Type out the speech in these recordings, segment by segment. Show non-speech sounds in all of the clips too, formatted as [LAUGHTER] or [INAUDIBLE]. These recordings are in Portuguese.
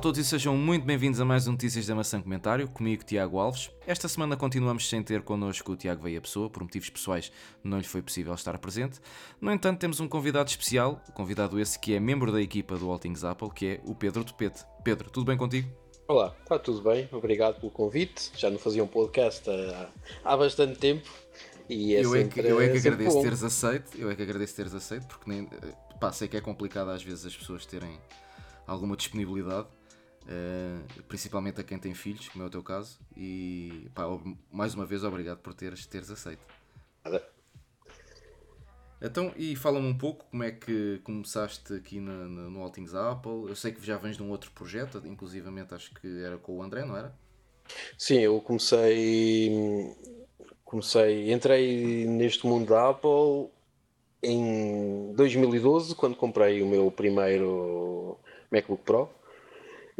a todos e sejam muito bem-vindos a mais um Notícias da Maçã Comentário, comigo Tiago Alves. Esta semana continuamos sem ter connosco o Tiago Veia Pessoa, por motivos pessoais não lhe foi possível estar presente. No entanto, temos um convidado especial, convidado esse que é membro da equipa do All Things Apple, que é o Pedro Topete. Pedro, tudo bem contigo? Olá, está tudo bem, obrigado pelo convite. Já não fazia um podcast há, há bastante tempo. E é eu, é que, eu é que agradeço bom. teres aceito, eu é que agradeço teres aceito, porque nem, pá, sei que é complicado às vezes as pessoas terem alguma disponibilidade, uh, principalmente a quem tem filhos, como é o teu caso, e pá, mais uma vez obrigado por teres, teres aceito. Nada. Então, e fala-me um pouco como é que começaste aqui no, no, no All Things Apple. Eu sei que já vens de um outro projeto, inclusivamente acho que era com o André, não era? Sim, eu comecei. Comecei, entrei neste mundo da Apple em 2012, quando comprei o meu primeiro MacBook Pro.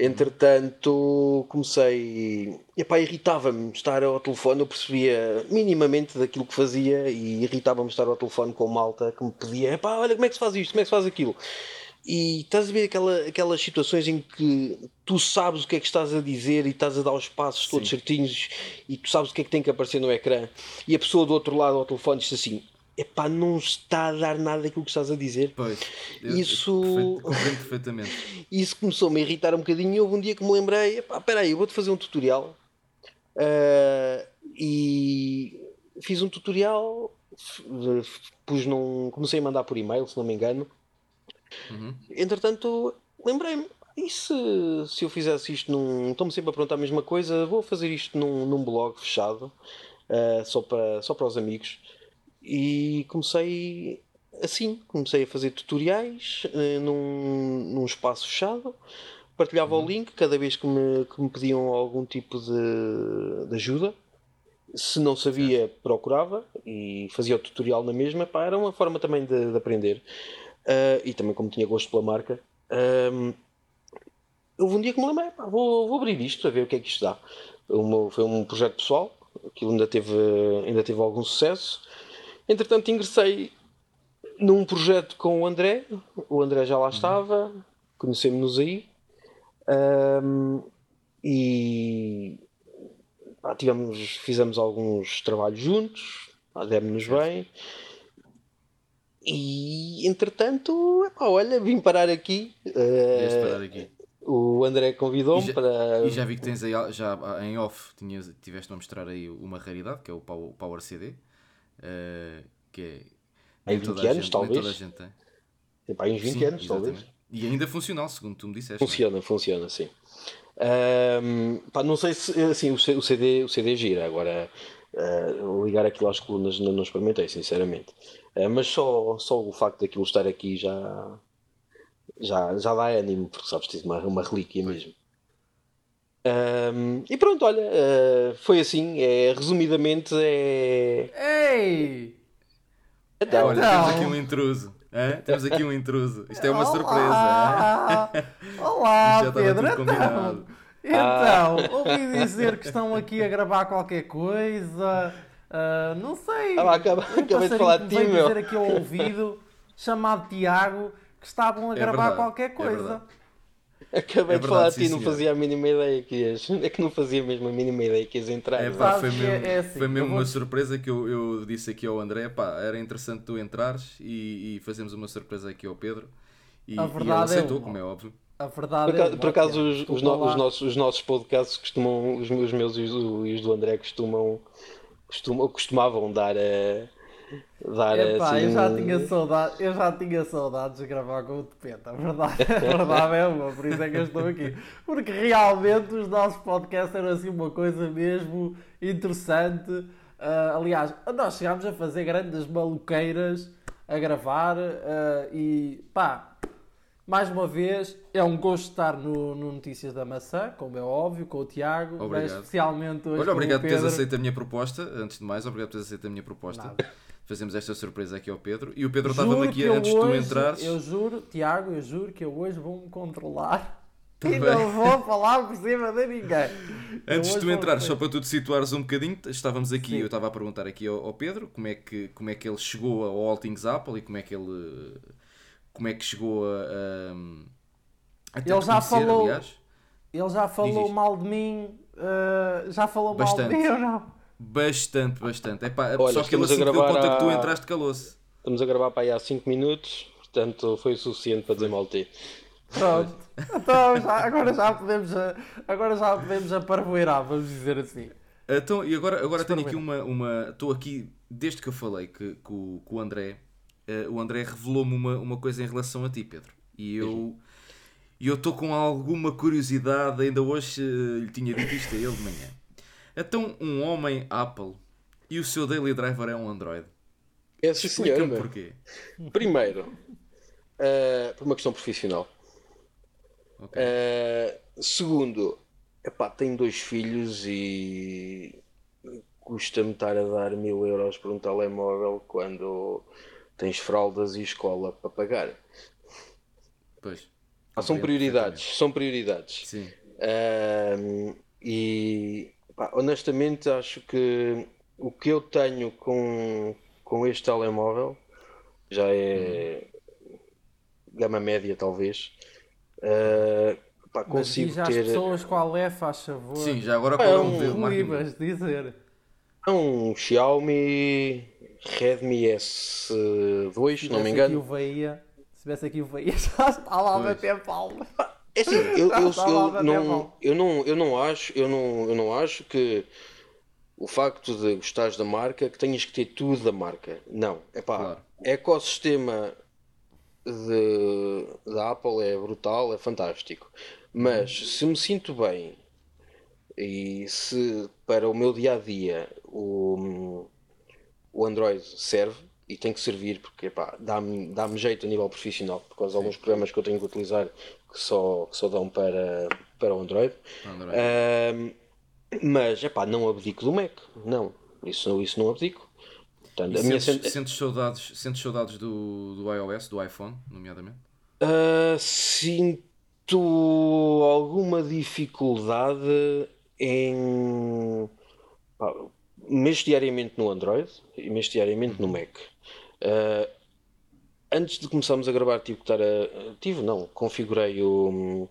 Entretanto, comecei. Epá, irritava-me estar ao telefone. Eu percebia minimamente daquilo que fazia e irritava-me estar ao telefone com malta que me pedia: epá, olha como é que se faz isto, como é que se faz aquilo. E estás a ver aquela, aquelas situações em que tu sabes o que é que estás a dizer e estás a dar os passos todos Sim. certinhos e tu sabes o que é que tem que aparecer no ecrã e a pessoa do outro lado ao telefone diz assim: epá, não está a dar nada daquilo que estás a dizer. Pois, eu, isso compreendo perfeitamente. Isso começou-me a irritar um bocadinho e houve um dia que me lembrei, epá, espera aí, eu vou-te fazer um tutorial. Uh, e fiz um tutorial, pus num, comecei a mandar por e-mail, se não me engano. Uhum. Entretanto, lembrei-me, e se, se eu fizesse isto num. Estou-me sempre a perguntar a mesma coisa, vou fazer isto num, num blog fechado, uh, só, para, só para os amigos. E comecei assim, comecei a fazer tutoriais uh, num, num espaço fechado, partilhava uhum. o link cada vez que me, que me pediam algum tipo de, de ajuda. Se não sabia, procurava e fazia o tutorial na mesma. Pá, era uma forma também de, de aprender. Uh, e também, como tinha gosto pela marca, uh, houve um dia que me lembrei: pá, vou, vou abrir isto a ver o que é que isto dá. Uma, foi um projeto pessoal, aquilo ainda teve, ainda teve algum sucesso. Entretanto, ingressei num projeto com o André. O André já lá uhum. estava, conhecemos-nos aí. Um, e pá, tivemos, fizemos alguns trabalhos juntos, demos-nos bem. E entretanto, epá, olha, vim parar aqui. Uh, parar aqui. O André convidou-me para. E já vi que tens aí, já em off, tinhas, tiveste a mostrar aí uma raridade, que é o Power CD. Uh, que é. Em 20 anos, gente, talvez. Toda a gente tem. Para aí uns 20 sim, anos, exatamente. talvez. E ainda funcional, segundo tu me disseste. Funciona, não? funciona, sim. Um, pá, não sei se assim, o, CD, o CD gira, agora uh, ligar aquilo às colunas não, não experimentei, sinceramente. Uh, mas só, só o facto daquilo estar aqui já, já, já dá ânimo, porque sabes, tens uma, uma relíquia mesmo. Um, e pronto, olha, uh, foi assim. É, resumidamente, é. Ei! Então, olha, temos aqui um intruso. É? Temos aqui um intruso. Isto é uma Olá. surpresa. Olá, [LAUGHS] já Pedro. Então, então ah. ouvi dizer que estão aqui a gravar qualquer coisa. Uh, não sei. Ah, acabei, acabei de falar de ti, meu. dizer aqui ao ouvido, chamado Tiago, que estavam a é gravar verdade, qualquer é coisa. É Acabei é de falar a ti, não fazia a mínima ideia que ias. É que não fazia mesmo a mínima ideia que ias entrar. É, pá, foi mesmo, é, é assim, foi mesmo uma surpresa que eu, eu disse aqui ao André. Pá, era interessante tu entrares e, e fazemos uma surpresa aqui ao Pedro. E, a verdade e ele aceitou, é, como é óbvio. A verdade por, é por acaso, os, os, no, os, nossos, os nossos podcasts costumam, os meus, os meus e os do André costumam, costumam costumavam dar a dar Epá, assim... eu já tinha saudade, eu já tinha saudades de gravar com o Tepeta, a verdade, a verdade é uma, por isso é que eu estou aqui. Porque realmente os nossos podcasts eram assim uma coisa mesmo interessante. Uh, aliás, nós chegámos a fazer grandes maluqueiras a gravar uh, e pá, mais uma vez, é um gosto estar no, no, Notícias da Maçã, como é óbvio, com o Tiago, obrigado. especialmente hoje. Olha, obrigado por teres aceito a minha proposta. Antes de mais, obrigado por teres aceito a minha proposta. Nada fazemos esta surpresa aqui ao Pedro. E o Pedro estava aqui antes de tu entrares. Eu juro, Tiago, eu juro que eu hoje vou-me controlar. [LAUGHS] E não vou falar por cima de ninguém. Antes de tu entrares, só para tu te situares um bocadinho, estávamos aqui, Sim. eu estava a perguntar aqui ao, ao, Pedro como é, que, como é que ele chegou ao All Things Apple e como é que ele como é que chegou a, a, a ele já conhecer, falou, aliás. Ele já falou mal de mim. Uh, já falou bastante. mal de mim ou não? Bastante, bastante. É pá, Olha, só que ele assim deu conta que tu entraste calou-se. Estamos a gravar para aí há 5 minutos, portanto foi o suficiente para dizer mal de ti. Pronto. Então, já, agora já podemos, agora já podemos aparvoeirar, vamos dizer assim. Então, e agora, agora tenho aqui uma. uma estou aqui, desde que eu falei que, que, o, que o André, uh, o André revelou-me uma, uma coisa em relação a ti, Pedro. E eu. E eu estou com alguma curiosidade, ainda hoje uh, lhe tinha dito isto a ele de manhã. Então, um homem Apple e o seu daily driver é um Android. É sim, senhor. porquê. Primeiro, uh, [LAUGHS] por uma questão profissional. Okay. Uh, segundo, epá, tenho dois filhos e custa-me estar a dar mil euros por um telemóvel quando tens fraldas e escola para pagar. Pois. Ah, são prioridades, são prioridades. Sim. Uh, e honestamente acho que o que eu tenho com, com este telemóvel já é hum. gama média talvez. Uh, pá, consigo Mas ter. às pessoas qual é, faz favor. Sim, já agora qual é, é um, um dizer. É um Xiaomi Redmi S2, se não me engano. Aqui o Veia, se tivesse aqui o Veia, [LAUGHS] já está lá a bater palma. É assim, [LAUGHS] eu, eu, eu, não, eu, não, eu, não acho, eu, não, eu não acho que o facto de gostares da marca que tenhas que ter tudo da marca. Não, é pá, claro. ecossistema de, da Apple é brutal, é fantástico. Mas se me sinto bem e se para o meu dia a dia o, o Android serve e tem que servir porque dá-me dá jeito a nível profissional, por causa de alguns programas que eu tenho que utilizar que só, que só dão para, para o Android. Android. Uh, mas epá, não abdico do Mac, não, isso, isso não abdico. Portanto, a sentes, minha... sentes, saudades, sentes saudades do, do iOS, do iPhone, nomeadamente? Uh, sinto alguma dificuldade em. Pá, mexo diariamente no Android e mexo diariamente no uhum. Mac. Uh, antes de começarmos a gravar, tive que estar a. Tive, não, configurei o,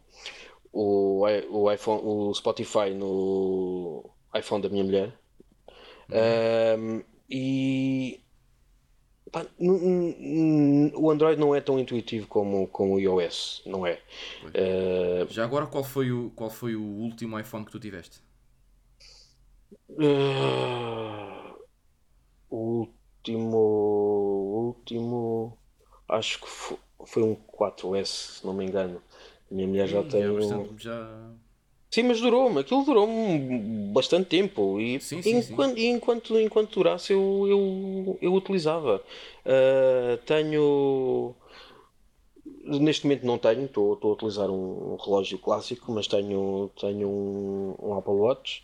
o, o, iPhone, o Spotify no iPhone da minha mulher. Uhum. Uh, e pá, o Android não é tão intuitivo como, como o iOS, não é? Uh, Já agora, qual foi, o, qual foi o último iPhone que tu tiveste? Uh, último, último, acho que foi, foi um 4S, se não me engano. Minha mulher já tem. É bastante, já Sim, mas durou-me, aquilo durou-me bastante tempo e sim, sim, enquanto, sim. enquanto, enquanto durasse eu, eu, eu utilizava. Uh, tenho. Neste momento não tenho, estou a utilizar um, relógio clássico, mas tenho, tenho um, um Apple Watch.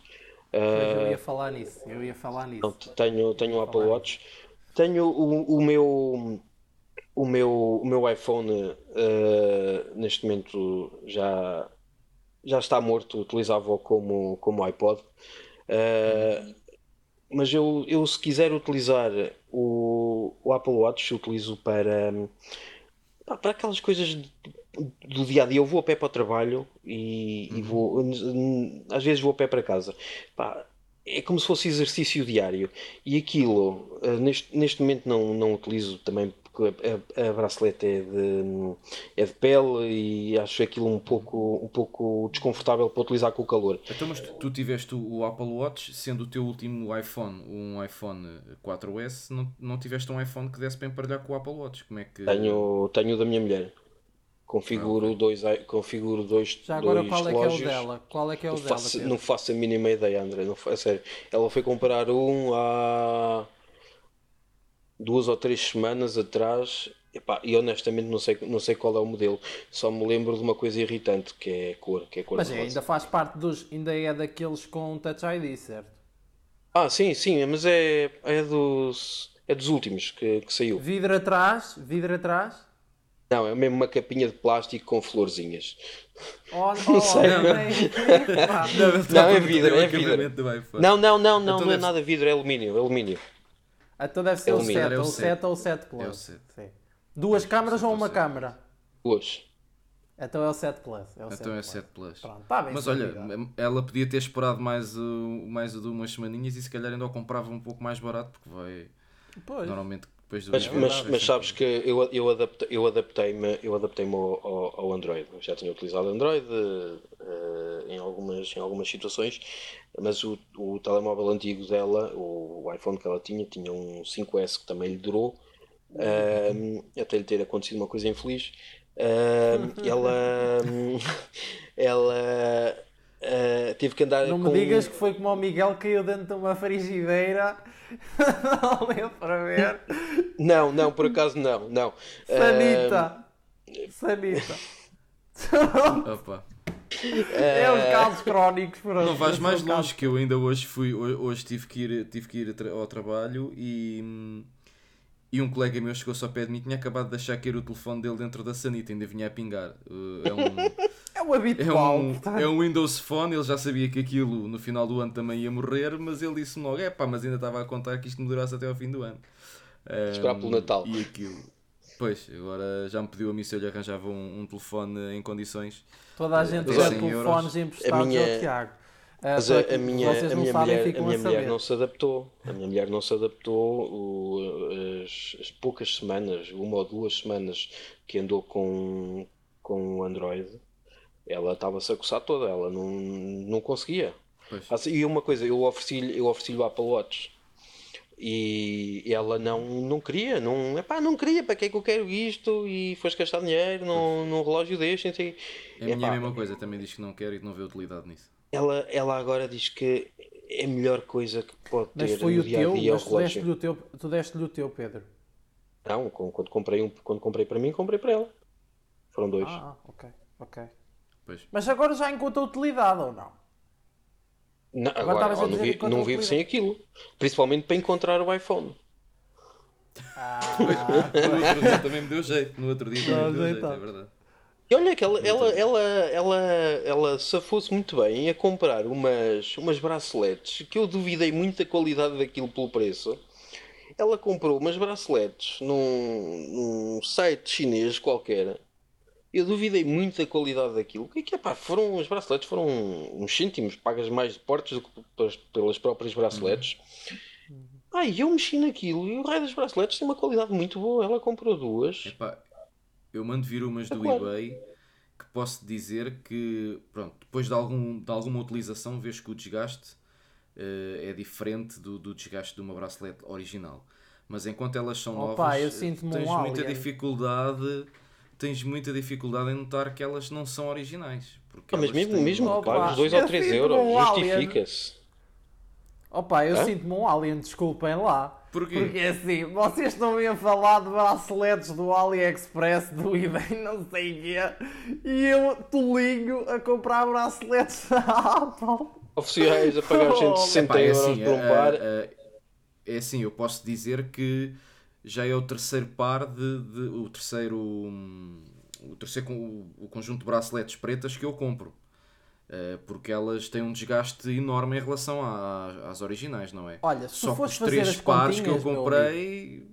Uh, eu ia falar nisso, eu ia falar nisso. Tenho, tenho um Apple Watch. Nisso. Tenho o, o meu o meu, o meu iPhone uh, neste momento já já está morto, utilizava-o como, como iPod. Uh, mas eu, eu, se quiser utilizar o, o Apple Watch, utilizo para, para aquelas coisas do dia a dia. Eu vou a pé para o trabalho e, uhum. e vou, às vezes vou a pé para casa. Pá, é como se fosse exercício diário. E aquilo, uh, neste, neste momento, não, não utilizo também porque a, a bracelete é de, é de pele e acho aquilo um pouco, um pouco desconfortável para utilizar com o calor. Então, mas tu, tu tiveste o Apple Watch, sendo o teu último iPhone um iPhone 4S, não, não tiveste um iPhone que desse para emparelhar com o Apple Watch? Como é que... Tenho, tenho da minha mulher. Configuro, okay. dois, configuro dois Já agora dois qual é relógios. que é o dela? Qual é que é o não dela? Faço, não faço a mínima ideia, André. Não, a sério. Ela foi comprar um há duas ou três semanas atrás, epá, e honestamente não sei, não sei qual é o modelo, só me lembro de uma coisa irritante que é a cor. Que é a cor Mas é, ainda faz parte dos. ainda é daqueles com Touch ID, certo? Ah, sim, sim, mas é, é dos. É dos últimos que, que saiu. Vidro atrás? Vidro atrás? Não, é mesmo uma capinha de plástico com florzinhas. Oh, [LAUGHS] oh, não sei. Não, não, não, é vidro, é vidro. Não, não, não, não, não é nada vidro, é alumínio, é alumínio. Então deve ser é o 7, ou 7 ou 7 Plus. É o 7. Sim. Duas câmaras ou uma câmara? Duas. Então é o 7 Plus. É o então 7 é 7 Plus. Pronto, tá bem Mas olha, ela podia ter esperado mais, uh, mais de umas semaninhas e se calhar ainda o comprava um pouco mais barato, porque vai. Pois. Normalmente depois do mas, mas, mas sabes que eu, eu adaptei-me eu adaptei eu adaptei ao, ao, ao, Android. Já tinha utilizado Android uh, em, algumas, em algumas situações, mas o, o telemóvel antigo dela, o, o iPhone que ela tinha, tinha um 5S que também lhe durou. Uh, até lhe ter acontecido uma coisa infeliz. Uh, ela [LAUGHS] ela uh, teve que andar. Não com... me digas que foi como o Miguel caiu dentro de uma frigideira [LAUGHS] não deu para ver. Não, não, por acaso não, não. Sanita! Uh... Sanita! [LAUGHS] Opa. É os casos crónicos para Não vais mais longe que eu ainda hoje fui, hoje tive que ir, tive que ir ao trabalho e, e um colega meu chegou-se ao pé de mim tinha acabado de deixar cair o telefone dele dentro da sanita, ainda vinha a pingar. É um, [LAUGHS] é o habitual. É um, é um Windows Phone, ele já sabia que aquilo no final do ano também ia morrer, mas ele disse-me logo: é pá, mas ainda estava a contar que isto me durasse até ao fim do ano. Um, Esperar pelo Natal. E aquilo. Pois, agora já me pediu a mim se eu lhe arranjava um, um telefone em condições. Toda a eh, gente tem telefones emprestados minha... ao Tiago. Uh, mas a, a, minha, a minha mulher, a minha mulher não se adaptou. A minha mulher não se adaptou. O, as, as, poucas semanas, uma ou duas semanas que andou com, com o Android, ela estava-se a coçar toda, ela não, não conseguia. Pois. E uma coisa, eu ofereci-lhe eu ofereci o Apple Watch e ela não, não queria, não, epá, não queria, para que é que eu quero isto e foste gastar dinheiro num, num relógio deste. Assim, a minha epá, mesma coisa, também diz que não quer e que não vê utilidade nisso. Ela, ela agora diz que é a melhor coisa que pode mas ter foi no o dia teu, dia mas tu deste-lhe o teu, tu deste-lhe o teu, Pedro? Não, quando comprei, um, quando comprei para mim, comprei para ela. Foram dois. Ah, ok, ok. Pois. Mas agora já encontra utilidade ou não? Não, agora, agora não, vi, não vivo sem aquilo. Principalmente para encontrar o iPhone. Ah. no outro dia também me deu jeito. No outro dia também me deu jeito, é verdade. E olha que ela, ela, ela, ela, ela se fosse muito bem a comprar umas, umas braceletes que eu duvidei muito da qualidade daquilo pelo preço. Ela comprou umas braceletes num, num site chinês qualquer eu duvidei muito da qualidade daquilo. O que é que é pá? Foram, os braceletes foram uns cêntimos, pagas mais de portes do que pelas, pelas próprias braceletes. Uhum. Ai, eu mexi naquilo e o raio das braceletes tem uma qualidade muito boa. Ela comprou duas. Epá, eu mando vir umas do é eBay que posso dizer que, pronto, depois de, algum, de alguma utilização, vês que o desgaste uh, é diferente do, do desgaste de uma bracelete original. Mas enquanto elas são Opa, novas, tens um muita dificuldade tens muita dificuldade em notar que elas não são originais. Porque ah, mas mesmo, mesmo que pagues 2 ou 3 euros, justifica-se. Opa, eu sinto-me um alien, desculpem lá. Porquê? Porque assim, vocês estão a falar de braceletes do AliExpress, do eBay, [LAUGHS] não sei o quê, e eu, tolinho, a comprar braceletes da Apple. Oficiais a pagar [LAUGHS] 160 oh, euros assim, por um par. é assim, eu posso dizer que já é o terceiro par de, de o terceiro o terceiro o, o conjunto de braceletes pretas que eu compro. Uh, porque elas têm um desgaste enorme em relação à, às originais não é? Olha se só tu os três pares que eu comprei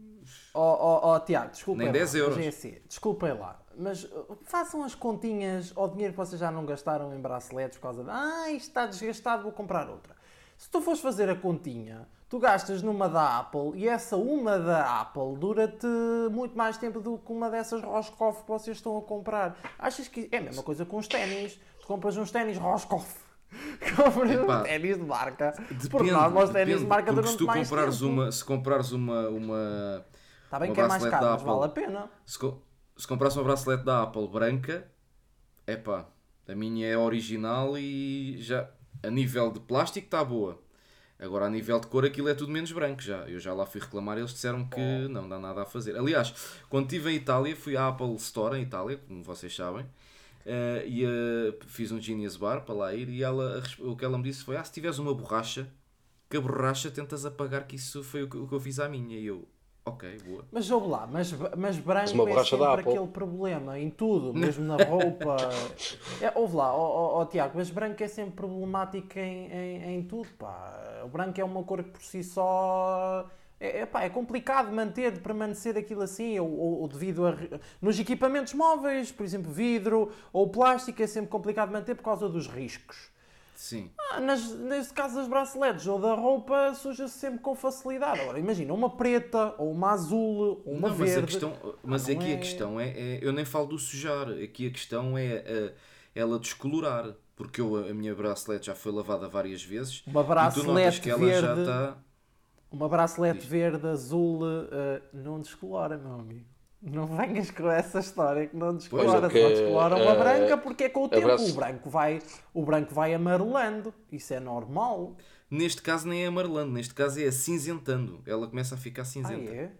ó oh, oh, oh, Tiago desculpem nem 10 euros. É assim, desculpem lá. Mas uh, façam as continhas ao dinheiro que vocês já não gastaram em braceletes por causa de ah, isto está desgastado, vou comprar outra. Se tu fores fazer a continha, tu gastas numa da Apple e essa uma da Apple dura-te muito mais tempo do que uma dessas Roscoff que vocês estão a comprar. Achas que é a mesma coisa com os ténis? Tu compras uns ténis Roscoff. [LAUGHS] Compras uns ténis de marca. Depende, Por norma, os ténis de marca duram se mais comprares tempo. Uma, se comprares uma... uma Está bem uma que é mais caro, mas Apple, vale a pena. Se, se comprares uma bracelete da Apple branca, é pá, a minha é original e já a nível de plástico está boa. Agora, a nível de cor, aquilo é tudo menos branco já. Eu já lá fui reclamar eles disseram que oh. não dá nada a fazer. Aliás, quando estive em Itália, fui à Apple Store em Itália, como vocês sabem, uh, e uh, fiz um Genius Bar para lá ir. E ela, o que ela me disse foi: Ah, se tiveres uma borracha, que a borracha tentas apagar, que isso foi o que, o que eu fiz à minha. E eu, Ok, boa. Mas ouve lá, mas, mas branco mas é sempre aquele problema em tudo, [LAUGHS] mesmo na roupa. é, ouve lá, ó oh, oh, Tiago, mas branco é sempre problemático em, em, em, tudo, pá. O branco é uma cor que por si só é, é, pá, é complicado manter, permanecer aquilo assim, ou, ou, ou, devido a. Nos equipamentos móveis, por exemplo, vidro ou plástico, é sempre complicado manter por causa dos riscos. Sim. Ah, nas, neste caso das braceletes ou da roupa, suja-se sempre com facilidade. Agora, imagina uma preta, ou uma azul, ou uma não, verde. Mas, a questão, mas aqui é... a questão é, é, Eu nem falo do sujar, aqui a questão é, é ela descolorar. Porque eu, a minha bracelete já foi lavada várias vezes. Uma bracelete que ela verde, já está. Uma bracelete verde, azul, uh, não descolora, meu amigo. Não venhas com essa história que não descolora, que, só descolora uma uh, branca porque é com o tempo. Braço... O, branco vai, o branco vai amarelando. Isso é normal. Neste caso nem é amarelando, neste caso é acinzentando. Ela começa a ficar cinzenta. Ah, é?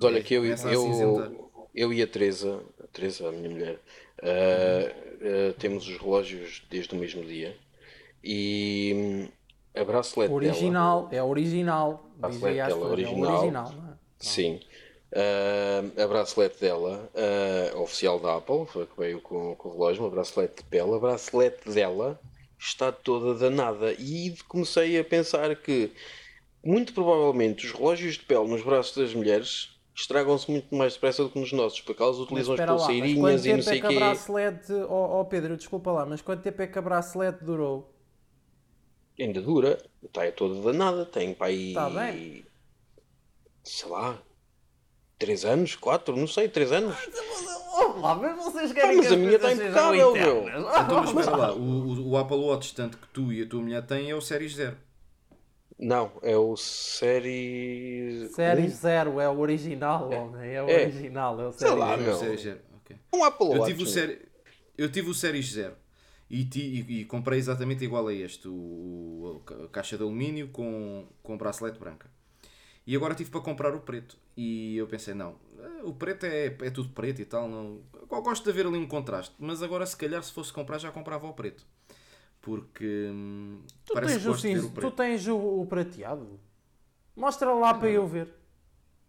Olha, que eu, eu, eu e a Teresa, a Teresa, a minha mulher, uh, uh, temos os relógios desde o mesmo dia e hum, a bracelete original, dela... É original, bracelete dela, é original. É original é? Sim. Uh, a bracelete dela, uh, oficial da Apple, foi que veio com, com o relógio, uma bracelete de pele. A bracelete dela está toda danada. E comecei a pensar que, muito provavelmente, os relógios de pele nos braços das mulheres estragam-se muito mais depressa do que nos nossos, porque elas utilizam as pulseirinhas e não sei o quê. Quanto tempo é que a bracelete, oh, oh Pedro, desculpa lá, mas quanto tempo é que a bracelete durou? Ainda dura, está toda danada, tem para aí. Está bem. Sei lá, 3 anos, 4, não sei, 3 anos. Lá, mas vocês querem ah, mas a minha está impecável, meu. Então, mas [LAUGHS] espera lá, o, o, Apple Watch, tanto que tu e a tua mulher têm, é o Series 0. Não, é o Series. Series 0, é o original, é. homem. É o é. original, é o Series 0. lá, meu. Series 0. Okay. Um Apple Watch. Eu tive o, seri... eu tive o Series 0 e, ti... e, comprei exatamente igual a este, o, a caixa de alumínio com, com bracelete branca. E agora tive para comprar o preto. E eu pensei, não, o preto é, é tudo preto e tal. Não... Eu gosto de haver ali um contraste. Mas agora, se calhar, se fosse comprar, já comprava o preto. Porque hum, tu parece tens que gosto o, de o preto. Tu tens o, o prateado? Mostra lá para eu ver.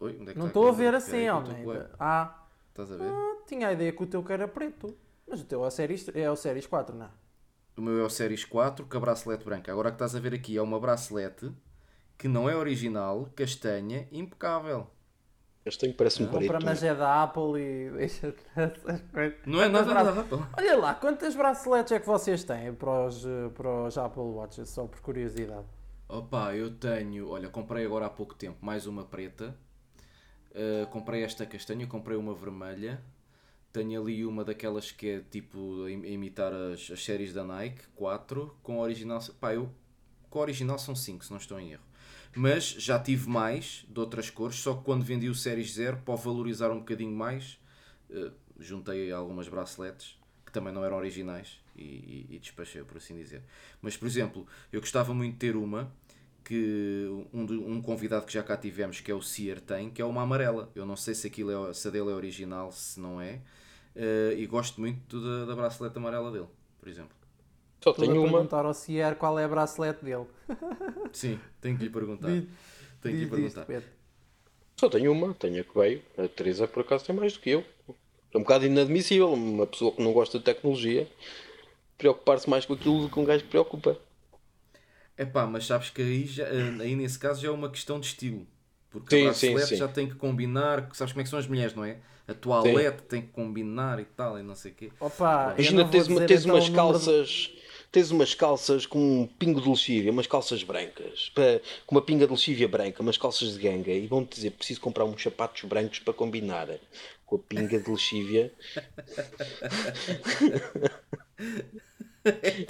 Oi, onde é que não estou a ver assim, homem. Ah, Estás a ver? Ah, tinha a ideia que o teu que era preto. Mas o teu é o Series, é o Series 4, não é? O meu é o Series 4 com a bracelete branca. Agora que estás a ver aqui é uma bracelete que não é original, castanha, impecável. Castanho parece-me preto. Compra, mas é da Apple e [LAUGHS] deixa. Não é nada da Apple. Olha lá, quantas braceletes é que vocês têm para os, para os Apple Watches, só por curiosidade? Opa, eu tenho, olha, comprei agora há pouco tempo mais uma preta, uh, comprei esta castanha, comprei uma vermelha, tenho ali uma daquelas que é tipo a imitar as, as séries da Nike, 4, com original, pá, eu, com original são 5, se não estou em erro. Mas já tive mais de outras cores, só que quando vendi o Series 0, para valorizar um bocadinho mais, uh, juntei algumas braceletes que também não eram originais e, e, e, despachei, por assim dizer. Mas, por exemplo, eu gostava muito de ter uma que um, um convidado que já cá tivemos, que é o Sear, tem, que é uma amarela. Eu não sei se, aquilo é, se a dele é original, se não é, uh, e gosto muito da, da bracelete amarela dele, por exemplo. Só tenho uma. perguntar ao Cier qual é a bracelete dele. [LAUGHS] Sim, tenho que lhe perguntar. tenho que lhe perguntar. Só tenho uma, tenho a que veio. A Teresa por acaso tem mais do que eu. É um bocado inadmissível uma pessoa que não gosta de tecnologia preocupar-se mais com aquilo do que um gajo que preocupa. É pá, mas sabes que aí, já, eh, aí nesse caso já é uma questão de estilo. Porque sim, a bracelete sim, sim. já tem que combinar, sabes como é que são as mulheres, não é? A toalete tem que combinar e tal, e não sei o quê. Opa, Imagina, tens, uma, tens então umas calças tens umas calças com um pingo de lexívia, umas calças brancas, para, com uma pinga de lexívia branca, umas calças de ganga, e vão-te dizer preciso comprar uns sapatos brancos para combinar com a pinga de lexívia. [LAUGHS]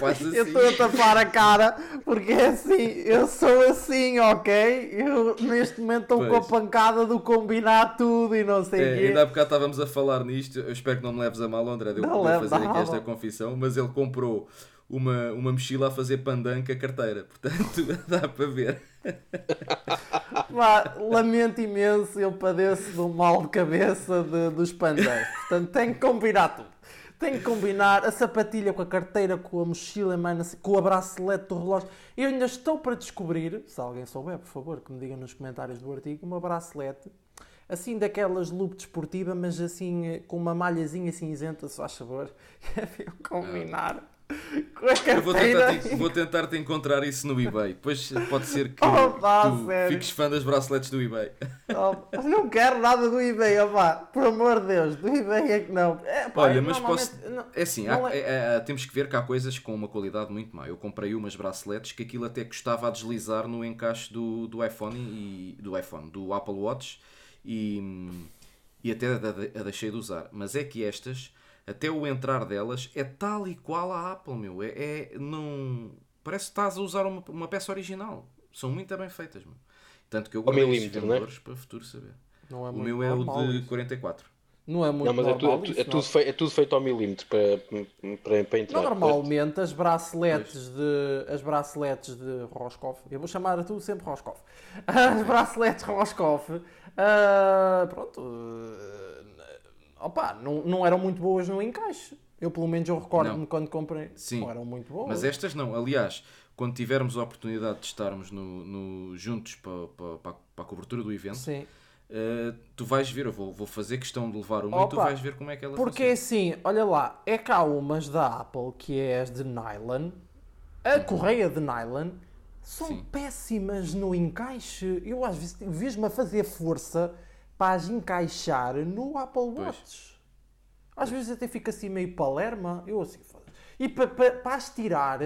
assim. Eu estou a tapar a cara porque é assim, eu sou assim, ok? Eu neste momento estou com a pancada do combinar tudo e não sei o é, quê. Ainda há bocado estávamos a falar nisto, eu espero que não me leves a mal, André, de eu poder fazer aqui esta confissão, mas ele comprou uma, uma mochila a fazer pandan com a carteira. Portanto, [LAUGHS] dá para ver. lamento imenso, eu padeço de um mal de cabeça de, dos pandãs. Portanto, tenho que combinar tudo. Tenho que combinar a sapatilha com a carteira, com a mochila, mano, com a bracelete do relógio. Eu ainda estou para descobrir, se alguém souber, por favor, que me diga nos comentários do artigo, uma bracelete assim daquelas loop desportiva, mas assim com uma malhazinha cinzenta, se faz favor. É [LAUGHS] eu combinar Eu vou tentar, te, vou tentar te encontrar isso no eBay. Depois pode ser que pá, tu sério? fiques fã das braceletes do eBay. Oh, não quero nada do eBay, opá. Por amor de Deus, do eBay é que não. É, pá, Olha, mas posso. Não, é assim, há, é... É, é, temos que ver que há coisas com uma qualidade muito má. Eu comprei umas braceletes que aquilo até custava a deslizar no encaixe do, do iPhone e do iPhone, do Apple Watch e, e até a, a deixei de usar. Mas é que estas até o entrar delas é tal e qual a Apple, meu. É, é não. Parece que estás a usar uma, uma peça original. São muito bem feitas, meu. Tanto que eu guardei estes é? vendedores é? para o futuro saber. Não é o meu é o de 44. Não é muito não, mas é normal, é, tudo, é, tudo feito, é tudo feito ao milímetro para, para, para entrar. Normalmente as braceletes de as braceletes de Roscoff, eu vou chamar tudo sempre Roscoff. [LAUGHS] As braceletes Roscoff, uh, pronto, uh, opa, não, não eram muito boas no encaixe. Eu, pelo menos, eu recordo-me quando comprei. Sim. Não eram muito boas. Mas estas não. Aliás, quando tivermos a oportunidade de estarmos no, no juntos para, para, para, a cobertura do evento. Uh, tu vais ver, eu vou, vou fazer questão de levar uma Opa, e tu vais ver como é que ela Porque funciona. assim, olha lá, é cá umas da Apple que é as de nylon, a uhum. correia de nylon, são Sim. péssimas no encaixe. Eu às vezes vejo-me a fazer força para as encaixar no Apple Watch. Às vezes até fica assim meio palerma. Eu assim E para, para, para as tirar,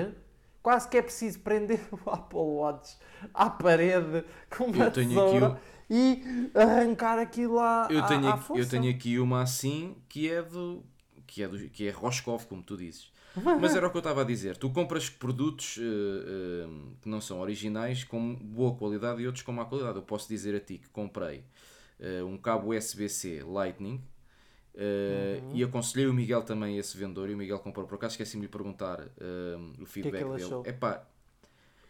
quase que é preciso prender [LAUGHS] o Apple Watch à parede com uma tesoura e arrancar aquilo lá eu tenho, à, à eu tenho aqui uma assim que é do que é, do, que é Roscoff, como tu dizes. [LAUGHS] Mas era o que eu estava a dizer. Tu compras produtos uh, uh, que não são originais com boa qualidade e outros com má qualidade. Eu posso dizer a ti que comprei uh, um cabo USB-C Lightning. Uh, uhum. E aconselhei o Miguel também esse vendedor. E o Miguel comprou. Por acaso esqueci-me de perguntar uh, o feedback que é que dele. Epá,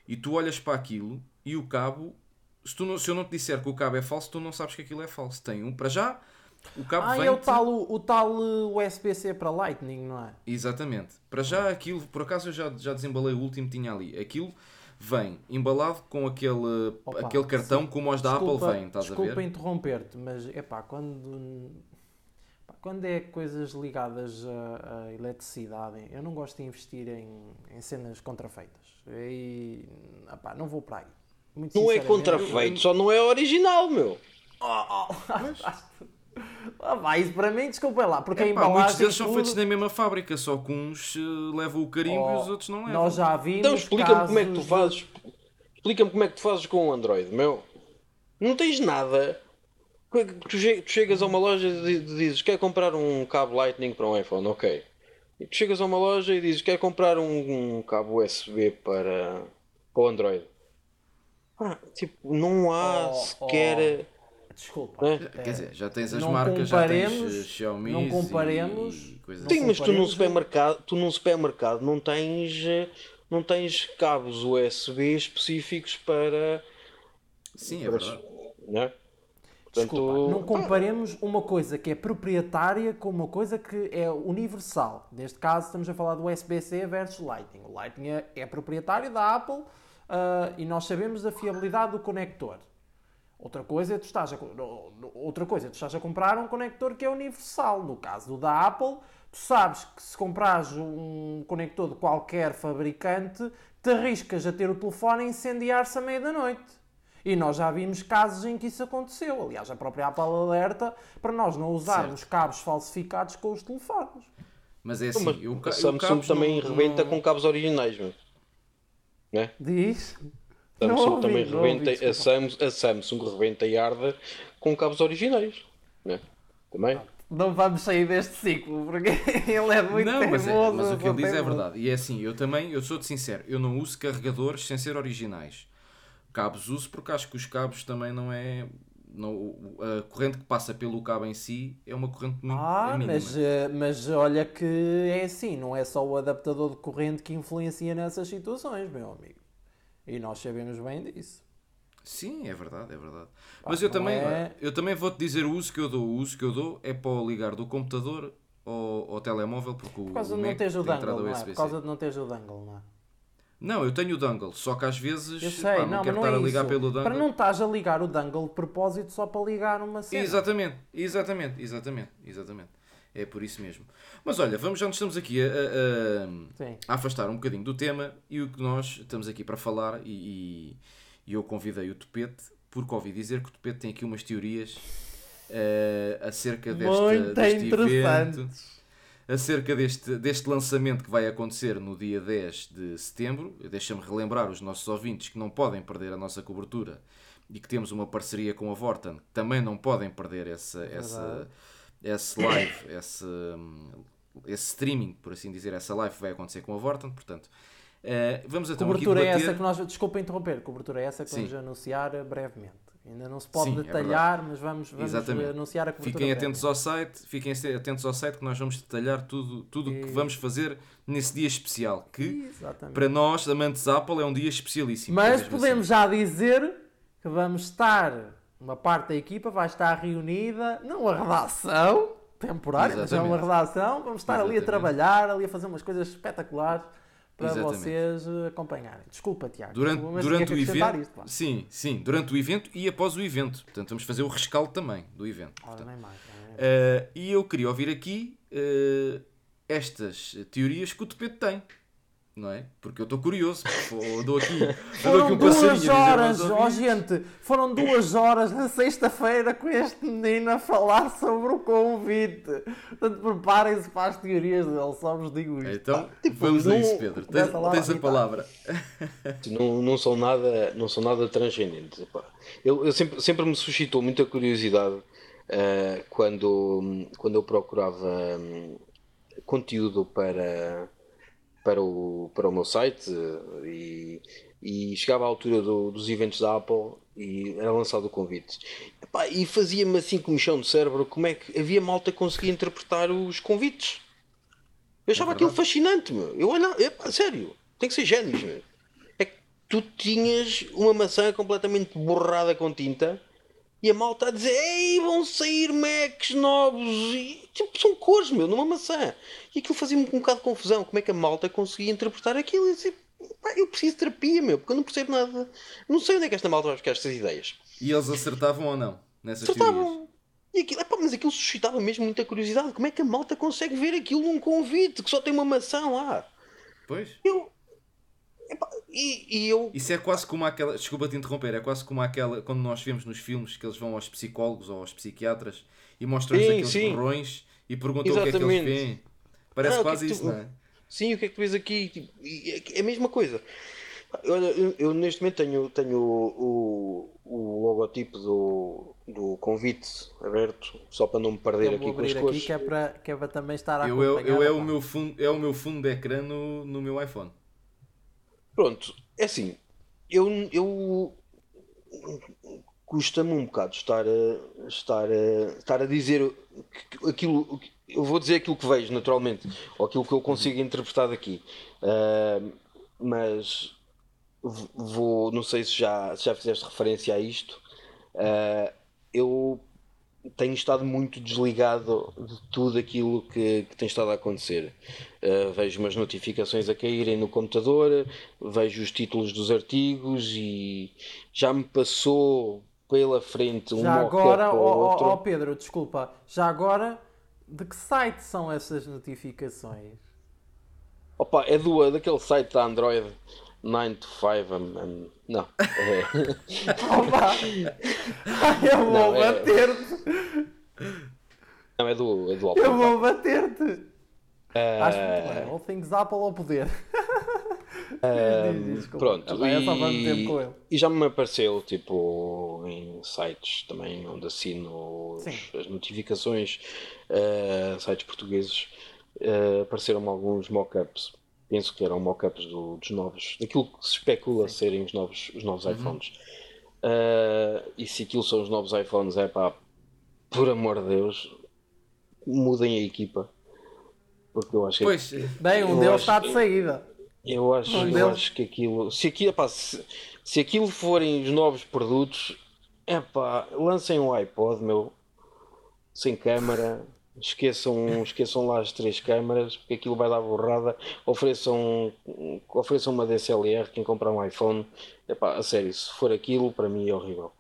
e tu olhas para aquilo e o cabo. Se, tu não, se eu não te disser que o cabo é falso, tu não sabes que aquilo é falso. Tem um para já. O cabo ah, é o tal, o, tal USB-C para Lightning, não é? Exatamente. Para já aquilo, por acaso eu já, já desembalei o último que tinha ali. Aquilo vem embalado com aquele, Opa, aquele cartão sim. como os da desculpa, Apple vem, estás a ver? Desculpa interromper-te, mas é pá, quando, quando é coisas ligadas à, à, eletricidade, eu não gosto de investir em, em cenas contrafeitas. E epá, não vou para aí. Muito não é contrafeito, eu... só não é original, meu. Oh, oh. Mas... [LAUGHS] Ah, vai, isso para mim, desculpa lá, porque é, a embalagem. Muitos deles são feitos na mesma fábrica, só que uns uh, levam o carimbo oh, e os outros não levam. Nós já vimos. Então explica-me casos... como é que tu fazes. Explica-me como é que tu fazes com o Android, meu. Não tens nada. É tu chegas a uma loja e dizes quer comprar um cabo Lightning para um iPhone, ok. E tu chegas a uma loja e dizes quer comprar um, um cabo USB para, para o Android. Ah, tipo, não há oh, sequer. Oh Desculpa. É. Quer dizer, já tens as marcas, já tens Xiaomi não comparemos, e coisas Sim, assim. mas tu num supermercado, tu num supermercado não tens não tens cabos USB específicos para Sim, é verdade. Né? Portanto, Desculpa, não comparemos uma coisa que é proprietária com uma coisa que é universal. Neste caso, estamos a falar do USB-C versus Lightning. O Lightning é, é proprietário da Apple uh, e nós sabemos a fiabilidade do conector. Outra coisa, é tu estás a, outra coisa, é tu estás a comprar um conector que é universal. No caso do da Apple, tu sabes que se comprares um conector de qualquer fabricante, te arriscas a ter o telefone a incendiar-se à meia da noite. E nós já vimos casos em que isso aconteceu. Aliás, a própria Apple alerta para nós não usarmos certo. cabos falsificados com os telefones. Mas é assim, eu, a Samsung também não, rebenta com cabos originais, não é? Diz? Samsung não também ouvi, rebenta, ouvi, a, Samsung, a Samsung rebenta e arde com cabos originais. Né? Também. Não vamos sair deste ciclo, porque [LAUGHS] ele é muito não, mas, é, mas o que ele diz é verdade. E é assim, eu também, eu sou de sincero, eu não uso carregadores sem ser originais. Cabos uso porque acho que os cabos também não é. Não, a corrente que passa pelo cabo em si é uma corrente muito ah, é mas, eh, mas olha que é assim, não é só o adaptador de corrente que influencia nessas situações, meu amigo. E nós sabemos bem disso. Sim, é verdade, é verdade. Pá, Mas eu também, é... eu também vou-te dizer o uso que eu dou. O uso que eu dou é para ligar do computador ao, ao telemóvel, porque Por causa o, de não teres o dangle, não é? Por causa de não teres o dangle, não é? Não, eu tenho o dangle, só que às vezes eu sei, pá, não, não quero não estar é a ligar pelo dangle. Para não estás a ligar o dangle de propósito só para ligar uma cena. Exatamente, exatamente, exatamente, exatamente. É por isso mesmo. Mas olha, vamos já nos estamos aqui a, a, a, afastar um bocadinho do tema e o que nós estamos aqui para falar e, e eu convidei o Topete porque ouvi dizer que o Topete tem aqui umas teorias uh, acerca deste, deste evento acerca deste, deste lançamento que vai acontecer no dia 10 de setembro. Deixa-me relembrar os nossos ouvintes que não podem perder a nossa cobertura e que temos uma parceria com a Vorten, que também não podem perder essa, essa, esse live, esse, esse streaming, por assim dizer, essa live vai acontecer com a Vorten, portanto. Uh, vamos então cobertura aqui debater... é essa que nós, desculpa interromper, cobertura é essa que Sim. vamos anunciar brevemente. Ainda não se pode Sim, é detalhar, é mas vamos, vamos anunciar a cobertura. Fiquem atentos ao site, fiquem atentos ao site que nós vamos detalhar tudo tudo o que vamos fazer nesse dia especial, que Exatamente. para nós, amantes Apple, é um dia especialíssimo. Mas podemos assim. já dizer que vamos estar, uma parte da equipa vai estar reunida numa redação temporária, mas é uma redação, vamos estar Exatamente. ali a trabalhar, ali a fazer umas coisas espetaculares para Exatamente. vocês eh, acompanharem. Desculpa, Tiago. Durante, durante o evento. Isto, sim, sim, durante o evento e após o evento. Portanto, vamos fazer o rescaldo também do evento. Ora, nem mais, nem mais. Uh, e eu queria ouvir aqui uh, estas teorias que o Topete tem não é? Porque eu estou curioso, eu dou aqui, foram dou aqui um duas horas, ó oh, gente, foram duas horas na sexta-feira com este menino a falar sobre o convite. Portanto, preparem-se para as teorias dele, só vos digo isto. Então, tipo, vamos não, a isso, Pedro. Tens, tens a palavra. Não, não são nada, não são nada transcendentes. Eu, eu sempre, sempre me suscitou muita curiosidade uh, quando, quando eu procurava um, conteúdo para para o, para o meu site e, e chegava à altura do, dos eventos da Apple e era lançado o convite. Epá, e fazia-me assim com um chão de cérebro como é que havia malta que conseguia interpretar os convites. Eu achava é aquilo fascinante, meu. Eu olhava, epá, sério, tem que ser génios, meu. É que tu tinhas uma maçã completamente borrada com tinta e a malta a dizer: Ei, vão sair Macs novos. E, tipo, são cores, meu, numa maçã. E aquilo fazia-me um bocado de confusão. Como é que a malta conseguia interpretar aquilo? E disse, eu preciso de terapia, meu, porque eu não percebo nada. Não sei onde é que esta malta vai buscar estas ideias. E eles acertavam ou não? Nessas acertavam. Teorias? E aquilo, epá, mas aquilo suscitava mesmo muita curiosidade. Como é que a malta consegue ver aquilo num convite que só tem uma maçã lá? Pois. Eu, e, e, eu... Isso é quase como aquela. Desculpa te interromper, é quase como aquela. Quando nós vemos nos filmes que eles vão aos psicólogos ou aos psiquiatras e mostram-nos aqueles sim. borrões e perguntam Exatamente. o que é que eles veem. Parece ah, quase que é que tu... isso, não é? Sim, o que é que tu vês aqui? Tipo, é a mesma coisa. Olha, eu, eu, neste momento tenho, tenho o, o, o, logotipo do, do convite aberto, só para não me perder eu aqui com as coisas. que é para, que é para também estar a eu, eu, eu é, o meu fundo, é o meu fundo de ecrã no, no meu iPhone. Pronto, é assim, eu, eu custa-me um bocado estar a, estar a, estar a dizer aquilo, eu vou dizer aquilo que vejo naturalmente, ou aquilo que eu consigo interpretar daqui, uh, mas vou, não sei se já, se já fizeste referência a isto, uh, eu tenho estado muito desligado de tudo aquilo que, que tem estado a acontecer. Uh, vejo umas notificações a caírem no computador, vejo os títulos dos artigos e já me passou pela frente um Já agora, ó oh, oh, Pedro, desculpa, já agora, de que site são essas notificações? Opa, é do, daquele site da Android 9 to 5 um, um, não. É... [LAUGHS] Opa! [LAUGHS] eu vou é- bater-te! Não, é do, é do Apple. Eu vou bater-te! Uh... Acho muito bem. All things Apple ao poder. [LAUGHS] [LAUGHS] Um, pronto, e, e, já me apareceu tipo em sites também onde assino os, as notificações, uh, sites portugueses, uh, apareceram-me alguns mock-ups penso que eram mock-ups do, dos novos, daquilo que se especula Sim. serem os novos, os novos uhum. iPhones. Uh, e se aquilo são os novos iPhones, é pá, por amor de Deus, mudem a equipa. Porque eu acho que. Pois, bem, um deles está de saída. Eu acho, um eu acho que aquilo. Se aquilo, epá, se, se aquilo forem os novos produtos, é pá, lancem um iPod, meu, sem câmera, Esqueçam, esqueçam lá as três câmaras, porque aquilo vai dar borrada. Ofereçam, ofereçam uma DSLR. Quem comprar um iPhone, epá, a sério, se for aquilo, para mim é horrível.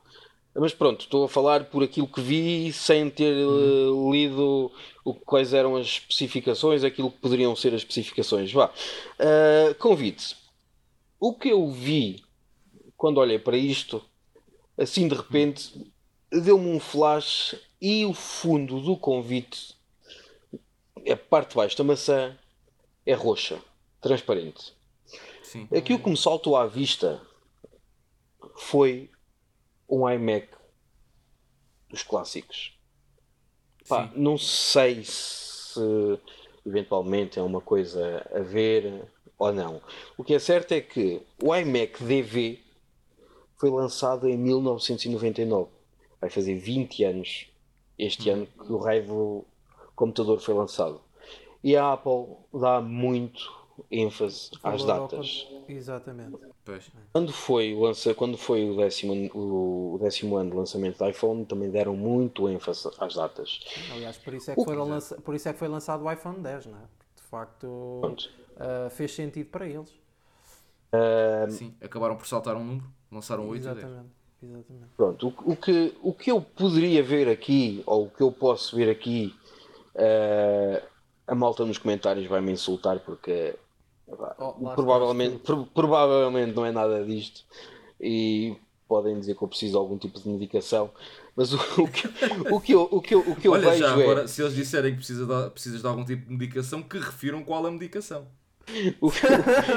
Mas pronto, estou a falar por aquilo que vi sem ter uh, lido o, quais eram as especificações, aquilo que poderiam ser as especificações. Vá. Uh, convite. O que eu vi quando olhei para isto, assim de repente, deu-me um flash e o fundo do convite, a parte de baixo da maçã, é roxa, transparente. Sim. Aquilo que me saltou à vista foi um iMac dos clássicos. Pá, não sei se eventualmente é uma coisa a ver ou não. O que é certo é que o iMac DV foi lançado em 1999. Vai fazer 20 anos este ano que o raio do computador foi lançado. E a Apple dá muito ênfase às datas. Exatamente. Pois. Quando foi, lança, quando foi o, décimo, o, décimo ano de lançamento do iPhone, também deram muito ênfase às datas. Aliás, por isso é que, foram lança, por isso é que foi lançado o iPhone 10, não é? De facto, uh, fez sentido para eles. Uh, Sim, acabaram por saltar um número, lançaram 8 Exatamente. 10. Exatamente. Pronto, o, o, que, o que eu poderia ver aqui, ou o que eu posso ver aqui, uh, a malta nos comentários vai me insultar porque Oh, provavelmente, pro, provavelmente não é nada disto e podem dizer que eu preciso de algum tipo de medicação, mas o, o, que, o, que, eu, o, que, eu, o que eu [LAUGHS] Olha, vejo já, é... agora, se eles disserem que precisa de, precisas de algum tipo de medicação, que refiram qual a medicação. O que,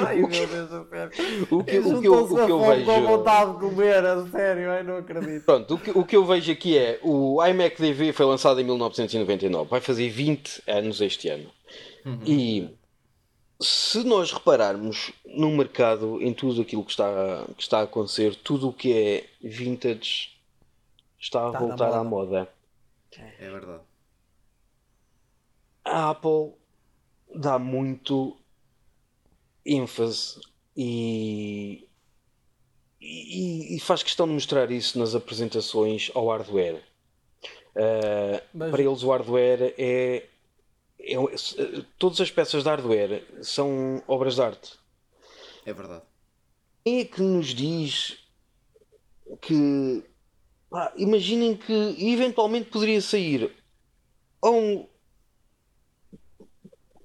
Ai, o que, meu Deus, o que, o que, eu, o que eu vejo. com vontade de comer, a sério, eu não acredito. Pronto, o que, o que eu vejo aqui é o iMac DV foi lançado em 1999, vai fazer 20 anos este ano. Uhum. E se nós repararmos no mercado, em tudo aquilo que está, que está a acontecer, tudo o que é vintage está a está voltar moda. à moda. É verdade. A Apple dá muito ênfase e, e, e, faz questão de mostrar isso nas apresentações ao hardware. Uh, Mas... Para eles, o hardware é é, todas as peças de hardware são obras de arte. É verdade. Quem é que nos diz que pá, imaginem que eventualmente poderia sair um,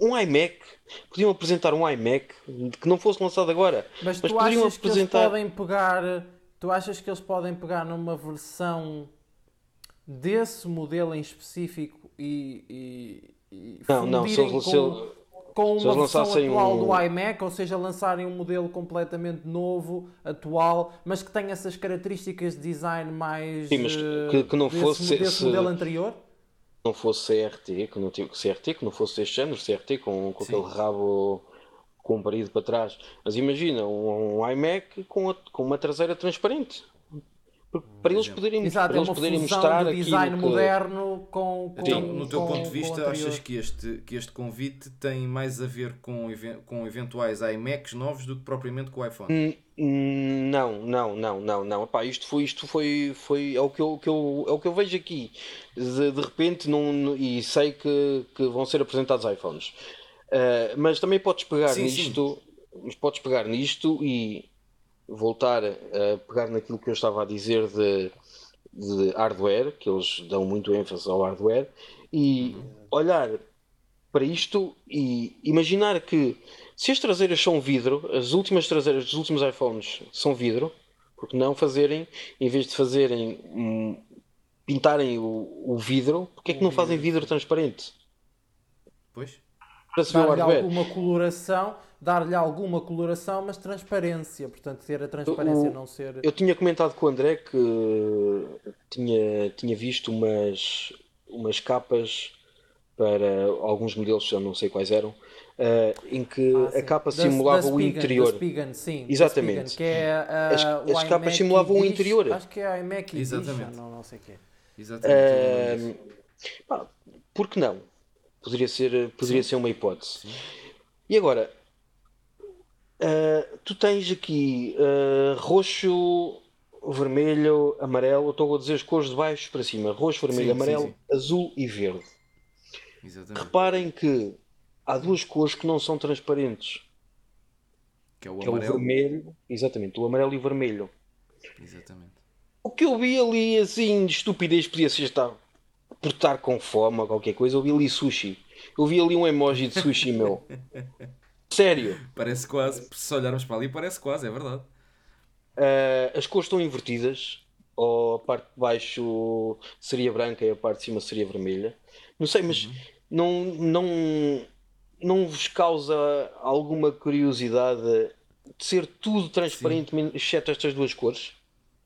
um iMac podiam apresentar um iMac que não fosse lançado agora mas, mas tu poderiam achas apresentar que eles podem pegar tu achas que eles podem pegar numa versão desse modelo em específico e, e não, não, se eles, com, com uma versão atual um... do iMac, ou seja, lançarem um modelo completamente novo, atual, mas que tenha essas características de design mais Sim, mas que, que não desse, fosse desse esse... modelo anterior? Não fosse CRT, que não tinha CRT, que não fosse este género, CRT com, com aquele rabo comprido para trás. Mas imagina um, um iMac com, a, com uma traseira transparente para eles poderem, Exato, para é eles poderem mostrar do design que... moderno com, com então, no teu com, ponto de vista achas que este, que este convite tem mais a ver com, com eventuais iMacs novos do que propriamente com o iPhone? Não, não, não, não, não. Epá, isto foi, isto foi, foi é o que eu, que eu, é o que eu vejo aqui. De, de repente, não, e sei que, que vão ser apresentados iPhones. Uh, mas também podes pegar sim, nisto, sim. podes pegar nisto e voltar a pegar naquilo que eu estava a dizer de, de hardware, que eles dão muito ênfase ao hardware, e olhar para isto e imaginar que se as traseiras são vidro, as últimas traseiras dos últimos iPhones são vidro, porque não fazerem, em vez de fazerem um, pintarem o, o vidro, porque é que não fazem vidro transparente? Pois. Para se ver o hardware. alguma coloração dar-lhe alguma coloração, mas transparência, portanto, ter a transparência, o, não ser. Eu tinha comentado com o André que tinha, tinha visto umas, umas capas para alguns modelos, eu não sei quais eram, uh, em que ah, a capa simulava o interior. Spigen, sim, Exatamente. Spigen, que é, uh, as, as capas simulavam o interior. Acho que é a iMac Exatamente. não, não sei o quê. Exatamente. Uh, pá, por que não? Poderia ser, poderia ser uma hipótese. Sim. E agora, Uh, tu tens aqui uh, roxo, vermelho, amarelo. Eu estou a dizer as cores de baixo para cima: roxo, vermelho, sim, amarelo, sim, sim. azul e verde. Exatamente. Reparem que há duas cores que não são transparentes. Que é o, que amarelo. É o vermelho, exatamente, o amarelo e o vermelho. Exatamente. O que eu vi ali, assim, de estupidez, podia ser estar por estar com fome ou qualquer coisa. Eu vi ali sushi. Eu vi ali um emoji de sushi, meu. [LAUGHS] Sério. Parece quase, se olharmos para ali, parece quase, é verdade. Uh, as cores estão invertidas. Ou a parte de baixo seria branca e a parte de cima seria vermelha. Não sei, mas uhum. não, não, não vos causa alguma curiosidade de ser tudo transparente, Sim. exceto estas duas cores?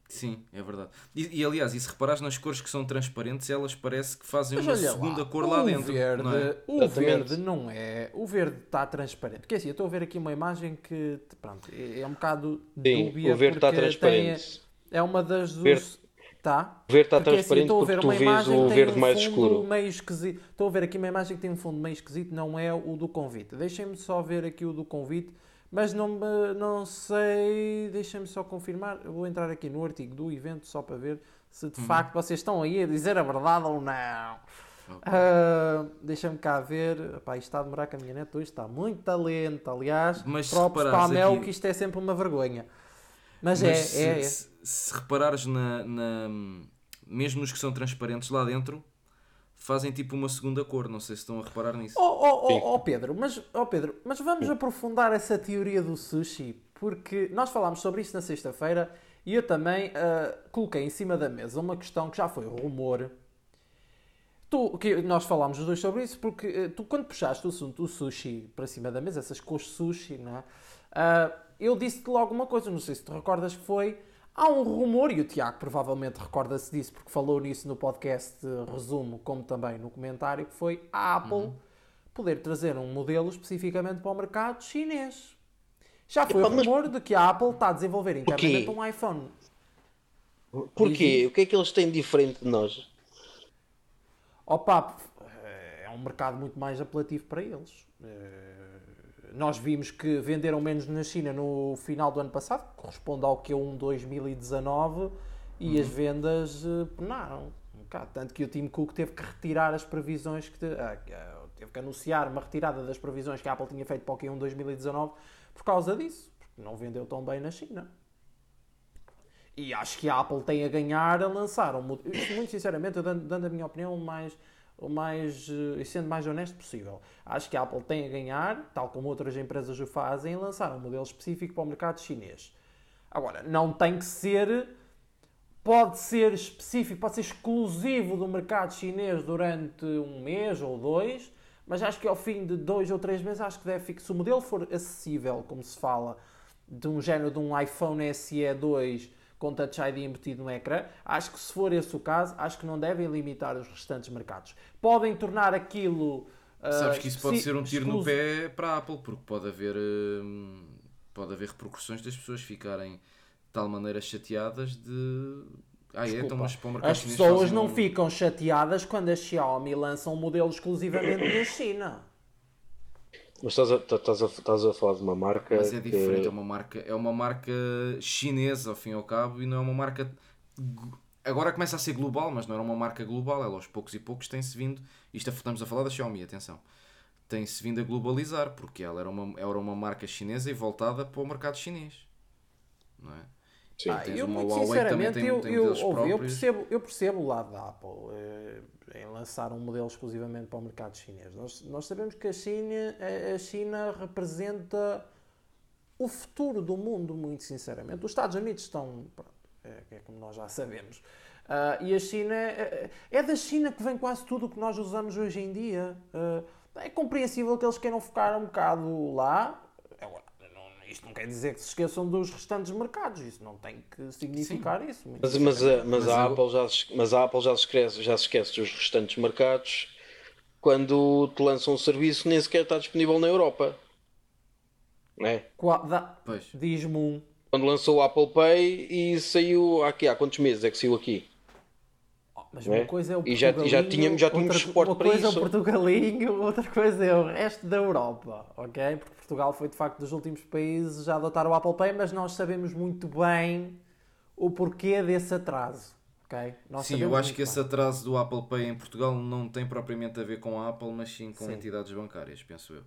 Sim, é verdade. E, e, aliás, e se reparares nas cores que são transparentes, elas parece que fazem Mas uma segunda lá, cor lá dentro. Verde, não é? O Exatamente. verde não é. O verde está transparente. Porque assim, eu estou a ver aqui uma imagem que pronto, é, é um bocado Sim, dúbia. O verde está transparente. Tem, é uma das dos. Verde. Tá? O verde está porque, transparente assim, porque tu vês o verde um mais escuro. Meio esquisito. Estou a ver aqui uma imagem que tem um fundo meio esquisito, não é o do convite. Deixem-me só ver aqui o do convite mas não, não sei, deixem-me só confirmar. Eu vou entrar aqui no artigo do evento só para ver se de uhum. facto vocês estão aí a dizer a verdade ou não. Okay. Uh, Deixa-me cá ver. Epá, isto está a demorar com a minha net hoje, está muito talento. Aliás, mas próprio para a Mel, aqui... que isto é sempre uma vergonha. Mas, mas é, se, é, é. Se, se reparares na, na, mesmo nos que são transparentes lá dentro, fazem tipo uma segunda cor. Não sei se estão a reparar nisso. Oh, oh, oh, oh Pedro, mas, oh Pedro, mas vamos aprofundar essa teoria do sushi, porque nós falámos sobre isso na sexta-feira e eu também uh, coloquei em cima da mesa uma questão que já foi rumor. Tu, que nós falámos os dois sobre isso porque uh, tu, quando puxaste o assunto do sushi para cima da mesa, essas cores sushi, não é? Uh, eu disse-te logo uma coisa, não sei se tu recordas que foi Há um rumor, e o Tiago provavelmente recorda-se disso porque falou nisso no podcast resumo, como também no comentário, que foi a Apple uhum. poder trazer um modelo especificamente para o mercado chinês. Já foi o rumor mas... de que a Apple está a desenvolver internamente um iPhone. Porquê? O que é que eles têm de diferente de nós? Opa, é um mercado muito mais apelativo para eles. É nós vimos que venderam menos na China no final do ano passado, que corresponde ao Q1 2019, e uhum. as vendas uh, penaram. Um bocado. Tanto que o Tim Cook teve que retirar as previsões, que te, uh, teve que anunciar uma retirada das previsões que a Apple tinha feito para o Q1 2019 por causa disso, porque não vendeu tão bem na China. E acho que a Apple tem a ganhar a lançar um modelo. Muito sinceramente, dando, dando a minha opinião mais o mais, e sendo mais honesto possível. Acho que a Apple tem a ganhar, tal como outras empresas o fazem, em lançar um modelo específico para o mercado chinês. Agora, não tem que ser, pode ser específico, pode ser exclusivo do mercado chinês durante um mês ou dois, mas acho que ao fim de dois ou três meses, acho que deve ficar, se o modelo for acessível, como se fala, de um género de um iPhone SE 2 com Touch ID embutido no ecrã. Acho que se for esse o caso, acho que não devem limitar os restantes mercados. Podem tornar aquilo. Uh, Sabes que isso pode ser um tiro no pé para a Apple, porque pode haver, uh, pode haver repercussões das pessoas ficarem de tal maneira chateadas de. Ah, é, então, mas As pessoas não um... ficam chateadas quando a Xiaomi lança um modelo exclusivamente na China. Mas estás a, estás, a, estás a falar de uma marca. Mas é diferente, que... é uma marca, é uma marca chinesa ao fim e ao cabo e não é uma marca. Agora começa a ser global, mas não era uma marca global. Ela aos poucos e poucos tem-se vindo. Isto estamos a falar da Xiaomi, atenção. Tem-se vindo a globalizar, porque ela era uma, era uma marca chinesa e voltada para o mercado chinês. Não é? Sim. Ah, eu, muito sinceramente, tem, eu, tem eu, ouve, eu, percebo, eu percebo o lado da Apple eh, em lançar um modelo exclusivamente para o mercado chinês. Nós, nós sabemos que a China, a China representa o futuro do mundo, muito sinceramente. Os Estados Unidos estão, pronto, é, é como nós já sabemos. Uh, e a China, é, é, da China que vem quase tudo o que nós usamos hoje em dia. Uh, é compreensível que eles queiram focar um bocado lá, isto não quer dizer que se esqueçam dos restantes mercados, isso não tem que significar Sim. isso. Mas, mas, a, mas, mas, a. Apple já, mas a Apple já se, esquece, já se esquece dos restantes mercados quando te lança um serviço nem sequer está disponível na Europa. Não é? Diz-me um. Quando lançou o Apple Pay e saiu aqui há quantos meses é que saiu aqui? Mas uma é? coisa é o E já, já tínhamos, já tínhamos outra, suporte para isso. Uma coisa é o Portugalinho, [LAUGHS] outra coisa é o resto da Europa, ok? Porque Portugal foi de facto dos últimos países a adotar o Apple Pay, mas nós sabemos muito bem o porquê desse atraso. Okay? Nós sim, eu acho que bem. esse atraso do Apple Pay em Portugal não tem propriamente a ver com a Apple, mas sim com sim. entidades bancárias, penso eu.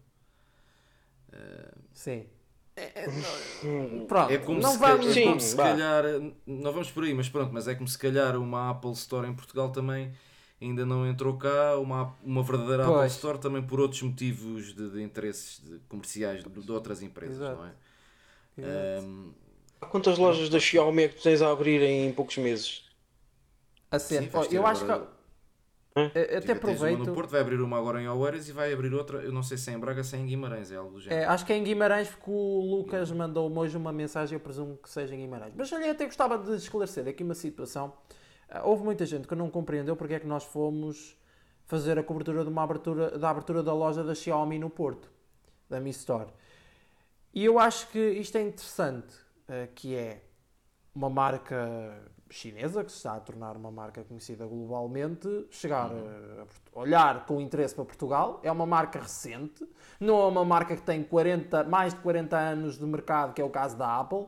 Uh... Sim. É, pronto, é como não se, vamos, é como se calhar, não vamos por aí, mas pronto, mas é como se calhar uma Apple Store em Portugal também ainda não entrou cá, uma, uma verdadeira pois. Apple Store também por outros motivos de, de interesses de, comerciais de, de, outras empresas, Exato. não é? Um, Quantas lojas da Xiaomi é que tu tens a abrir em poucos meses? A ser, Sim, eu acho que até aproveito. no Porto vai abrir uma agora em Oeiras e vai abrir outra, eu não sei se é em Braga, se é em Guimarães, é algo do género. É, acho que é em Guimarães porque o Lucas mandou hoje uma mensagem, eu presumo que seja em Guimarães. Mas eu até gostava de esclarecer aqui uma situação. Ah, houve muita gente que não compreendeu porque é que nós fomos fazer a cobertura de uma abertura, da abertura da loja da Xiaomi no Porto, da Mi Store. E eu acho que isto é interessante, ah, que é uma marca chinesa, que se está a tornar uma marca conhecida globalmente, chegar uhum. a, olhar com interesse para Portugal. É uma marca recente, não é uma marca que tem 40, mais de 40 anos de mercado, que é o caso da Apple,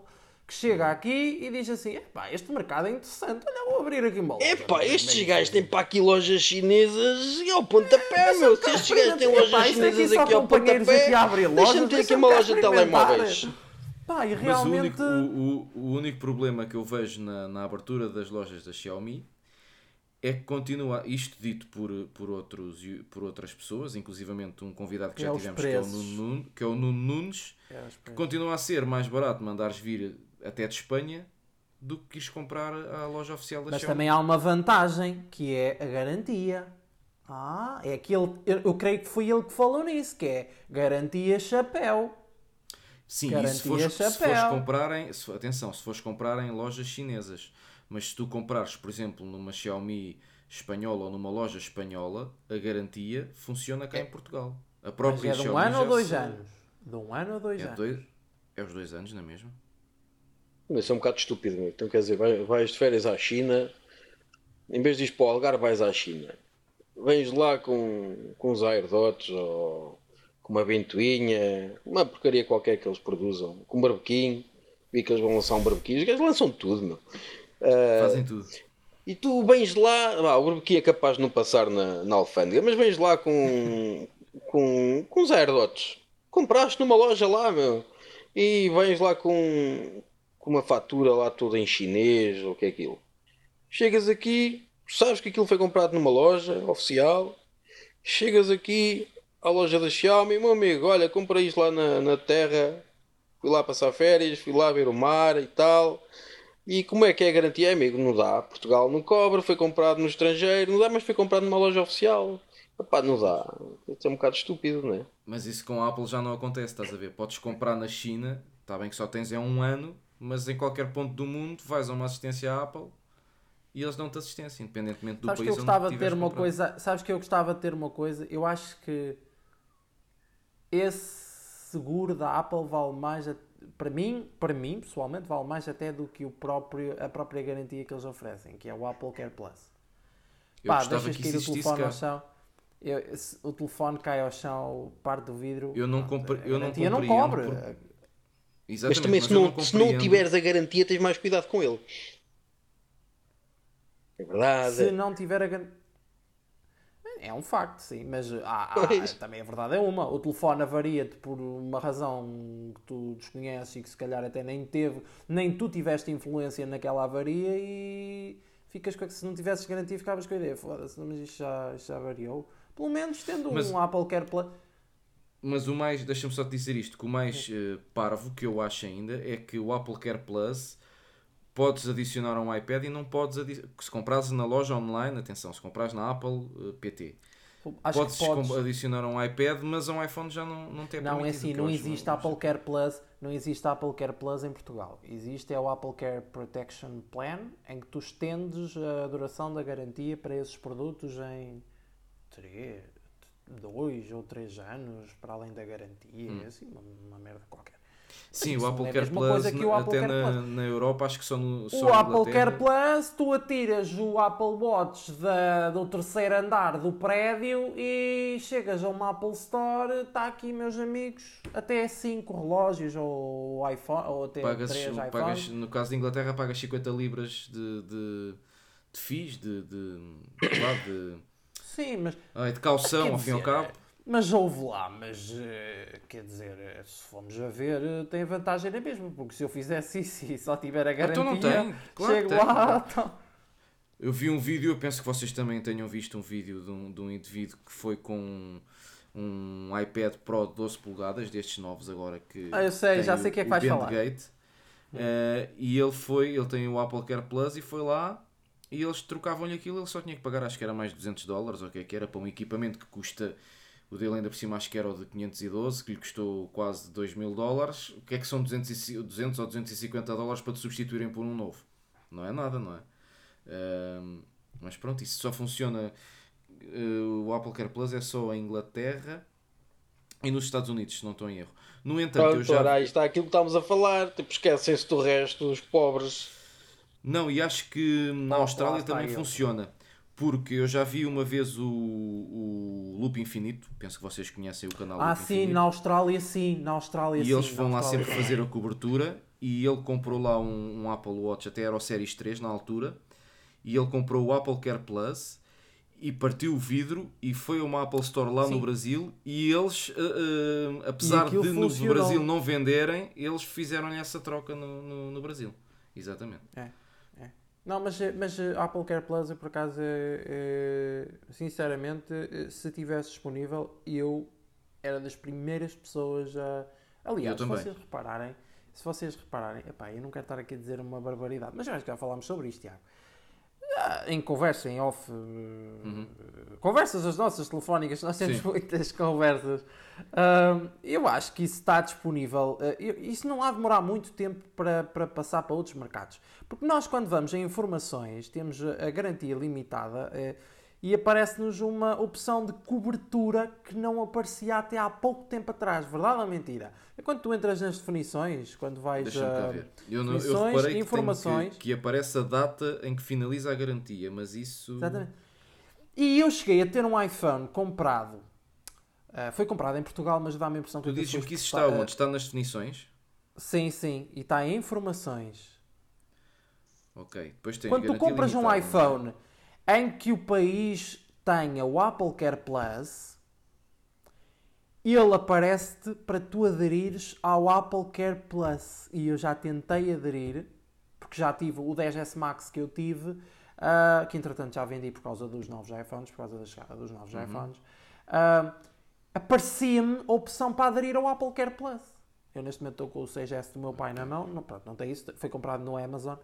que chega uhum. aqui e diz assim: este mercado é interessante, olha, vou abrir aqui uma loja. Epá, estes gajos têm para aqui lojas chinesas e ao pontapé, meu. Se estes gajos têm lojas chinesas aqui ao pontapé, deixa-me ter aqui uma loja de telemóveis. Pá, e realmente... Mas o único, o, o, único problema que eu vejo na, na abertura das lojas da Xiaomi é que continua, isto dito por, por, outros, por outras pessoas, inclusivamente um convidado que já é tivemos, que é, o Nuno, que é o Nuno Nunes, é que continua a ser mais barato mandares vir até de Espanha do que quis comprar a loja oficial da Mas Xiaomi. também há uma vantagem, que é a garantia. Ah, é aquele, eu, eu creio que foi ele que falou nisso, que é garantia chapéu. Sim, e se fores, se fores comprarem, se, atenção, se fores comprar em lojas chinesas, mas se tu comprares, por exemplo, numa Xiaomi espanhola ou numa loja espanhola, a garantia funciona cá é. em Portugal. A própria mas é de um ano ou dois se... anos? De um ano ou dois é anos? Dois, é os dois anos, não é mesmo? Mas é um bocado estúpido, meu. então quer dizer, vais, vais de férias à China, em vez de ir para o Algarve, vais à China. Vens lá com, com os AirDots ou com uma ventoinha, uma porcaria qualquer que eles produzam, com um barbequinho, vi que eles vão lançar um barbequinho, os gajos lançam tudo, meu. Uh, Fazem tudo. E tu vens lá, o barbequinho é capaz de não passar na, na alfândega, mas vens lá com, com, com os airdots. Compraste numa loja lá, meu, e vens lá com, com uma fatura lá toda em chinês, ou o que é aquilo. Chegas aqui, sabes que aquilo foi comprado numa loja oficial, chegas aqui, à loja da Xiaomi, meu amigo, olha, comprei isto lá na, na terra, fui lá passar férias, fui lá ver o mar e tal. E como é que é a garantia, amigo? Não dá. Portugal não cobra, foi comprado no estrangeiro, não dá, mas foi comprado numa loja oficial. Epá, não dá. Isso é um bocado estúpido, não é? Mas isso com a Apple já não acontece, estás a ver? Podes comprar na China, está bem que só tens é um ano, mas em qualquer ponto do mundo vais a uma assistência à Apple e eles dão-te assistência, independentemente do sabes país que eu gostava de ter uma coisa Sabes que eu gostava de ter uma coisa, eu acho que esse seguro da Apple vale mais para mim, para mim pessoalmente vale mais até do que o próprio, a própria garantia que eles oferecem, que é o Apple Care Plus. Eu Pá, deixas cair o telefone ao chão. Eu, se, o telefone cai ao chão, parte do vidro. Eu não compro. Eu não, não cobre. Exatamente, mas também mas se, não, não se não tiveres a garantia, tens mais cuidado com ele. É verdade. Se não tiver a garantia. É um facto, sim, mas há, há, também a verdade é uma. O telefone avaria-te por uma razão que tu desconheces e que se calhar até nem teve, nem tu tiveste influência naquela avaria e ficas com se não tivesses garantia ficavas com a ideia, foda-se, mas isto já, isto já variou. Pelo menos tendo mas, um Apple Care Plus. Mas o mais, deixa-me só te dizer isto, que o mais uh, parvo que eu acho ainda é que o Apple Care Plus podes adicionar um iPad e não podes se comprares na loja online, atenção, se comprares na Apple eh, PT. Acho podes, podes, adicionar um iPad, mas um iPhone já não, não tem Não, é assim, não existe não, Apple Care Plus, não existe Apple Care Plus em Portugal. Existe é o Apple Care Protection Plan, em que tu estendes a duração da garantia para esses produtos em 3, 2 ou 3 anos, para além da garantia, hum. assim, uma, uma merda qualquer. Sim, o Apple é Care Plus, Apple até na, Plus. na Europa, acho que só no só O Apple Care Plus, tu atiras o Apple Watch da, do terceiro andar do prédio e chegas a uma Apple Store, está aqui, meus amigos, até 5 relógios ou iPhone, ou até pagas, 3 iPhones. Pagas, no caso da Inglaterra, pagas 50 libras de, de, de FIIs, de, de, de, Sim, mas... de caução, ao fim e ao cabo. Mas houve lá, mas eh, quer dizer, eh, se formos a ver, eh, tem vantagem na mesma, porque se eu fizesse [LAUGHS] isso e só tiver a garantia, então não tem. Claro chego tem. lá. [LAUGHS] Então... Eu vi um vídeo, eu penso que vocês também tenham visto um vídeo de um, de um indivíduo que foi com um iPad Pro de 12 polegadas, destes novos agora que. Ah, eu sei, já sei o que é que vais falar. Gate, uh, e ele foi, ele tem o Apple Care Plus e foi lá e eles trocavam-lhe aquilo, ele só tinha que pagar, acho que era mais de 200 dólares, ou o que é que era, para um equipamento que custa o dele ainda por cima acho que era o de 512, que lhe custou quase 2 mil dólares. O que é que são 200, 200 ou 250 dólares para te substituírem por um novo? Não é nada, não é? Uh, mas pronto, isso só funciona. Uh, o Apple Care Plus é só em Inglaterra e nos Estados Unidos, se não estou em erro. No entanto, pronto, eu já. Ora, aí está aquilo que estávamos a falar. Tipo, esquecem-se do resto, os pobres. Não, e acho que na Austrália também funciona. Porque eu já vi uma vez o, o Loop Infinito, penso que vocês conhecem o canal Ah, Loop sim, Infinito. na Austrália sim, na Austrália e sim. E eles vão lá sempre fazer a cobertura e ele comprou lá um, um, Apple Watch, até era o Series 3 na altura, e ele comprou o Apple Care Plus e partiu o vidro e foi a uma Apple Store lá sim. no Brasil e eles, uh, uh, apesar de funcionou. no Brasil não venderem, eles fizeram-lhe essa troca no, no, no Brasil. Exatamente. É. Não, mas, mas Apple Care Plus, eu, por acaso, é, é, sinceramente, se tivesse disponível, eu era das primeiras pessoas a. Aliás, se vocês repararem, se vocês repararem, epá, eu não quero estar aqui a dizer uma barbaridade, mas acho que já falámos sobre isto, Tiago. Ah, em conversa, em off, uhum. conversas as nossas telefónicas, nós temos Sim. muitas [LAUGHS] conversas. Eu acho que isso está disponível. Uh, isso não há de demorar muito tempo para, para passar para outros mercados. Porque nós, quando vamos em informações, temos a garantia limitada uh, e aparece-nos uma opção de cobertura que não aparecia até há pouco tempo atrás. Verdade ou mentira? É quando tu entras nas definições, quando vais a ver. Eu, não, eu reparei informações, que, que, aparece a data em que finaliza a garantia, mas isso. Exatamente. E eu cheguei a ter um iPhone comprado. Uh, foi comprado em Portugal, mas dá-me a impressão que. Tu dizes que isso está uh, onde? Está nas definições? Sim, sim. E está em informações. Ok. Depois tem Quando tu compras um iPhone em que o país tenha o Apple Care Plus, ele aparece-te para tu aderires ao Apple Care Plus. E eu já tentei aderir, porque já tive o 10S Max que eu tive, uh, que entretanto já vendi por causa dos novos iPhones, por causa da chegada dos novos uhum. iPhones. Uh, Aparecia-me a opção para aderir ao Apple Care Plus. Eu neste momento estou com o 6S do meu pai na mão, não, pronto, não tem isso, foi comprado no Amazon.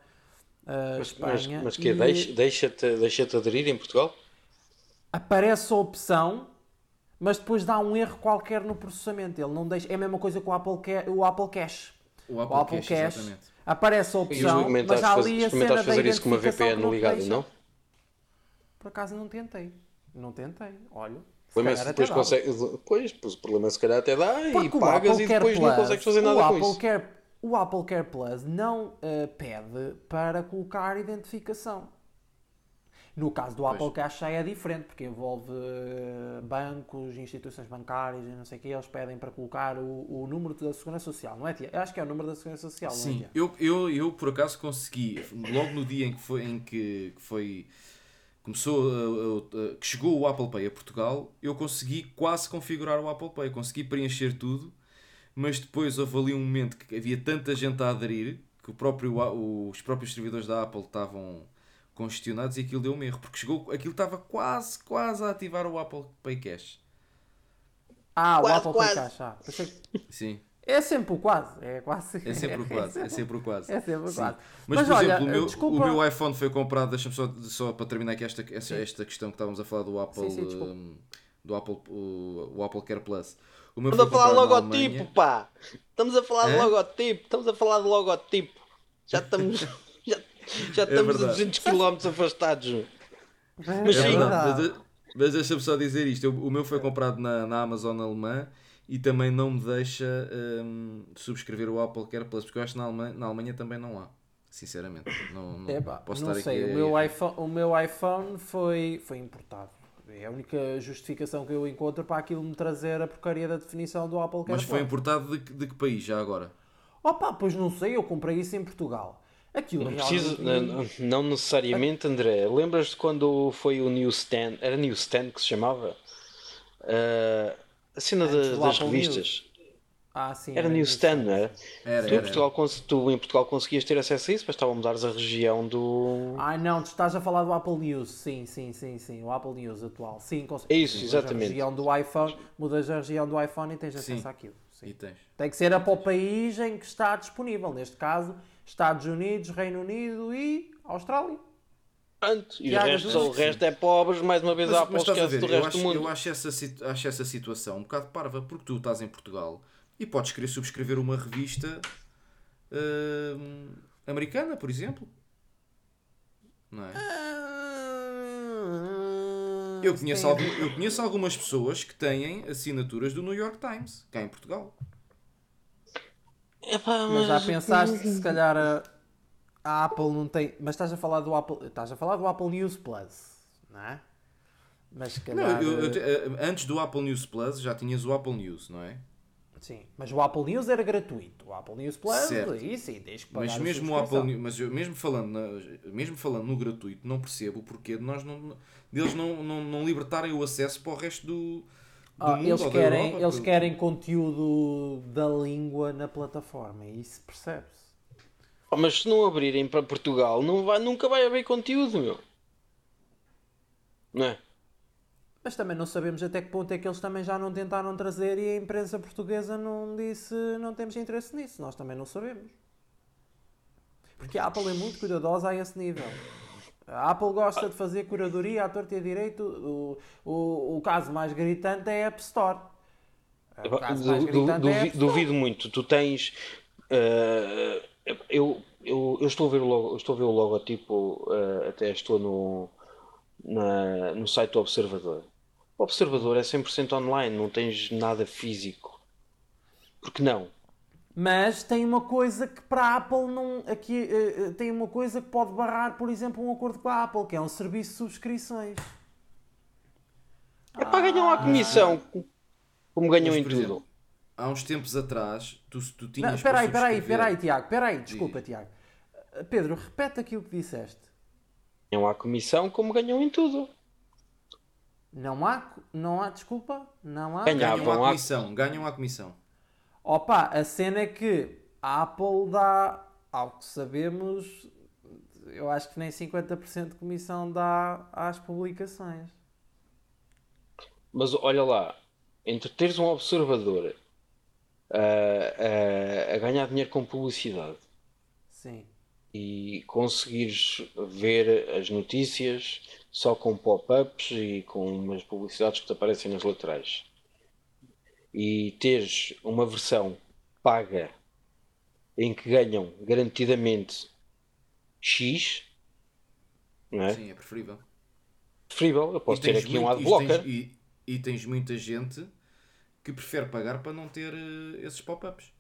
Uh, mas, Espanha, mas, mas que e... deixa-te deixa aderir em Portugal? Aparece a opção, mas depois dá um erro qualquer no processamento. Ele não deixa. É a mesma coisa que o Apple, Ca... o Apple Cash. O Apple, o Apple Cash, Cash aparece a opção, mas há ali a cena fazer isso com uma VPN ligada, não? Por acaso não tentei. Não tentei. Olha. Mas depois consegue. Pois, o problema se calhar até dá Porque e pagas e depois Plus, não consegues fazer nada com Apple isso. Care o Apple Care Plus não uh, pede para colocar identificação. No caso do pois. Apple Cash já é diferente, porque envolve uh, bancos, instituições bancárias e não sei o que, eles pedem para colocar o, o número da Segurança Social, não é, tia? Eu acho que é o número da Segurança Social, Sim, não é, eu, eu, eu por acaso consegui, logo no dia em que foi, em que, foi começou a, a, que chegou o Apple Pay a Portugal, eu consegui quase configurar o Apple Pay, consegui preencher tudo mas depois houve ali um momento que havia tanta gente a aderir que o próprio, os próprios servidores da Apple estavam congestionados e aquilo deu um erro, porque chegou, aquilo estava quase, quase a ativar o Apple Pay Cash. Ah, quase, o Apple quase. Pay Cash, ah. Que... Sim. É sempre o quase, é quase. É sempre o [LAUGHS] quase, é sempre o quase. É sempre o quase. Mas, Mas, por olha, exemplo, o meu, desculpa... o meu iPhone foi comprado, deixa-me só, só para terminar aqui esta, esta, esta questão que estávamos a falar do Apple, sim, sim, um, do Apple, o, o Apple Care Plus. Estamos a falar de logotipo, pá. Estamos a falar é? de logotipo. Estamos a falar de logotipo. Já estamos, [LAUGHS] já, já é estamos é a 200 km afastados. Mas é sim. Mas, mas deixa-me só dizer isto. o meu foi comprado na, na Amazon alemã e também não me deixa um, subscrever o Apple Care Plus, porque eu acho que na Alemanha, na Alemanha também não há. Sinceramente, não, não Epá, posso não estar sei. aqui. O meu, iPhone, o meu iPhone foi, foi importado. É a única justificação que eu encontro para aquilo me trazer a porcaria da definição do Apple Mas foi importado de, de que país já agora? Opa, pois não sei, eu comprei isso em Portugal. Aquilo não, precisa, não, não, necessariamente, André. Lembras-te quando foi o Newsstand? Era Newsstand que se chamava? Uh, a cena de, das revistas. Ah, sim, era Newsstand, não era? era, tu, era, Portugal, tu, em Portugal conseguias ter acesso a isso, mas estava a mudar a região do. Ah, não, tu estás a falar do Apple News, sim, sim, sim, sim, o Apple News atual. Sim, consegues. É isso, exatamente. A região do iPhone, mudas a região do iPhone e tens acesso sim. àquilo. Sim. E tens. Tem que ser para o país em que está disponível, neste caso, Estados Unidos, Reino Unido e Austrália. Pronto, e, o resto, o resto é pobres, mais uma vez, mas, há mas do resto acho, do mundo. Eu acho essa, acho essa situação um bocado parva, porque tu estás em Portugal e podes querer subscrever uma revista uh, americana, por exemplo. Não é? Eu conheço, algum, eu conheço algumas pessoas que têm assinaturas do New York Times, cá em Portugal. Epá, mas... mas já pensaste que se calhar a, a, Apple não tem. Mas estás a falar do Apple. Estás a falar do Apple News Plus, não é? Mas se calhar. Não, eu, eu, eh, antes do Apple News Plus já tinhas o Apple News, não é? Sim, mas o Apple News era gratuito. O Apple News Plus, certo. aí sim, tens que pagar Mas mesmo o Apple News, mas eu, mesmo falando, na, mesmo falando no gratuito, não percebo o porquê de nós não, deles não, não, não libertarem o acesso para o resto do, do ah, mundo, eles querem, Europa, eles querem conteúdo da língua na plataforma, e isso percebe-se. Oh, mas se não abrirem para Portugal, não vai, nunca vai haver conteúdo, meu. Não é? Mas também não sabemos até que ponto é que eles também já não tentaram trazer e a imprensa portuguesa não disse não temos interesse nisso. Nós também não sabemos. Porque a Apple é muito cuidadosa a esse nível. A Apple gosta de fazer curadoria à torta e a direito. O, o, o caso mais gritante é a App Store. O caso mais gritante du, du, é App Store. Duvido muito. Tu tens. Uh, eu, eu, eu, estou a ver o, logo, estou a ver o logotipo, uh, até estou no, na, no site do Observador. O observador é 100% online, não tens nada físico. Porque não? Mas tem uma coisa que para a Apple não. Aqui, uh, tem uma coisa que pode barrar, por exemplo, um acordo com a Apple, que é um serviço de subscrições. É para ganhar uma comissão, como ganham Mas, em tudo. Exemplo, há uns tempos atrás, tu, tu tinhas. Espera aí, espera aí, espera aí, Tiago, espera aí, desculpa, Tiago. Pedro, repete aquilo que disseste. Ganham a comissão como ganham em tudo. Não há, não há, desculpa, não há. Ganham a comissão, ganham a comissão. Opa, a cena é que a Apple dá, ao que sabemos, eu acho que nem 50% de comissão dá às publicações. Mas olha lá, entre teres um observador a, a, a ganhar dinheiro com publicidade Sim. e conseguires ver as notícias só com pop-ups e com umas publicidades que te aparecem nas laterais e teres uma versão paga em que ganham garantidamente X, não é? Sim, é preferível. Preferível, eu posso ter aqui muito, um adblocker. E, e, e, tens muita gente que prefere pagar para não ter uh, esses pop-ups.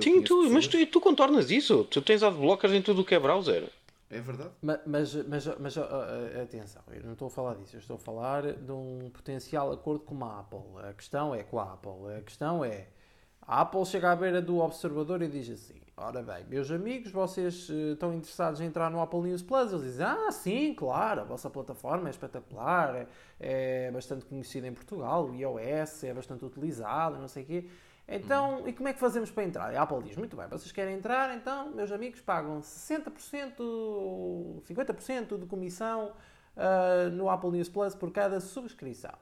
Sim, tu, mas tu, tu contornas isso. Tu tens adblockers em tudo o que é browser. É verdade. Mas, mas, mas, mas atenção, eu não estou a falar disso, eu estou a falar de um potencial acordo com a Apple. A questão é com a Apple. A questão é. A Apple chega à beira do observador e diz assim: Ora bem, meus amigos, vocês uh, estão interessados em entrar no Apple News Plus? Eles dizem: Ah, sim, claro, a vossa plataforma é espetacular, é, é bastante conhecida em Portugal, o iOS é bastante utilizado, não sei o quê. Então, e como é que fazemos para entrar? A Apple diz, muito bem, vocês querem entrar, então, meus amigos, pagam 60%, 50% de comissão uh, no Apple News Plus por cada subscrição.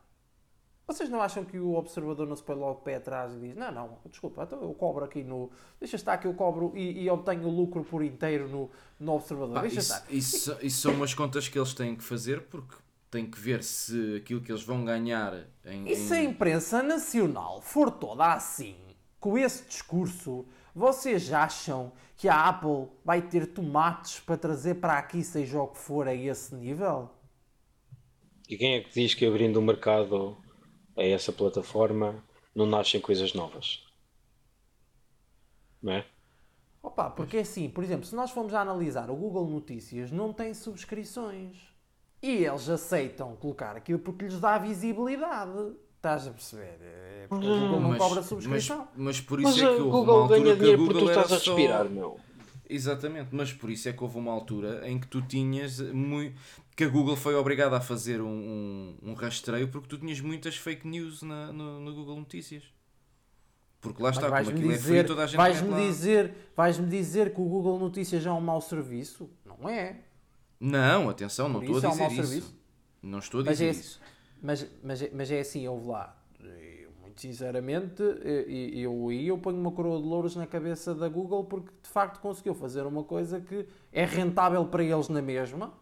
Vocês não acham que o observador não se põe logo pé atrás e diz, não, não, desculpa, então eu cobro aqui no... Deixa estar que eu cobro e, e obtenho o lucro por inteiro no, no observador. Deixa isso, estar. Isso, isso são umas contas que eles têm que fazer porque tem que ver se aquilo que eles vão ganhar em. E se a imprensa nacional for toda assim, com esse discurso, vocês acham que a Apple vai ter tomates para trazer para aqui, seja o que for, a esse nível? E quem é que diz que abrindo o mercado a essa plataforma não nascem coisas novas? Não é? Opa, porque é assim, por exemplo, se nós formos a analisar o Google Notícias, não tem subscrições. E eles aceitam colocar aquilo porque lhes dá visibilidade. Estás a perceber? É porque o Google não mas, cobra subscrição. Mas, mas por isso mas é que o Google ganha dinheiro porque tu estás a respirar, só... meu. Exatamente, mas por isso é que houve uma altura em que tu tinhas muito. Que a Google foi obrigada a fazer um, um, um rastreio porque tu tinhas muitas fake news na, no, no Google Notícias. Porque lá está, vais-me é dizer, é toda a gente vais-me dizer, vais-me dizer que o Google Notícias é um mau serviço? Não é. Não, atenção, não estou a dizer é um isso. Serviço? Não estou a dizer mas é, isso. Mas, mas, mas é assim, ouve lá. Muito sinceramente, eu aí eu ponho uma coroa de louros na cabeça da Google porque de facto conseguiu fazer uma coisa que é rentável para eles na mesma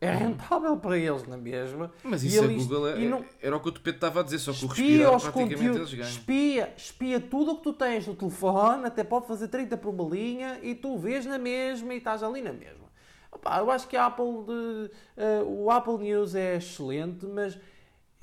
é rentável para eles na mesma. Mas isso a Google é, não... era o que o Tupete estava a dizer, só que o respirar praticamente eles ganham. Espia, espia tudo o que tu tens no telefone, até pode fazer 30 por uma linha e tu vês na mesma e estás ali na mesma. Opa, eu acho que a Apple de, uh, o Apple News é excelente, mas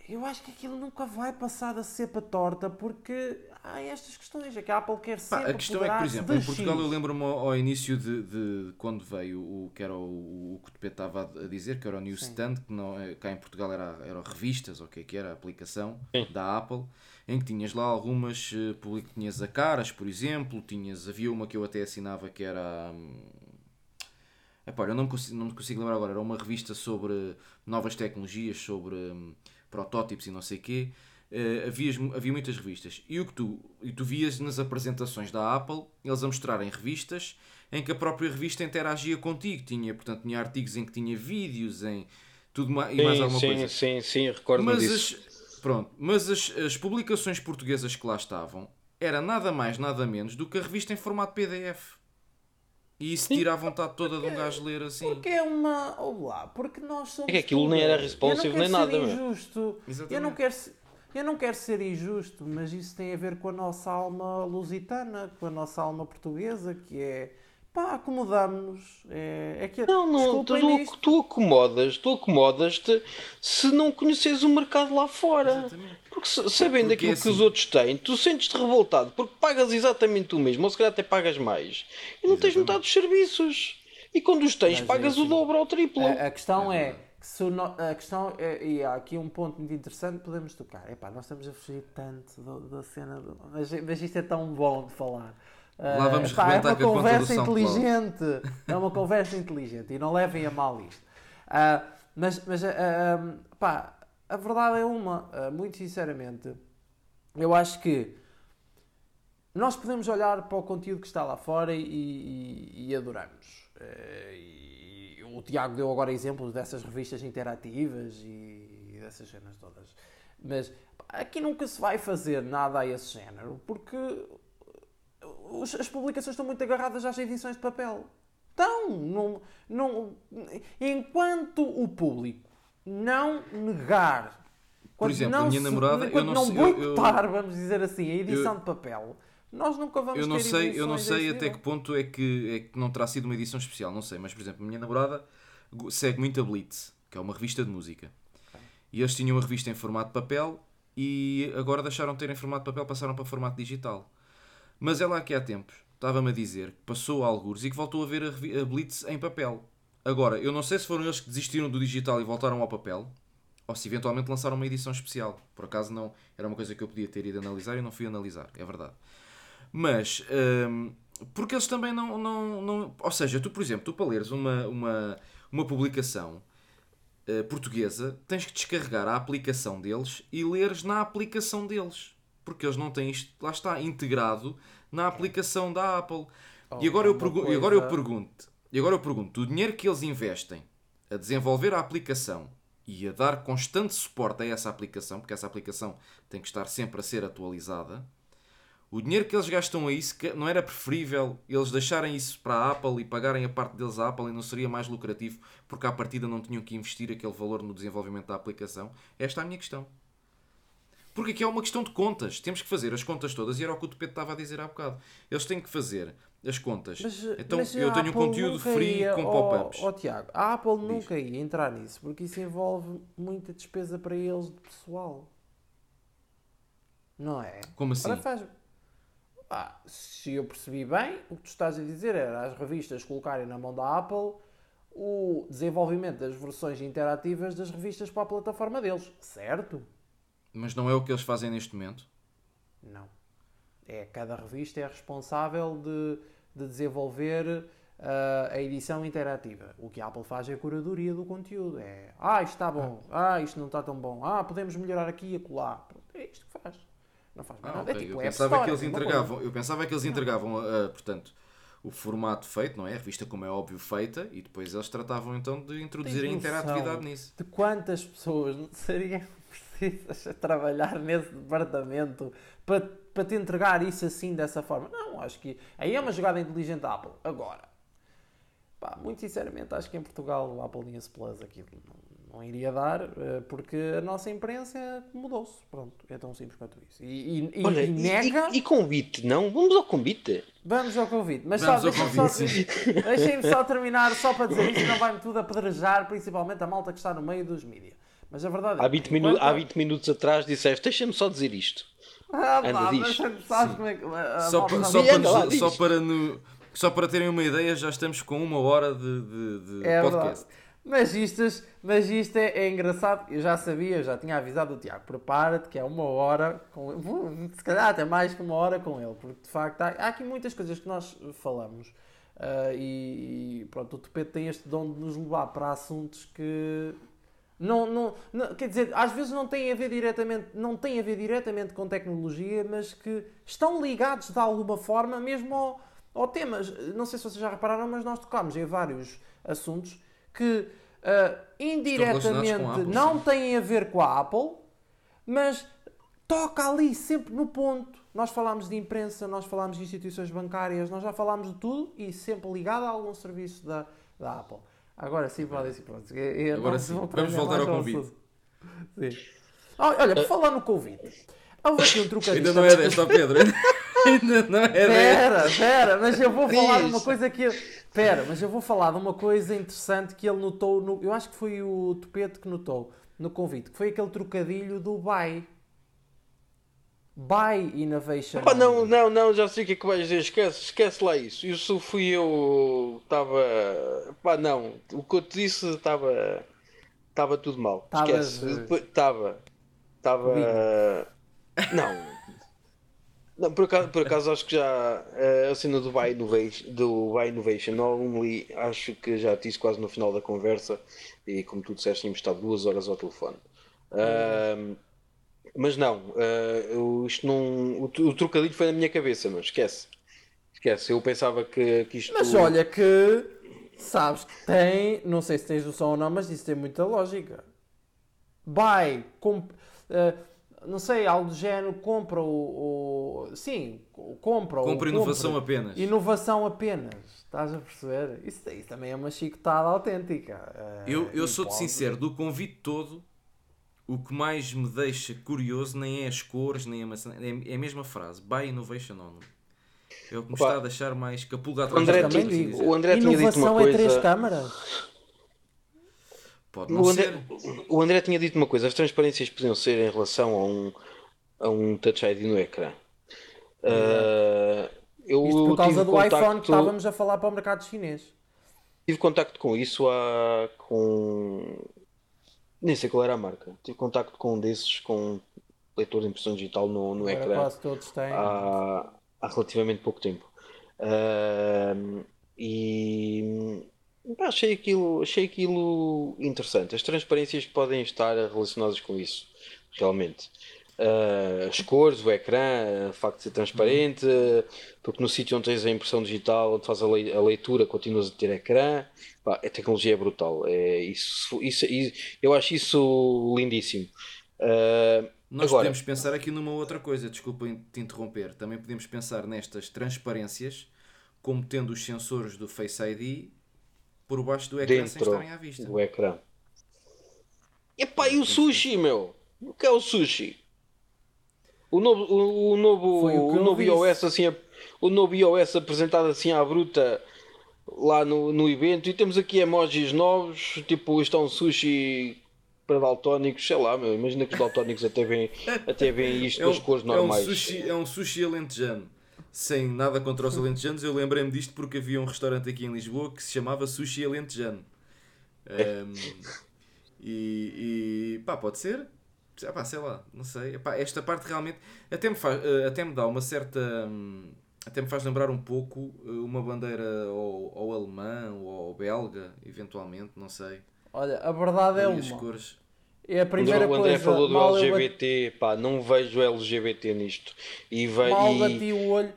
eu acho que aquilo nunca vai passar da cepa torta porque há estas questões. É que a Apple quer sempre. Pá, a questão é que, por exemplo, em Portugal eu lembro-me ao, início de, de, quando veio o que era o, o que o estava a dizer, que era o Newsstand, que não, é, cá em Portugal era, era revistas, ou o que é que era, a aplicação Sim. da Apple, em que tinhas lá algumas. Uh, tinhas a Caras, por exemplo, tinhas, havia uma que eu até assinava que era. Hum, Epá, eu não me, consigo, não me consigo lembrar agora, era uma revista sobre novas tecnologias, sobre. Hum, protótipos e não sei o quê, uh, havia, havia muitas revistas. E o que tu, e tu vias nas apresentações da Apple, eles a mostrarem revistas em que a própria revista interagia contigo. Tinha, portanto, tinha artigos em que tinha vídeos, em tudo mais, sim, e mais alguma sim, coisa. Sim, sim, recordo mas disso. As, pronto, mas as, as publicações portuguesas que lá estavam era nada mais, nada menos do que a revista em formato PDF. E isso tira a vontade toda porque, de um gajo ler assim. Porque é uma. Olá, porque nós somos. É que aquilo nem era responsive nem nada. Injusto. Eu não quero ser. Eu não quero ser injusto, mas isso tem a ver com a nossa alma lusitana, com a nossa alma portuguesa, que é pá, acomodamos-nos. É, é que, não, não, tu, tu, acomodas, tu acomodas-te se não conheces o mercado lá fora. Exatamente. Porque sabendo porque aquilo assim, que os outros têm, tu sentes-te revoltado porque pagas exatamente o mesmo, ou se calhar até pagas mais, e não exatamente. tens metade dos serviços. E quando os tens, Mas pagas é assim, o dobro ou o triplo. A, a questão é, a questão é, e há aqui um ponto muito interessante podemos tocar. Epá, nós estamos a fugir tanto da, cena, do, mas, mas isto é tão bom de falar. Lá vamos uh, pá, é uma conversa inteligente. É uma conversa inteligente e não levem a mal isto. Uh, mas, mas uh, pá, a verdade é uma, muito sinceramente, eu acho que nós podemos olhar para o conteúdo que está lá fora e, e, e adoramos. E, o Tiago deu agora exemplos dessas revistas interativas e dessas cenas todas. Mas aqui nunca se vai fazer nada a esse género, porque as publicações estão muito agarradas às edições de papel. Estão. Não, não, enquanto o público não negar. Por exemplo, a minha namorada. eu não, não boicotar, eu, vamos dizer assim, a edição eu, de papel. Nós nunca vamos eu não sei Eu não sei até que ponto é que, é que não terá sido uma edição especial, não sei. Mas, por exemplo, a minha namorada segue muito a Blitz, que é uma revista de música. Okay. E eles tinham uma revista em formato de papel e agora deixaram de ter em formato de papel, passaram para formato digital. Mas ela aqui há tempos estava-me a dizer que passou a algures e que voltou a ver a, a Blitz em papel. Agora, eu não sei se foram eles que desistiram do digital e voltaram ao papel, ou se eventualmente lançaram uma edição especial. Por acaso não, era uma coisa que eu podia ter ido analisar e não fui analisar, é verdade. Mas, hum, porque eles também não, não, não... Ou seja, tu, por exemplo, tu para leres uma, uma, uma publicação uh, portuguesa, tens que descarregar a aplicação deles e leres na aplicação deles porque eles não têm isto, lá está, integrado na aplicação da Apple. Oh, e agora, eu coisa... agora eu pergunto, e agora eu pergunto, o dinheiro que eles investem a desenvolver a aplicação e a dar constante suporte a essa aplicação, porque essa aplicação tem que estar sempre a ser atualizada, o dinheiro que eles gastam a isso, não era preferível eles deixarem isso para a Apple e pagarem a parte deles à Apple e não seria mais lucrativo porque à partida não tinham que investir aquele valor no desenvolvimento da aplicação? Esta é a minha questão. Porque aqui é uma questão de contas. Temos que fazer as contas todas e era o que o Tupete estava a dizer há bocado. Eles têm que fazer as contas. Mas, então mas eu tenho um conteúdo free ia, com pop-ups. Oh, Tiago, a Apple Diz. nunca ia entrar nisso porque isso envolve muita despesa para eles de pessoal. Não é? Como assim? faz... Ah, se eu percebi bem, o que tu estás a dizer era as revistas colocarem na mão da Apple o desenvolvimento das versões interativas das revistas para a plataforma deles, certo? Mas não é o que eles fazem neste momento? Não. É, cada revista é responsável de, de desenvolver uh, a edição interativa. O que a Apple faz é a curadoria do conteúdo. É, ah, isto está bom, ah, isto não está tão bom, ah, podemos melhorar aqui e acolá. É isto que faz. Não faz mais ah, nada. É okay. É tipo, eu, pensava que eles entregavam, eu pensava que eles entregavam, uh, portanto, o formato feito, não é? A revista, como é óbvio, feita, e depois eles tratavam então de introduzir a interatividade nisso. De quantas pessoas [LAUGHS] seriam precisas trabalhar nesse departamento para, para te entregar isso assim, dessa forma? Não, acho que aí é uma jogada inteligente da Apple. Agora, pá, muito sinceramente, acho que em Portugal o Apple News Plus aqui não, não iria dar, eh, porque a nossa imprensa mudou-se. Pronto, é tão simples quanto isso. E, e, Olha, e nega. E, e, convite, não? Vamos ao convite. Vamos ao convite. Mas Vamos só, deixem-me só, deixem só terminar, só para dizer isto, não vai-me tudo apedrejar, principalmente a malta que está no meio dos mídias. Mas a verdade é há 20, minu há 20 minutos atrás disseste, deixa-me só dizer isto. Ah, Anda, pá, diz. Só, para, só, para, só, para no, só para terem uma ideia, já estamos com uma hora de, de, de é podcast. Mas isto, mas isto é, é, engraçado, eu já sabia, eu já tinha avisado o Tiago, prepara-te que é uma hora, com, se calhar até mais que uma hora com ele, porque de facto há, há aqui muitas coisas que nós falamos. Uh, e, e, pronto, o Tupete tem este dom de nos levar para assuntos que não, não, não, quer dizer, às vezes não tem a ver diretamente, não tem a ver diretamente com tecnologia, mas que estão ligados de alguma forma mesmo ao, ao tema. Não sei se vocês já repararam, mas nós tocámos em vários assuntos que uh, indiretamente Apple, não têm a ver com a Apple, mas toca ali sempre no ponto. Nós falámos de imprensa, nós falámos de instituições bancárias, nós já falámos de tudo e sempre ligado a algum serviço da, da Apple. Agora sim, podem ser pronto. Agora sim, vamos voltar ao convite. Sim. Olha, por falar no convite, houve aqui um [LAUGHS] trocadilho. Ainda não é desta, Pedro. [LAUGHS] Ainda não é desta. Pera, pera, mas eu vou falar de uma coisa que. Pera, mas eu vou falar de uma coisa interessante que ele notou. No... Eu acho que foi o Tupete que notou no convite, que foi aquele trocadilho do buy. Buy Innovation. Opa, não, não, não, já sei o que é que vais dizer. Esquece, esquece lá isso. Isso fui eu. Estava. Pá, não. O que eu te disse estava. Estava tudo mal. Esquece. Estava. Estava. Não. Não, por acaso, por acaso acho que já a cena do Buy Innovation, do Buy Innovation acho que já disse quase no final da conversa e como tu disseste, tínhamos estado duas horas ao telefone. Hum. Mas não, uh, isto não. O, o, trocadilho foi na minha cabeça, mas esquece. Esquece, eu pensava que, que isto. Mas olha que sabes que tem, não sei se tens noção ou não, mas isso tem muita lógica. Vai, comp, uh, não sei, algo do género, compra o. o sim, compra. Compra inovação compra. apenas. Inovação apenas. Estás a perceber? Isso, isso também é uma chicotada autêntica. Uh, eu eu sou-te sincero, do convite todo o que mais me deixa curioso nem é as cores, nem a maçã, é, é a mesma frase, by innovation only. É o que me está a deixar mais capulga atrás André, também digo. O André tinha dito uma coisa... é três câmaras? Pode não o André, ser. O André tinha dito uma coisa, as transparências podiam ser em relação a um, a um Touch ID no ecrã. Uh, eu Isto por causa do contacto... iPhone que estávamos a falar para o mercado chinês. Tive contacto com isso há, com nem sei qual era a marca. Tive contacto com um desses, com leitor de impressão digital no, no ecrã. Quase todos têm. Há, há relativamente pouco tempo. Uh, e achei aquilo, achei aquilo interessante. As transparências podem estar relacionadas com isso, realmente. Uh, as cores, o ecrã, o facto de ser transparente, uhum. porque no sítio onde tens a impressão digital, onde faz a, leitura, continuas a ter ecrã. Pá, a tecnologia é brutal. É, isso, isso, isso, eu acho isso lindíssimo. Uh, Nós agora... podemos pensar aqui numa outra coisa, desculpa te interromper. Também podemos pensar nestas transparências como tendo os sensores do Face ID por baixo do ecrã sem estarem à vista. Do ecrã. Epá, e o sushi, meu? O que é o sushi? O novo, o, o novo, o, o novo iOS assim, o novo iOS apresentado assim à bruta lá no, no evento e temos aqui emojis novos, tipo isto é um sushi para daltónicos, sei lá, meu, imagina que os daltónicos até veem, até veem isto [LAUGHS] é com as cores normais. É um sushi, é um sushi alentejano. Sem nada contra os alentejanos, eu lembrei-me disto porque havia um restaurante aqui em Lisboa que se chamava Sushi Alentejano. Um, e, e pá, pode ser? Epá, sei lá, não sei. Epá, esta parte realmente até me, faz, eh, até me dá uma certa. Hum, até me faz lembrar um pouco eh, uma bandeira ou, ou alemã ou belga, eventualmente, não sei. Olha, a verdade é uma. As cores. É a primeira o André coisa, falou do LGBT, pá, não vejo LGBT nisto. E ve... Mal bati o olho,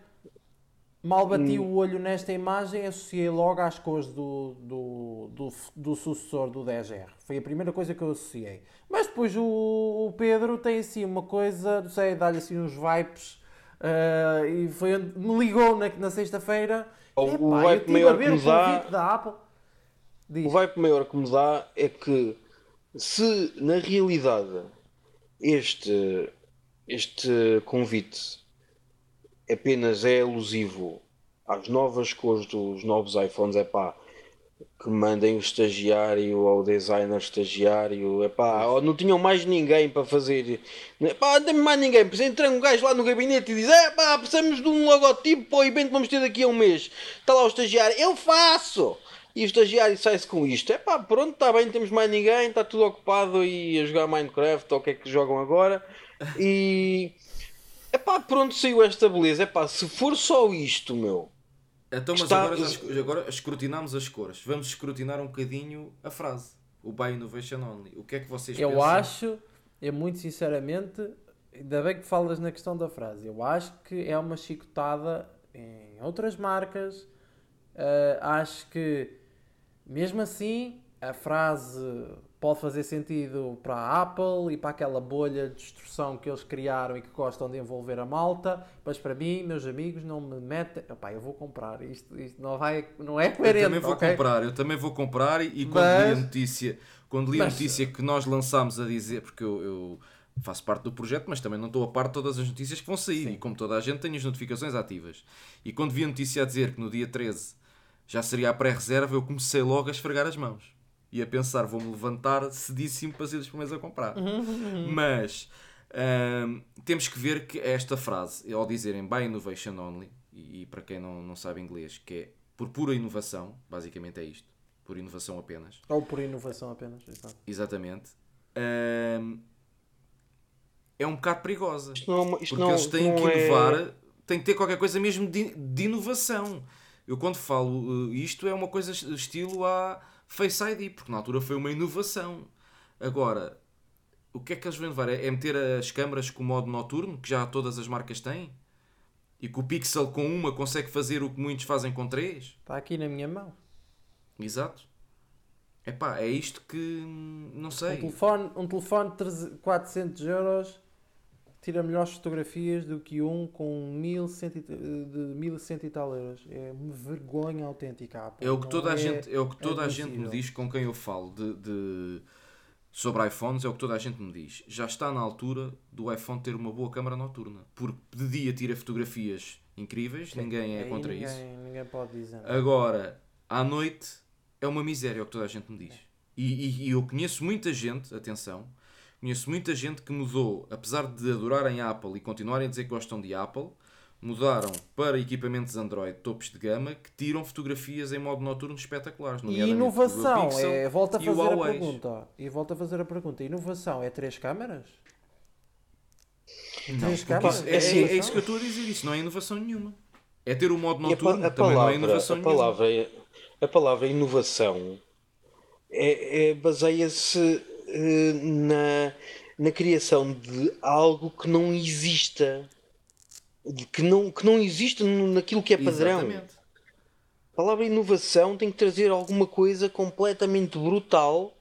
mal bati hum. o olho nesta imagem, associei logo às cores do, do, do, do sucessor do 10R. Foi a primeira coisa que eu associei. Mas depois o, o Pedro tem assim uma coisa, não sei, dá-lhe assim uns vibes. Uh, e foi onde me ligou na, na sexta-feira. O, o vibe maior que me dá. Da Apple. Diz. O vibe maior que me dá é que se na realidade este, este convite apenas é alusivo às novas cores dos novos iPhones, é pá, que mandem o estagiário ou o designer estagiário, é pá, não tinham mais ninguém para fazer, é pá, não mais ninguém, precisa entrar um gajo lá no gabinete e diz, é pá, precisamos de um logotipo para o evento vamos ter daqui a um mês, está lá o estagiário, eu faço! E o estagiário sai-se com isto. É pá, pronto, está bem, não temos mais ninguém, está tudo ocupado e a jogar Minecraft ou o que é que jogam agora. E. É pá, pronto, saiu esta beleza. É pá, se for só isto, meu. Então, mas está... agora, agora escrutinamos as cores. Vamos escrutinar um bocadinho a frase. O Buy Innovation Only. O que é que vocês eu pensam? Eu acho, eu muito sinceramente, ainda bem que falas na questão da frase. Eu acho que é uma chicotada em outras marcas. Uh, acho que mesmo assim, a frase pode fazer sentido para a Apple e para aquela bolha de destruição que eles criaram e que gostam de envolver a malta, mas para mim, meus amigos, não me metem. Epá, eu vou comprar, isto, isto não, vai, não é coerente. Eu também vou okay? comprar, eu também vou comprar e, quando mas... li a notícia, quando li mas... a notícia que nós lançámos a dizer, porque eu, eu faço parte do projeto, mas também não estou a par de todas as notícias que vão sair. Sim. E como toda a gente, tenho as notificações ativas. E quando vi a notícia a dizer que no dia 13 já seria a pré-reserva, eu comecei logo a esfregar as mãos. E a pensar, vou-me levantar cedíssimo para ser dos primeiros a comprar. Mas hum, temos que ver que esta frase, ao dizerem by innovation only, e, e, para quem não, não sabe inglês, que é por pura inovação, basicamente é isto, por inovação apenas. Ou por inovação apenas, exato. Exatamente. Hum, é um bocado perigosa. Isto não, isto porque não, eles têm que inovar, é... tem que ter qualquer coisa mesmo de, de inovação. Eu quando falo uh, isto é uma coisa estilo a Face ID, porque na altura foi uma inovação. Agora, o que é que eles vão levar? É, é meter as câmaras com o modo noturno, que já todas as marcas têm? E que o Pixel com uma consegue fazer o que muitos fazem com três? Está aqui na minha mão. Exato. Epá, é isto que não sei. Um telefone, um telefone de 400 euros tira melhores fotografias do que um com 1100 de 1100 e tal euros. É uma vergonha autêntica. É o que toda a é gente, é o que toda a gente me diz com quem eu falo de, de, sobre iPhones, é o que toda a gente me diz. Já está na altura do iPhone ter uma boa câmara noturna, porque de dia tira fotografias incríveis, Sim, ninguém é contra ninguém, isso. Ninguém pode dizer. Agora, à noite é uma miséria, é o que toda a gente me diz. E, e, e eu conheço muita gente, atenção, Conheço muita gente que mudou, apesar de adorarem Apple e continuarem a dizer que gostam de Apple, mudaram para equipamentos Android topos de gama que tiram fotografias em modo noturno espetaculares. E inovação, é, volta a fazer a pergunta. E volta a fazer a pergunta. Inovação é três câmaras? Não, três câmaras? É, é, é, isso que eu estou a dizer, isso não é inovação nenhuma. É ter o modo noturno, a, a também palavra, não é inovação a palavra, nenhuma. A palavra inovação é, é baseia-se eh, na, na criação de algo que não exista. Que não, que não existe naquilo que é padrão. Exatamente. A palavra inovação tem que trazer alguma coisa completamente brutal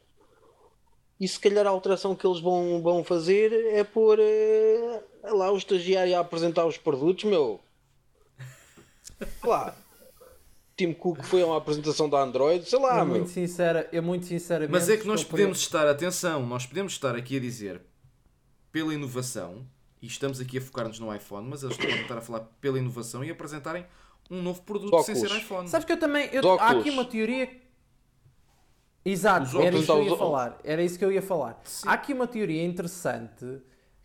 e se calhar a alteração que eles vão, vão fazer é pôr é, lá o estagiário a apresentar os produtos, meu. Claro. Tim Cook foi a uma apresentação da Android, sei lá, eu meu. Muito sincera, eu muito sinceramente. Mas é que nós podemos estar, atenção, nós podemos estar aqui a dizer pela inovação, e estamos aqui a focar-nos no iPhone, mas eles estão a estar a falar pela inovação e apresentarem um novo produto Óculos. sem ser iPhone. Sabes que eu também. Eu, há aqui uma teoria. Exato, era isso que eu ia falar. Era isso que eu ia falar. Sim. Há aqui uma teoria interessante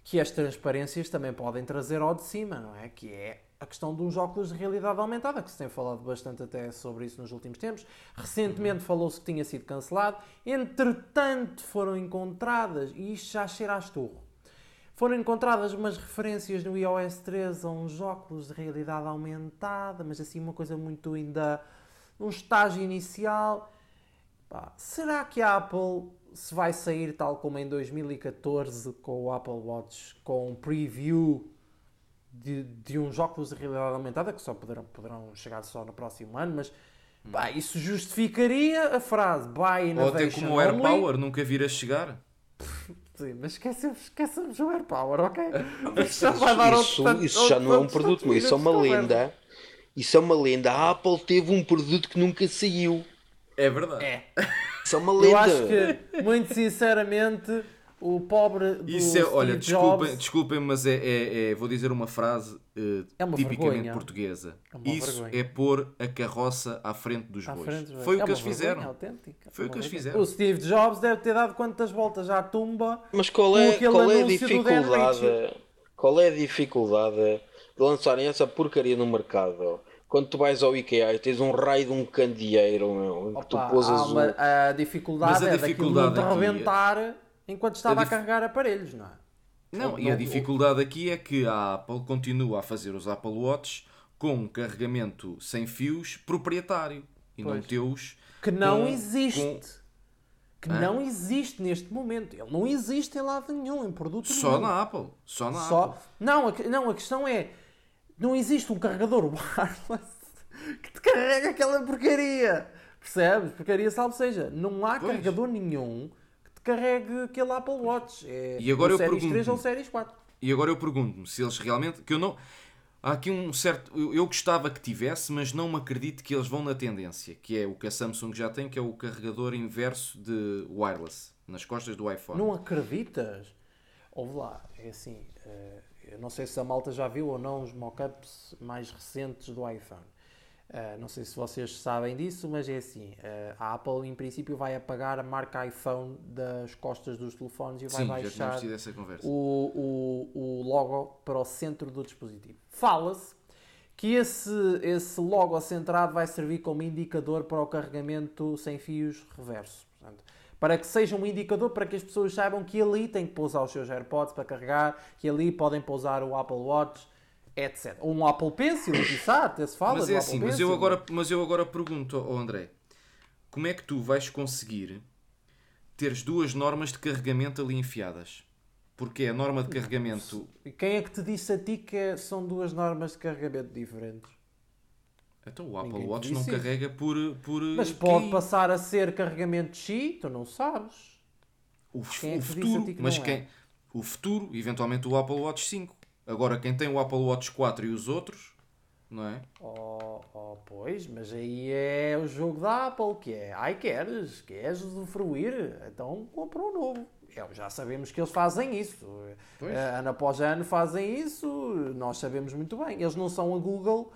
que as transparências também podem trazer ao de cima, não é? Que é a questão dos óculos de realidade aumentada, que se tem falado bastante até sobre isso nos últimos tempos. Recentemente falou-se que tinha sido cancelado, entretanto foram encontradas, e isto já cheira a esturro, foram encontradas umas referências no iOS 13 a uns óculos de realidade aumentada, mas assim uma coisa muito ainda num estágio inicial. Pá, será que a Apple se vai sair tal como em 2014 com o Apple Watch, com um preview de, de uns óculos de realidade aumentada que só poderão, poderão chegar só no próximo ano, mas pá, isso justificaria a frase Buy Innovation Ou até como o AirPower nunca vir a chegar. Sim, mas esquecemos, esquecemos o AirPower, ok? Isso, [LAUGHS] isso, isso já não é um produto, mas isso é uma lenda. Isso é uma lenda. A Apple teve um produto que nunca saiu. É verdade. É. Isso é uma lenda. Eu acho que, muito sinceramente, o pobre do Isso é, olha, Steve desculpem, Jobs... desculpem, mas é, é, é- vou dizer uma frase É uma tipicamente vergonha. portuguesa. É uma Isso vergonha. é pôr a carroça à frente dos À bois. frente, Foi é o que uma eles fizeram. autêntica. Foi o que eles fizeram. O Steve Jobs deve ter dado quantas voltas à tumba Mas qual é, qual é a dificuldade? Qual é a dificuldade de lançarem essa porcaria no mercado? Quando tu vais ao IKEA e tens um raio de um candeeiro meu, em que tu Opa, pôs há azul. uma- a dificuldade Mas a é daquilo dificuldade não te aqui é- rebentar enquanto estava dif- a carregar aparelhos, não é? Não, Ou- e a não- dificuldade aqui é que a Apple continua a fazer os Apple Watch com um carregamento sem fios proprietário e não Pois. teus. Que não com- existe. com- Que Hã? não existe neste momento. Ele não existe em lado nenhum, em produto Só nenhum. na Apple. Só na Só... Apple. Não, a, não, a questão é: não existe um carregador [LAUGHS] wireless que te carrega aquela porcaria. Percebes? Porcaria, salve seja. Não há Pois. carregador nenhum carregue aquele Apple Watch. É E agora eu Series pergunto-me. 3 ou Series 4. E agora eu pergunto-me se eles realmente. Que eu não. Há aqui um certo. Eu, eu gostava que tivesse, mas não me acredito que eles vão na tendência, que é o que a Samsung já tem, que é o carregador inverso de wireless, nas costas do iPhone. Não acreditas? Ouve lá, é assim. eh, eu não sei se a malta já viu ou não os mockups mais recentes do iPhone. Eh, não sei se vocês sabem disso, mas é assim: eh, a Apple, em princípio, vai apagar a marca iPhone das costas dos telefones e vai Sim, baixar o, o, o logo para o centro do dispositivo. Fala-se que esse, esse logo centrado vai servir como indicador para o carregamento sem fios reverso. Portanto, para que seja um indicador para que as pessoas saibam que ali têm que pousar os seus AirPods para carregar, que ali podem pousar o Apple Watch, etc. Ou um Apple Pencil, quiçá, até se fala Mas é assim, mas eu, agora, mas eu agora pergunto ao André: como é que tu vais conseguir teres duas normas de carregamento ali enfiadas? Porque a norma de carregamento. Quem é que te disse a ti que é- são duas normas de carregamento diferentes? Então o Apple Ninguém Watch não isso. carrega por. por Mas pode QI. passar a ser carregamento X, tu não sabes. O, Quem é o que futuro, mas é? quem. O futuro, eventualmente o Apple Watch 5. Agora, quem tem o Apple Watch 4 e os outros, não é? Oh, oh, pois, mas aí é o jogo da Apple, que é, ai queres, queres usufruir, então compra um novo. É, já sabemos que eles fazem isso. Pois. Eh, Ano após ano fazem isso, nós sabemos muito bem. Eles não são a Google,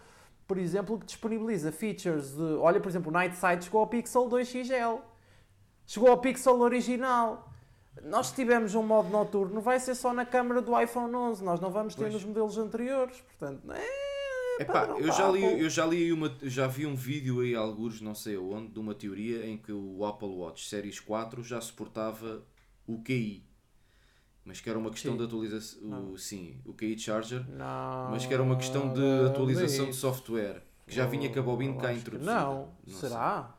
por exemplo, que disponibiliza features de... Olha, por exemplo, o Night Sight chegou ao Pixel 2 XL. Chegou ao Pixel original. Nós tivemos um modo noturno, vai ser só na câmara do iPhone 11. Nós não vamos ter Pois. nos modelos anteriores. Portanto, é... Epá, padrão eu já li, Apple. eu já li uma, já vi um vídeo aí, alguns não sei aonde, de uma teoria em que o Apple Watch Series 4 já suportava o QI. Mas que era uma questão Sim. de atualização. O, sim, o QI Charger. Não, Mas que era uma questão de nada atualização de software. Que já vinha com a bobina cá introduzida. Não, sei. será?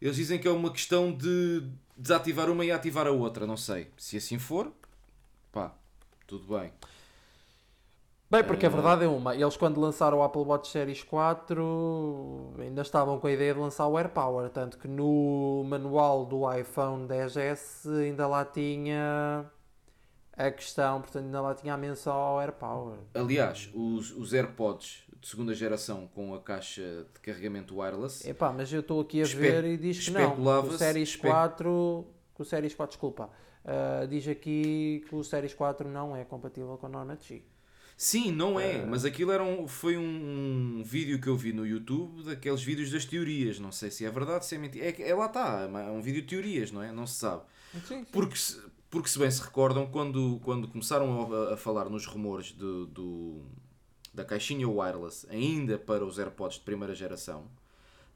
Eles dizem que é uma questão de desativar uma e ativar a outra, não sei. Se assim for, pá, tudo bem. Bem, porque a verdade é uma, eles quando lançaram o Apple Watch Series 4 ainda estavam com a ideia de lançar o AirPower, tanto que no manual do iPhone 10S ainda lá tinha a questão, portanto ainda lá tinha a menção ao AirPower. Aliás, os, os AirPods de segunda geração com a caixa de carregamento wireless Epá, mas eu estou aqui a Espe- ver e diz que não, que o Series espe- 4, que o Series 4, desculpa, ah, diz aqui que o Series 4 não é compatível com a norma de Qi. Sim, não é, mas aquilo era um, foi um, vídeo que eu vi no YouTube daqueles vídeos das teorias. Não sei se é verdade, se é mentira. É, é lá está, é um vídeo de teorias, não é? Não se sabe. Sim, sim. Porque se, porque se bem se recordam, quando, quando começaram a, a falar nos rumores do, do- da caixinha wireless, ainda para os AirPods de primeira geração,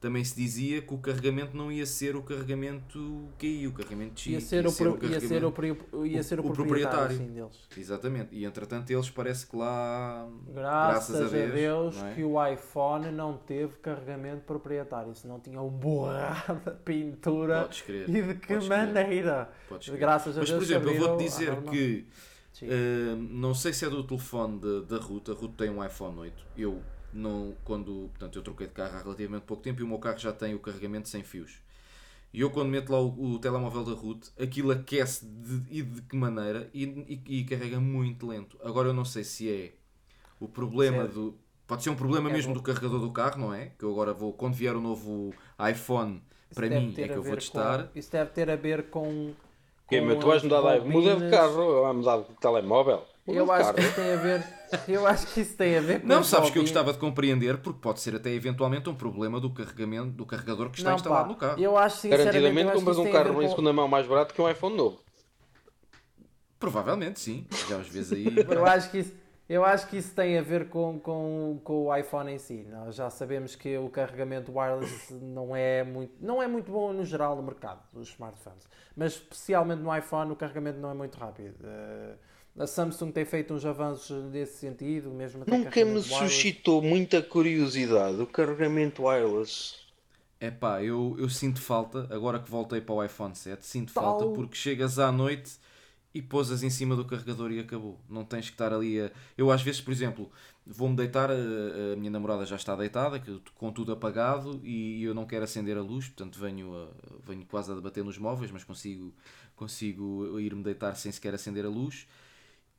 também se dizia que o carregamento não ia ser o carregamento QI, o carregamento X. Ia ser, ia o, ser o, ia ser o, ia ser o, o proprietário, sim, deles. Exatamente. E entretanto eles parece que lá. Graças, graças a Deus, a Deus é? que o iPhone não teve carregamento proprietário. não tinha um borrada pintura. Podes crer. E de que Podes maneira? Podes Graças a Mas, Deus. Mas, por exemplo, eu vou-te dizer que. Uh, não sei se é do telefone da Ruth. A Ruth tem um iPhone 8. Eu não, quando portanto, eu troquei de carro há relativamente pouco tempo e o meu carro já tem o carregamento sem fios. E eu quando meto lá o, o telemóvel da Root, aquilo aquece de, e de que maneira e, e, e, carrega muito lento. Agora eu não sei se é o problema do. Pode ser um problema é mesmo bom. do carregador do carro, não é? Que eu agora vou, quando vier o novo iPhone, isso para mim é que eu vou testar. Com, isso deve ter a ver com. Com meu, tu vais mudar de, muda de carro, vai mudar de telemóvel? Eu acho que isso tem a ver. [LAUGHS] Eu acho que isso tem a ver com. Não, sabes que eu gostava de compreender, porque pode ser até eventualmente um problema do carregamento do carregador que está não, instalado pá, no carro. Eu acho sinceramente. Garantidamente compras um carro em segunda mão mais barato que um iPhone novo. Provavelmente sim. Já os vês aí. [LAUGHS] eu acho que isso. Eu acho que isso tem a ver com, com, com o iPhone em si. Nós já sabemos que o carregamento wireless não é, muito, não é muito bom no geral no mercado dos smartphones. Mas especialmente no iPhone o carregamento não é muito rápido. Uh, a Samsung tem feito uns avanços nesse sentido, mesmo Nunca me suscitou muita curiosidade o carregamento wireless. É pá, eu, eu sinto falta, agora que voltei para o iPhone 7, sinto Tal. falta porque chegas à noite e pousas em cima do carregador e acabou. Não tens que estar ali a. Eu às vezes, por exemplo, vou-me deitar, a, a, minha namorada já está deitada, com tudo apagado e eu não quero acender a luz, portanto venho, a, venho quase a debater nos móveis, mas consigo, consigo ir-me deitar sem sequer acender a luz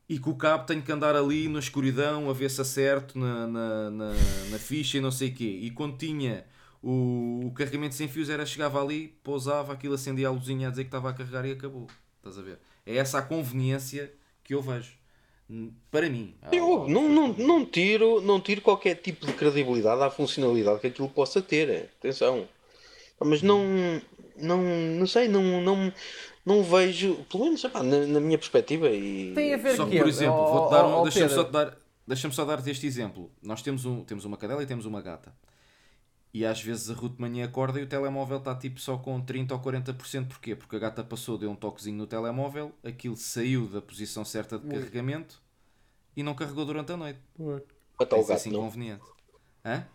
e com o cabo tenho que andar ali na escuridão a ver se acerto na, na, na, na ficha e não sei o quê. E quando tinha o, o, carregamento sem fios era chegava ali, pousava, aquilo acendia a luzinha a dizer que estava a carregar e acabou. Estás a ver? É essa a conveniência que eu vejo. Para mim. Eu não, não, não, tiro, não tiro qualquer tipo de credibilidade à funcionalidade que aquilo possa ter. Atenção. Mas não, não, não sei, não, não, não vejo, pelo menos epá, na, na, minha perspectiva. E... Tem a ver só que, por exemplo, vou dar um, deixa-me só dar, deixa só dar-te este exemplo. Nós temos, um, temos uma cadela e temos uma gata. E às vezes a Ruth de manhã acorda e o telemóvel está tipo só com 30 ou 40%. Porquê? Porque a gata passou, deu um toquezinho no telemóvel, aquilo saiu da posição certa de carregamento e não carregou durante a noite. Está o gato, assim não? conveniente. Hã?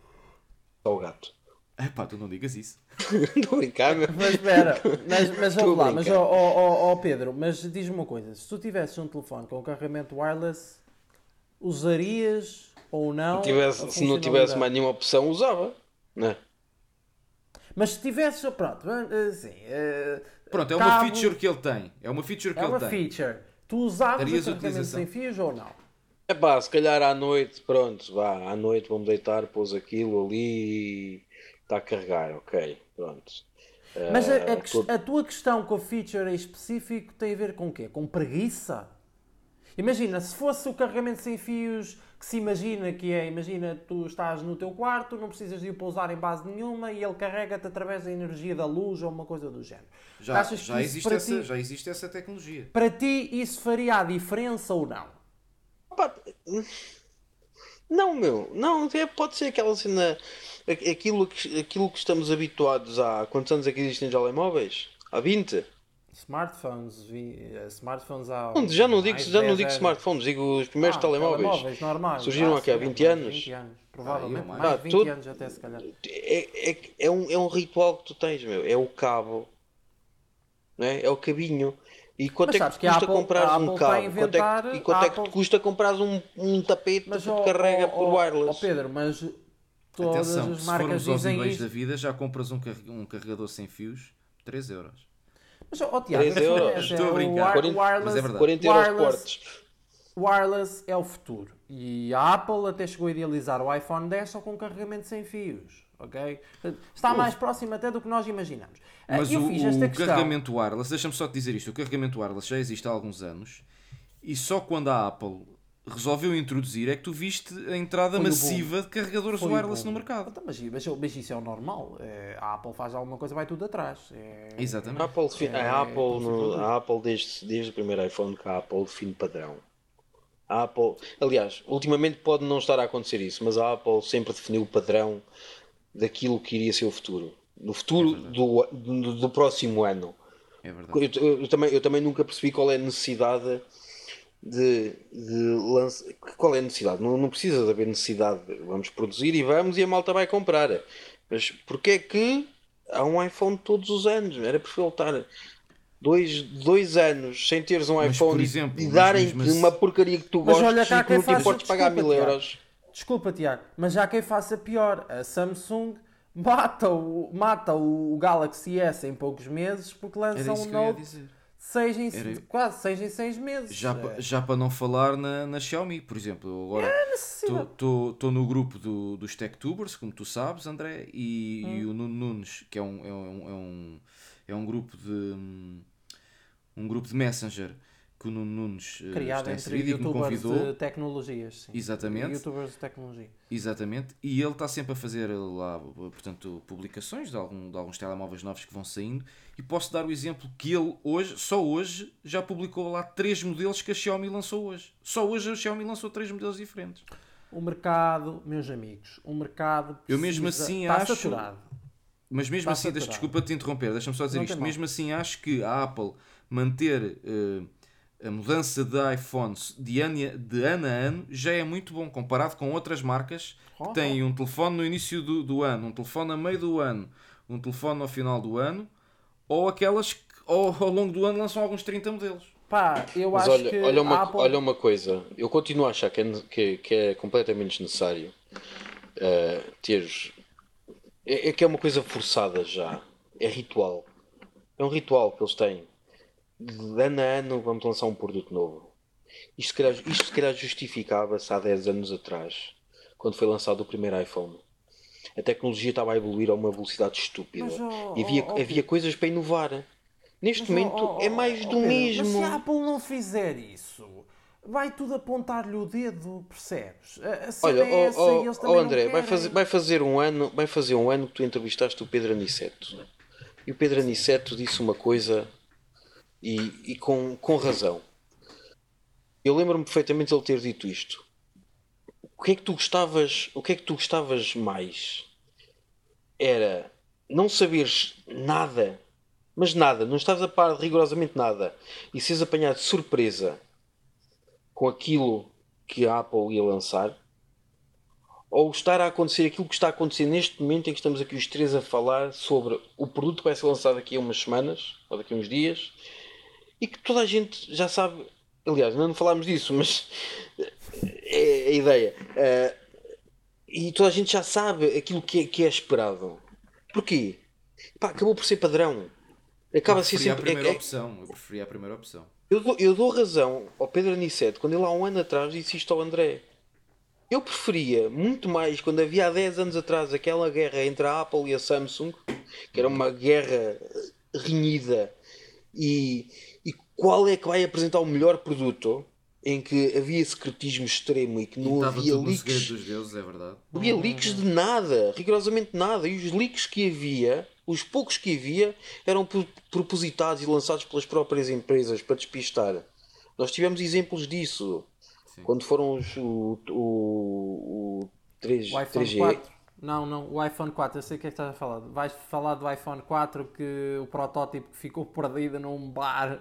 Está o gato. É pá, tu não digas isso. [LAUGHS] Estou a brincar, meu. Mas espera, mas, mas vamos lá, mas ó oh, oh, oh, Pedro, mas diz-me uma coisa: se tu tivesses um telefone com carregamento wireless, usarias ou não? Tivesse, se não tivesse mais nenhuma opção, usava, é? Mas se tivesse, pronto, assim. Uh, pronto, é uma feature que ele tem. É uma feature que é ele tem. Uma feature. Tu usavas o carregamento sem fios ou não? É pá, se calhar à noite, pronto, vá, à noite vamos deitar, pôs aquilo ali Está a carregar, ok, pronto. Mas a, a, eh, a, tua questão com o feature em específico tem a ver com o quê? Com preguiça? Imagina, se fosse o carregamento sem fios que se imagina que é, imagina, tu estás no teu quarto, não precisas de o pousar em base nenhuma e ele carrega-te através da energia da luz ou uma coisa do género. Já, já, existe, essa, ti, já existe essa tecnologia. Para ti isso faria a diferença ou não? Opa, não, meu, não, é, pode ser aquela cena aquilo que, aquilo que estamos habituados há quantos anos é que existem telemóveis? Há 20? Smartphones, vi, eh, smartphones há. Não, já não digo, já não digo smartphones, digo os primeiros ah, telemóveis. telemóveis normais. Surgiram ah, aqui há 20 anos. 20 anos, provavelmente. Ah, mais 20 tudo, anos até se calhar. É, é, é, um, é um ritual que tu tens, meu. É o cabo. Não é? é o cabinho. E quanto é que custa Apple, comprar um cabo? Quanto é que, e quanto Apple... é que custa comprar um, um tapete mas, que oh, carrega oh, por wireless? Oh Pedro, mas Todas Atenção, as marcas se formos aos eBays da vida, já compras um, um carregador sem fios, 3 euros. Mas, oh, Tiago, 3 euros. Estou a brincar, 40, wireless, mas é verdade. 40 euros portes. Wireless é o futuro. E a Apple até chegou a idealizar o iPhone 10 só com carregamento sem fios. ok? Está Uf. mais próximo até do que nós imaginamos. Ah, mas Eu o, o questão... carregamento wireless, deixa-me só te dizer isto, o carregamento wireless já existe há alguns anos e só quando a Apple resolveu introduzir é que tu viste a entrada Foi massiva de carregadores Foi wireless no mercado. Então, mas, mas, mas, isso é o normal. É, a Apple faz alguma coisa, vai tudo atrás. É, Exatamente. A Apple, é, a Apple, no, a Apple desde, desde o primeiro iPhone que a Apple define padrão. A Apple, aliás, ultimamente pode não estar a acontecer isso, mas a Apple sempre definiu o padrão daquilo que iria ser o futuro. No futuro é do, do, do, próximo ano. É verdade. Eu, eu, também, eu também nunca percebi qual é a necessidade de, de lançar. Qual é a necessidade? Não, não precisa de haver necessidade. Vamos produzir e vamos e a malta vai comprar. Mas porquê é que há um iPhone todos os anos? Era preferível estar dois, dois anos sem teres um mas, iPhone exemplo, e darem-te assim... uma porcaria que tu gostas olha, e que não te importes pagar mil euros. Desculpa, Tiago, mas já quem faça pior, a Samsung mata o, mata o Galaxy S em poucos meses porque lança um Note 6 em, Era... quase 6 em 6 meses. Já, é. já para não falar na, na Xiaomi, por exemplo. Agora estou é no grupo do, dos TechTubers, como tu sabes, André, e, hum. e o Nuno Nunes, que é um, é um, é um, é um grupo de um grupo de Messenger que o Nuno Nunes uh, Criado está inserido e que me convidou. de tecnologias. Sim. Exatamente. Youtubers de tecnologia. Exatamente. E ele está sempre a fazer lá, portanto, publicações de, algum, de alguns telemóveis novos que vão saindo. E posso dar o exemplo que ele hoje, só hoje, já publicou lá três modelos que a Xiaomi lançou hoje. Só hoje a Xiaomi lançou três modelos diferentes. O mercado, meus amigos, o mercado Eu mesmo assim está acho... Saturado. Mas mesmo está assim, desculpa te interromper, deixa-me só dizer Não isto. Mesmo assim acho que a Apple manter... Uh, a mudança de iPhones de ano, de ano a ano já é muito bom comparado com outras marcas que têm um telefone no início do, do ano, um telefone a meio do ano, um telefone ao final do ano, ou aquelas que ao, ao longo do ano lançam alguns 30 modelos. Pá, eu Mas acho olha, que olha uma, Apple... olha uma coisa, eu continuo a achar que é, que, que é completamente desnecessário uh, teres. É, é que é uma coisa forçada já. É ritual. É um ritual que eles têm de ano a ano vamos lançar um produto novo. Isto se calhar, isto se calhar justificava-se há 10 anos atrás, quando foi lançado o primeiro iPhone. A tecnologia estava a evoluir a uma velocidade estúpida. Mas, oh, e havia, oh, havia coisas para inovar. Neste mas, momento oh, é mais do mesmo. Mas se a Apple não fizer isso, vai tudo apontar-lhe o dedo, percebes? A, a Olha, oh, oh, oh André, vai fazer, vai, fazer um ano, vai fazer um ano que tu entrevistaste o Pedro Aniceto. E o Pedro Aniceto disse uma coisa e, e com, com razão. Eu lembro-me perfeitamente de ele ter dito isto. O que é que tu gostavas, o que é que tu gostavas mais? Era não saberes nada, mas nada, não estás a par de rigorosamente nada, e seres apanhado de surpresa com aquilo que a Apple ia lançar, ou estar a acontecer aquilo que está a acontecer neste momento em que estamos aqui os três a falar sobre o produto que vai ser lançado daqui a umas semanas ou daqui a uns dias e que toda a gente já sabe. Aliás, não falámos disso, mas é a ideia. Uh, e toda a gente já sabe aquilo que é, que é esperado. Porquê? Pá, acabou por ser padrão. Acaba ser sempre. A primeira é, opção. Eu preferia a primeira opção. Eu dou, eu dou razão ao Pedro Aniceto quando ele há um ano atrás disse isto ao André. Eu preferia muito mais quando havia há 10 anos atrás aquela guerra entre a Apple e a Samsung, que era uma guerra renhida e, qual é que vai apresentar o melhor produto em que havia secretismo extremo e que não e havia leaks. dos deuses, é verdade. Não havia leaks de nada, rigorosamente nada. E os leaks que havia, os poucos que havia, eram propositados e lançados pelas próprias empresas para despistar. Nós tivemos exemplos disso. Sim. Quando foram os, o, o, o 3, o iPhone 3G. 4. Não, não, o iPhone 4, eu sei o que é que estás a falar. Vais falar do iPhone 4 que o protótipo ficou perdido num bar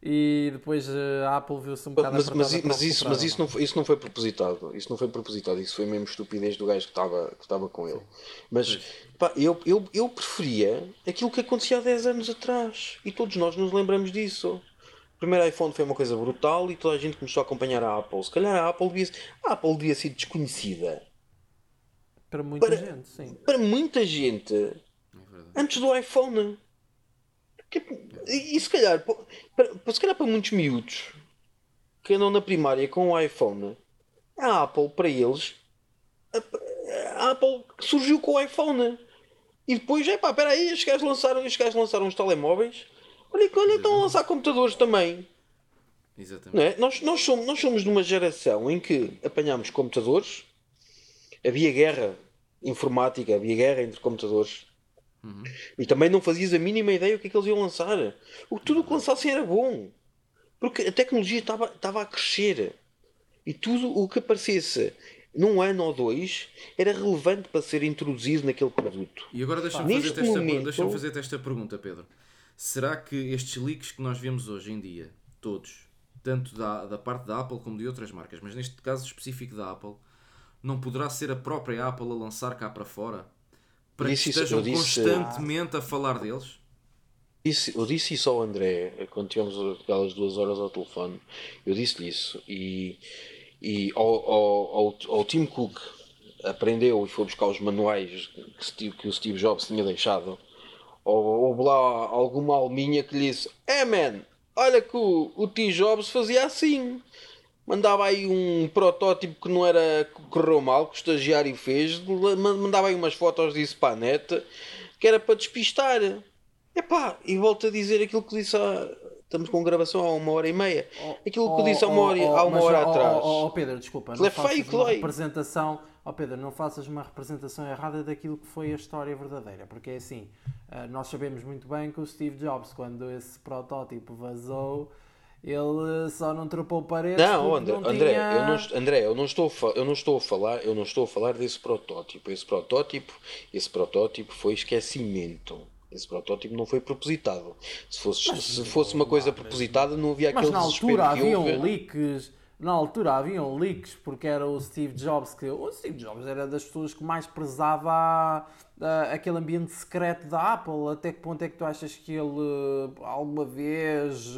e depois eh, a Apple viu-se um bocado mas, mas, mas, isso, mas isso, não foi, isso não foi propositado isso não foi propositado isso foi mesmo estupidez do gajo que estava que estava com ele. Mas pá, eu, eu, eu preferia aquilo que acontecia há 10 anos atrás e todos nós nos lembramos disso. O primeiro iPhone foi uma coisa brutal e toda a gente começou a acompanhar a Apple. Se calhar a Apple devia, a Apple devia ser desconhecida. Para muita para, gente sim. para muita gente é antes do iPhone e se calhar, para, se calhar para muitos miúdos que andam na primária com o iPhone, a Apple para eles, a, a Apple surgiu com o iPhone. E depois, é pá, espera aí, os gajos lançaram, os gajos lançaram os telemóveis. Olha, olha estão a lançar computadores também. Exatamente. É? Nós, nós, somos, nós somos de uma geração em que apanhámos computadores, havia guerra informática, havia guerra entre computadores. Uhum. E também não fazias a mínima ideia o que é que eles iam lançar. O, tudo o que lançassem era bom. Porque a tecnologia estava, a crescer. E tudo o que aparecesse num ano ou dois, era relevante para ser introduzido naquele produto. E agora deixa-me fazer, esta, momento... deixa fazer esta pergunta, Pedro. Será que estes leaks que nós vemos hoje em dia, todos, tanto da, da parte da Apple como de outras marcas, mas neste caso específico da Apple, não poderá ser a própria Apple a lançar cá para fora para disse que estejam disse, constantemente a falar deles? Disse, eu disse isso ao André quando tivemos aquelas duas horas ao telefone. Eu disse-lhe isso e, e ao, ao, ao, ao Tim Cook aprendeu e foi buscar os manuais que, que o Steve Jobs tinha deixado. Ou houve lá alguma alminha que lhe disse: É, man, olha que o, o T. Jobs fazia assim mandava aí um protótipo que não era que correu mal, que o estagiário fez, mandava aí umas fotos disso para a net, que era para despistar. Epá, e volto a dizer aquilo que disse há, estamos com gravação há uma hora e meia. Aquilo que oh, disse há uma hora, oh, há uma hora atrás. Oh, oh, Pedro, desculpa, não é fake, uma representação. Oh Pedro, não faças uma representação errada daquilo que foi a história verdadeira, porque é assim, eh, nós sabemos muito bem que o Steve Jobs, quando esse protótipo vazou, ele só não trocou paredes. Não, André, não André, tinha... eu não, André, eu não estou, eu não estou a falar, eu não estou a falar desse protótipo. Esse protótipo, esse protótipo foi esquecimento. Esse protótipo não foi propositado. Se fosse, mas, se fosse uma coisa propositada, não havia aquele Mas na altura haviam leaks. Na altura haviam leaks porque era o Steve Jobs que. O Steve Jobs era das pessoas que mais prezava uh, aquele ambiente secreto da Apple. Até que ponto é que tu achas que ele uh, alguma vez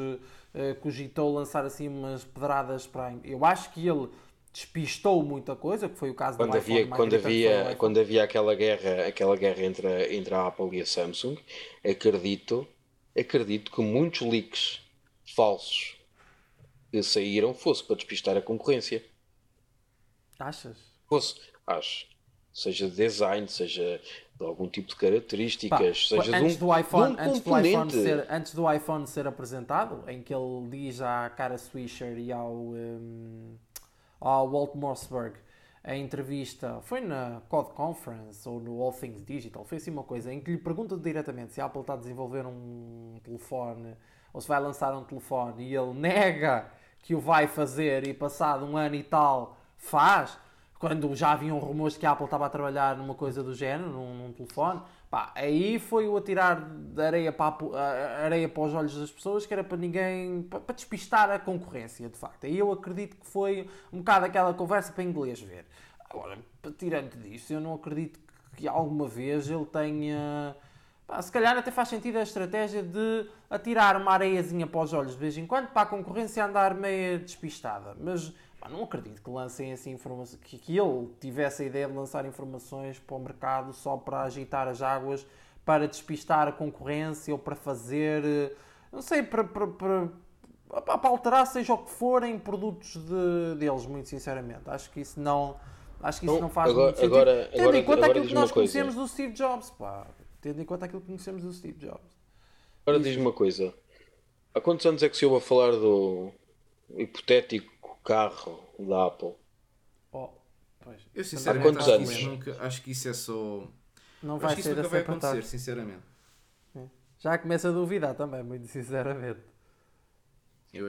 uh, cogitou lançar assim umas pedradas para. Eu acho que ele despistou muita coisa, que foi o caso quando do havia, iPhone. Quando havia, quando havia aquela guerra, aquela guerra entre, a, entre a Apple e a Samsung, acredito, acredito que muitos leaks falsos que saíram fosse para despistar a concorrência. Achas? Fosse, acho. Seja de design, seja de algum tipo de características, Pá, seja antes de um, do iPhone, um antes, do iPhone ser, antes do iPhone ser apresentado, em que ele diz à cara Swisher e ao, um, ao Walt Mossberg a entrevista, foi na Code Conference ou no All Things Digital, foi assim uma coisa, em que lhe pergunta diretamente se a Apple está a desenvolver um telefone ou se vai lançar um telefone e ele nega que o vai fazer e passado um ano e tal faz quando já haviam rumores que a Apple estava a trabalhar numa coisa do género, num, num telefone, pá, aí foi o atirar de areia para, a, areia para os olhos das pessoas, que era para ninguém, para, para, despistar a concorrência, de facto. Aí eu acredito que foi um bocado aquela conversa para inglês ver. Agora, tirando disso, eu não acredito que alguma vez ele tenha. Pá, se calhar até faz sentido a estratégia de atirar uma areiazinha para os olhos de vez em quando para a concorrência andar meio despistada. Mas Pá, não acredito que lancem assim informações, que, que ele tivesse a ideia de lançar informações para o mercado só para agitar as águas, para despistar a concorrência ou para fazer, eh, não sei, para, para, para, para alterar seja o que forem produtos de, deles, muito sinceramente. Acho que isso não, acho que isso não faz agora, muito sentido. Agora, tendo agora, em conta aquilo que nós conhecemos do Steve Jobs, pá. Tendo em conta aquilo que conhecemos do Steve Jobs. Agora diz-me uma coisa. Há quantos anos é que se ouve a falar do hipotético carro da Apple. Oh, pois. Eu sinceramente acho que, isso nunca, acho que isso é só. Não vai acho que isso nunca vai acontecer, sinceramente. É. Já começa a duvidar também, muito sinceramente.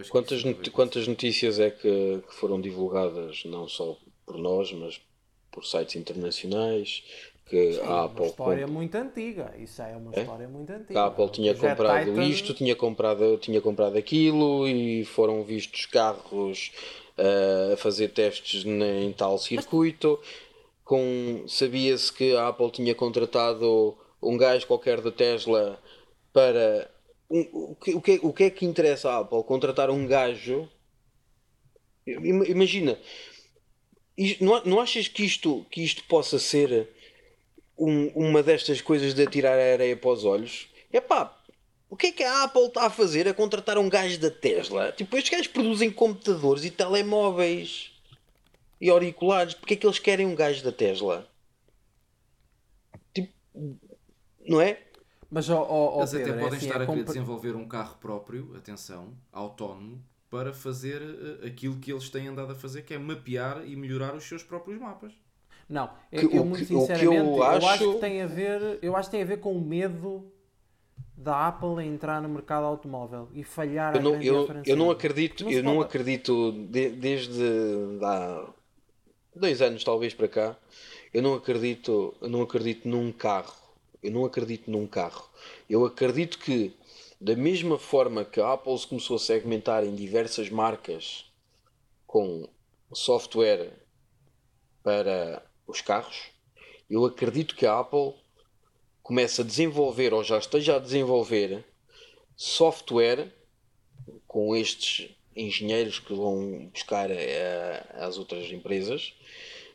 quantas, not quantas notícias é que, que, foram divulgadas, não só por nós, mas por sites internacionais, que Sim, a Apple. Uma história comp... muito antiga, isso é uma é? história muito antiga. A Apple tinha comprado Titan... isto, tinha comprado, tinha comprado aquilo e foram vistos carros uh, a fazer testes em tal circuito. Com, sabia-se que a Apple tinha contratado um gajo qualquer da Tesla para. Um, o, que, o, que, o que é que interessa à Apple? Contratar um gajo. Imagina, não, não achas que isto, que isto possa ser um, uma destas coisas de atirar a areia para os olhos? É pá, o que é que a Apple está a fazer a contratar um gajo da Tesla? Tipo, estes gajos produzem computadores e telemóveis e auriculares. Porque é que eles querem um gajo da Tesla? Tipo, não é? Mas, oh, oh, Eles Pedro, até podem é assim, estar é a querer desenvolver um carro próprio, atenção, autónomo, para fazer uh, aquilo que eles têm andado a fazer, que é mapear e melhorar os seus próprios mapas. Não, eu, que, eu muito sinceramente, eu, acho... eu acho que tem a ver, eu acho que tem a ver com o medo da Apple a entrar no mercado automóvel e falhar eu não, eu, eu não acredito não eu não acredito de, desde há dois anos talvez para cá, eu não acredito, eu não acredito num carro. Eu não acredito num carro. Eu acredito que da mesma forma que a Apple se começou a segmentar em diversas marcas com software para os carros, eu acredito que a Apple começa a desenvolver ou já esteja a desenvolver software com estes engenheiros que vão buscar as outras empresas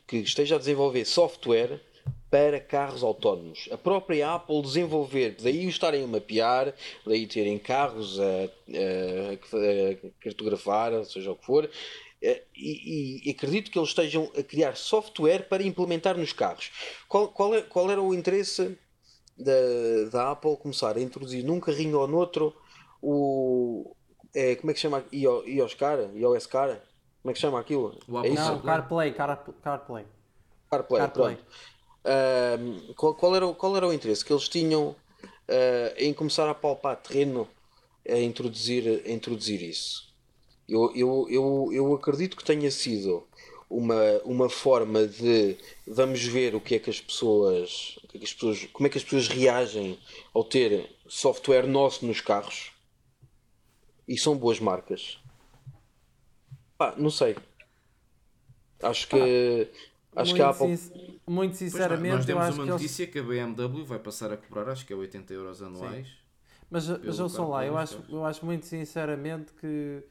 que esteja a desenvolver software para carros autónomos. A própria Apple desenvolver, daí o estarem a mapear, daí terem carros a, a, a cartografar, seja o que for, eh, e, e, acredito que eles estejam a criar software para implementar nos carros. Qual, qual, é, qual era o interesse da, da Apple começar a introduzir num carrinho ou noutro o, é, como é que chama? iOS Car? iOS Car? Como é que chama aquilo? O é Não, CarPlay, Car, CarPlay. CarPlay, CarPlay. pronto. Uh, qual, qual, era, qual era o interesse que eles tinham uh, em começar a palpar terreno a introduzir, a introduzir isso? Eu, eu, eu, eu acredito que tenha sido uma, uma forma de vamos ver o que é que as pessoas, que é que as pessoas como é que as pessoas reagem ao ter software nosso nos carros e são boas marcas. Pá, não sei. Acho que. Ah, acho que a Apple. Sin muito sinceramente. Nós temos uma notícia que, eles... que, a BMW vai passar a cobrar, acho que é 80 euros anuais. Sim. Mas, mas eu sou lá, eu acho, eu acho muito sinceramente que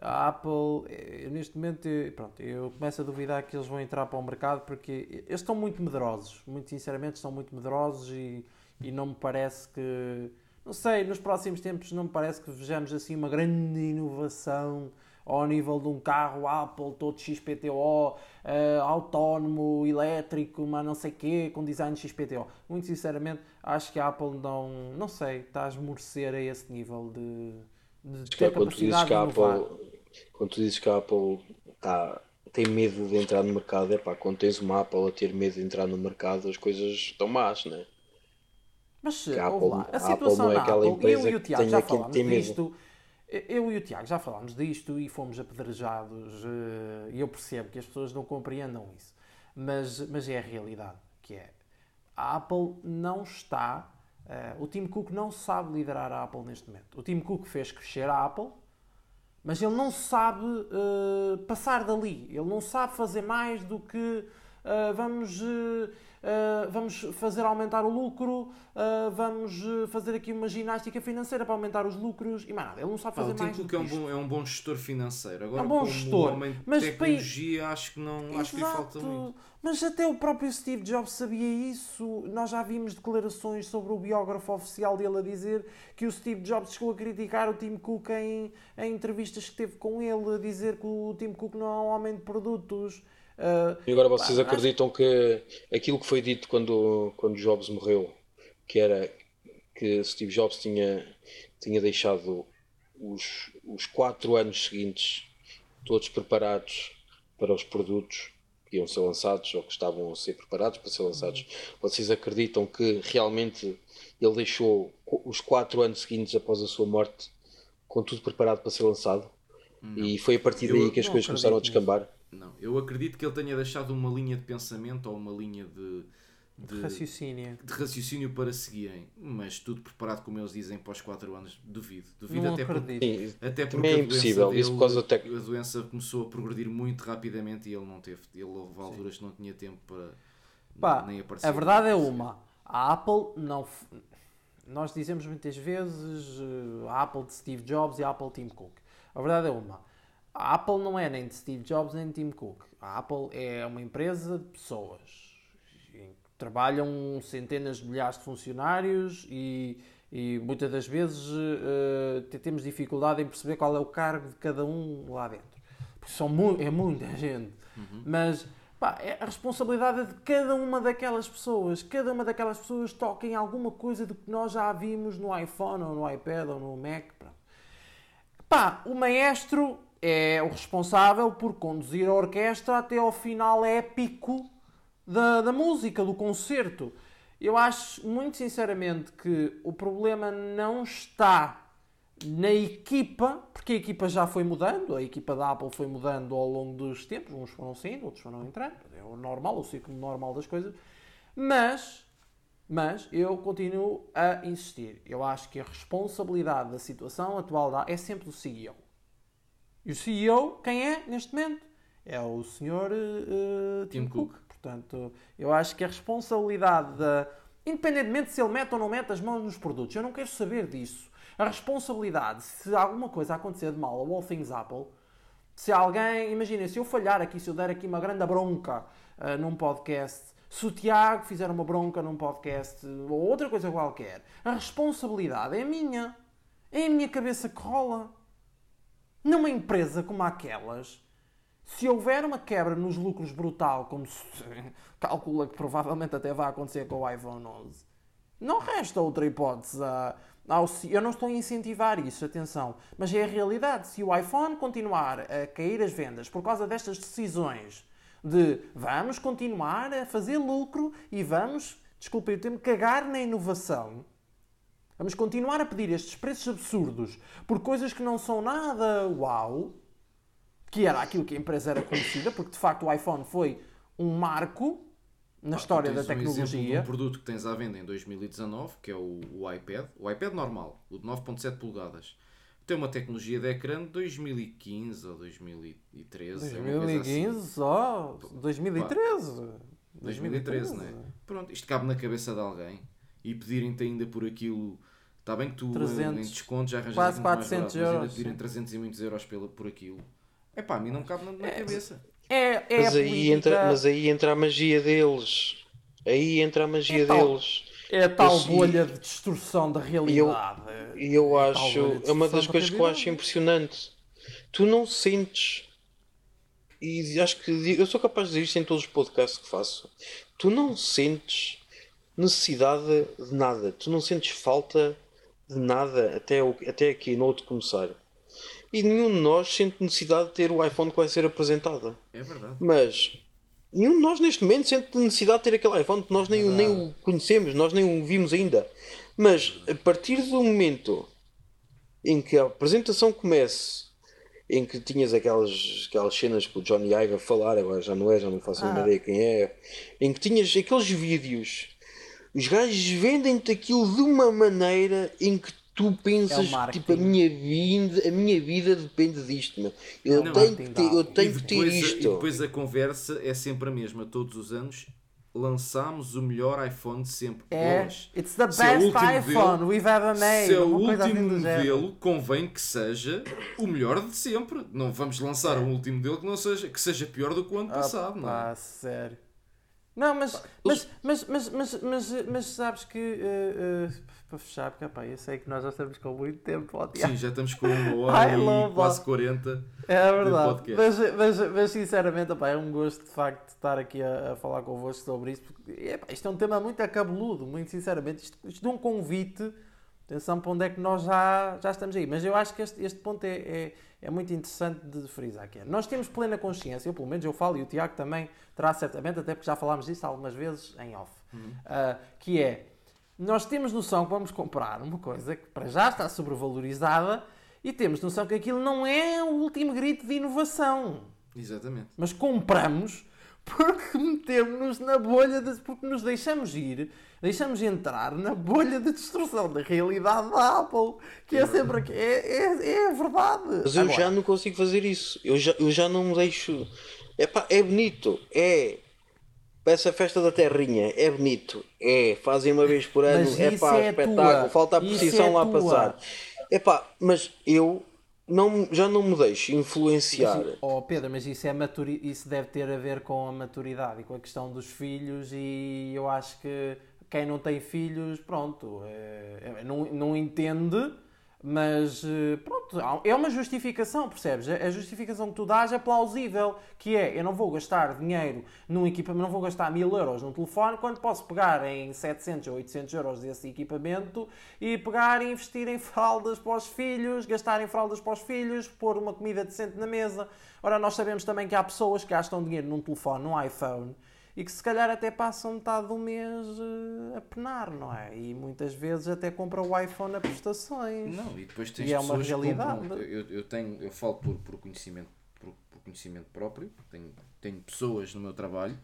a Apple, eu, neste momento, pronto, eu começo a duvidar que eles vão entrar para o mercado porque eles estão muito medrosos, muito sinceramente, estão muito medrosos e, e não me parece que não sei, nos próximos tempos não me parece que vejamos assim uma grande inovação ao nível de um carro Apple todo XPTO, uh, eh, autónomo, elétrico, mas não sei quê, com design XPTO. Muito sinceramente, acho que a Apple não, não sei, está a esmorecer a esse nível de, de ter quando capacidade tu dizes que a Apple, Quando tu dizes que a Apple tá, tem medo de entrar no mercado, é pá, quando tens uma Apple a ter medo de entrar no mercado, as coisas estão más, não é? Mas a, Apple, lá, a situação a Apple, Apple eu e o Tiago já falámos disto. Eu e o Tiago já falámos disto e fomos apedrejados eh, e eu percebo que as pessoas não compreendam isso. Mas, mas é a realidade, que é a Apple não está, uh, o Tim Cook não sabe liderar a Apple neste momento. O Tim Cook fez crescer a Apple, mas ele não sabe uh, passar dali. Ele não sabe fazer mais do que uh, vamos uh, vamos fazer aumentar o lucro, uh, vamos eh, fazer aqui uma ginástica financeira para aumentar os lucros e mais nada. Ele não sabe fazer ah, mais. O Tim Cook é um, bom, é um bom gestor financeiro. Agora, é um bom gestor. mas tecnologia, para... acho que não acho que lhe falta muito. Mas até o próprio Steve Jobs sabia isso. Nós já vimos declarações sobre o biógrafo oficial dele a dizer que o Steve Jobs chegou a criticar o Tim Cook em, em entrevistas que teve com ele, a dizer que o Tim Cook não é um homem de produtos. Uh, e agora vocês pá, acreditam que aquilo que foi dito quando, quando Jobs morreu, que era que Steve Jobs tinha, tinha deixado os, os quatro anos seguintes todos preparados para os produtos que iam ser lançados ou que estavam a ser preparados para ser lançados. Uhum. Vocês acreditam que realmente ele deixou os quatro anos seguintes após a sua morte com tudo preparado para ser lançado? Não. E foi a partir daí que as coisas começaram a descambar? Não, eu acredito que ele tenha deixado uma linha de pensamento ou uma linha de, de, de raciocínio. de raciocínio para seguirem, mas tudo preparado, como eles dizem, para os 4 anos, duvido. Duvido não até acredito. porque, até porque é impossível. Dele, Isso por causa até... a doença começou a progredir muito rapidamente e ele não teve. Ele houve alturas que não tinha tempo para Pá, nem aparecer. A verdade é uma: a Apple não. Nós dizemos muitas vezes eh, a Apple de Steve Jobs e a Apple Tim Cook. A verdade é uma a Apple não é nem de Steve Jobs nem de Tim Cook. A Apple é uma empresa de pessoas. Trabalham centenas de milhares de funcionários e, e muitas das vezes uh, temos dificuldade em perceber qual é o cargo de cada um lá dentro. Porque são mu é muita gente. Uhum. Mas pá, é a responsabilidade é de cada uma daquelas pessoas. Cada uma daquelas pessoas toca em alguma coisa do que nós já vimos no iPhone ou no iPad ou no Mac. Pá, o maestro é o responsável por conduzir a orquestra até ao final épico da, da música, do concerto. Eu acho, muito sinceramente, que o problema não está na equipa, porque a equipa já foi mudando, a equipa da Apple foi mudando ao longo dos tempos, uns foram saindo, outros foram entrando, é o normal, o ciclo normal das coisas, mas, mas eu continuo a insistir. Eu acho que a responsabilidade da situação atual é sempre do CEO. E o CEO, quem é neste momento? É o senhor uh, Tim, Tim Cook. Cook. Portanto, eu acho que a responsabilidade da. Independentemente se ele mete ou não mete as mãos nos produtos, eu não quero saber disso. A responsabilidade, se alguma coisa acontecer de mal ao All Things Apple, se alguém, imagina, se eu falhar aqui, se eu der aqui uma grande bronca uh, num podcast, se o Tiago fizer uma bronca num podcast ou outra coisa qualquer, a responsabilidade é minha. É a minha cabeça que rola. Numa empresa como aquelas, se houver uma quebra nos lucros brutal, como se [LAUGHS] calcula que provavelmente até vai acontecer com o iPhone 11, não resta outra hipótese a, ao, eu não estou a incentivar isso, atenção, mas é a realidade. Se o iPhone continuar a cair as vendas por causa destas decisões de vamos continuar a fazer lucro e vamos, desculpem o termo, cagar na inovação, vamos continuar a pedir estes preços absurdos por coisas que não são nada uau, que era aquilo que a empresa era conhecida, porque de facto o iPhone foi um marco na ah, história da tecnologia. Um, um produto que tens à venda em 2019, que é o, o iPad, o iPad normal, o de 9.7 polegadas. Tem uma tecnologia de ecrã de 2015 ou 2013. 2015 é assim. só? 2013? Pá, 2013, 2013 não é? Pronto, isto cabe na cabeça de alguém. E pedirem-te ainda por aquilo. Está bem que tu 300, em desconto já arranjas quase 400 mais barato, euros. Mas ainda pedirem 300 e muitos euros pela, por aquilo. É pá, a mim não cabe na, na é, cabeça. É, é mas, aí entra, mas aí entra a magia deles. Aí entra a magia é deles. É a tal bolha de distorção da realidade. E eu, eu é acho. É uma das coisas que eu acho impressionante. Tu não sentes. E acho que eu sou capaz de dizer isto em todos os podcasts que faço. Tu não sentes necessidade de nada. Tu não sentes falta de nada até, o, até aqui no outro começar e nenhum de nós sente necessidade de ter o iPhone que vai ser apresentado. É verdade. Mas nenhum de nós neste momento sente necessidade de ter aquele iPhone que nós nem, o, nem o conhecemos, nós nem o vimos ainda. Mas a partir do momento em que a apresentação comece, em que tinhas aquelas, aquelas cenas que o Johnny Ive a falar, agora já não é, já não faço ah. ideia quem é, em que tinhas aqueles vídeos, os gajos vendem-te aquilo de uma maneira em que tu pensas é tipo a minha vida a minha vida depende disto meu. eu não, tenho que ter, eu tenho que ter isto e depois a conversa é sempre a mesma todos os anos lançámos o melhor iPhone de sempre é, Boas. it's the best é iPhone modelo, we've ever made se é o último assim modelo convém que seja o melhor de sempre não vamos lançar é. um último modelo que não seja que seja pior do que o ano passado não é? sério não, mas, mas, mas, mas, mas, mas, mas, sabes que uh, uh, para fechar, porque opa, eu sei que nós já estamos com muito tempo. Ó, Sim, já estamos com uma [LAUGHS] hora e quase 40 É verdade, mas, mas, mas, sinceramente opa, é um gosto de facto estar aqui a, a falar convosco sobre isto. Porque, opa, isto é um tema muito acabeludo, muito sinceramente. Isto, isto é um convite. Atenção para onde é que nós já, já estamos aí. Mas eu acho que este, este ponto é, é, é muito interessante de frisar. aqui. nós temos plena consciência, eu pelo menos eu falo e o Tiago também terá certamente, até porque já falámos disso algumas vezes em off, uhum. uh, que é nós temos noção que vamos comprar uma coisa que para já está sobrevalorizada e temos noção que aquilo não é o último grito de inovação. Exatamente. Mas compramos porque metemos-nos na bolha, de, porque nos deixamos ir, deixamos entrar na bolha de destruição da realidade da Apple, que é, sempre é, é, é verdade. Mas eu Agora, já não consigo fazer isso. Eu já, eu já não me deixo. Epá, é bonito, é essa festa da terrinha é bonito, é, fazem uma vez por ano, é pá, é espetáculo, tua. falta a precisão é lá tua. passar. É pá, mas eu não, já não me deixo influenciar. Mas, oh Pedro, mas isso, é maturi... isso deve ter a ver com a maturidade e com a questão dos filhos e eu acho que quem não tem filhos, pronto, é, não, não entende mas eh, pronto, é uma justificação, percebes? A justificação que tu dás é plausível, que é eu não vou gastar dinheiro num equipamento, não vou gastar mil euros num telefone quando posso pegar em 700 ou 800 euros desse equipamento e pegar e investir em fraldas para os filhos, gastar em fraldas para os filhos, pôr uma comida decente na mesa. Ora, nós sabemos também que há pessoas que gastam dinheiro num telefone, num iPhone e que se calhar até passam metade do mês uh, a penar, não é? E muitas vezes até compram o iPhone a prestações. Não, e depois tens e é uma realidade. Compram, eu, eu, tenho, eu falo por, por conhecimento, por, por conhecimento próprio, tenho, tenho pessoas no meu trabalho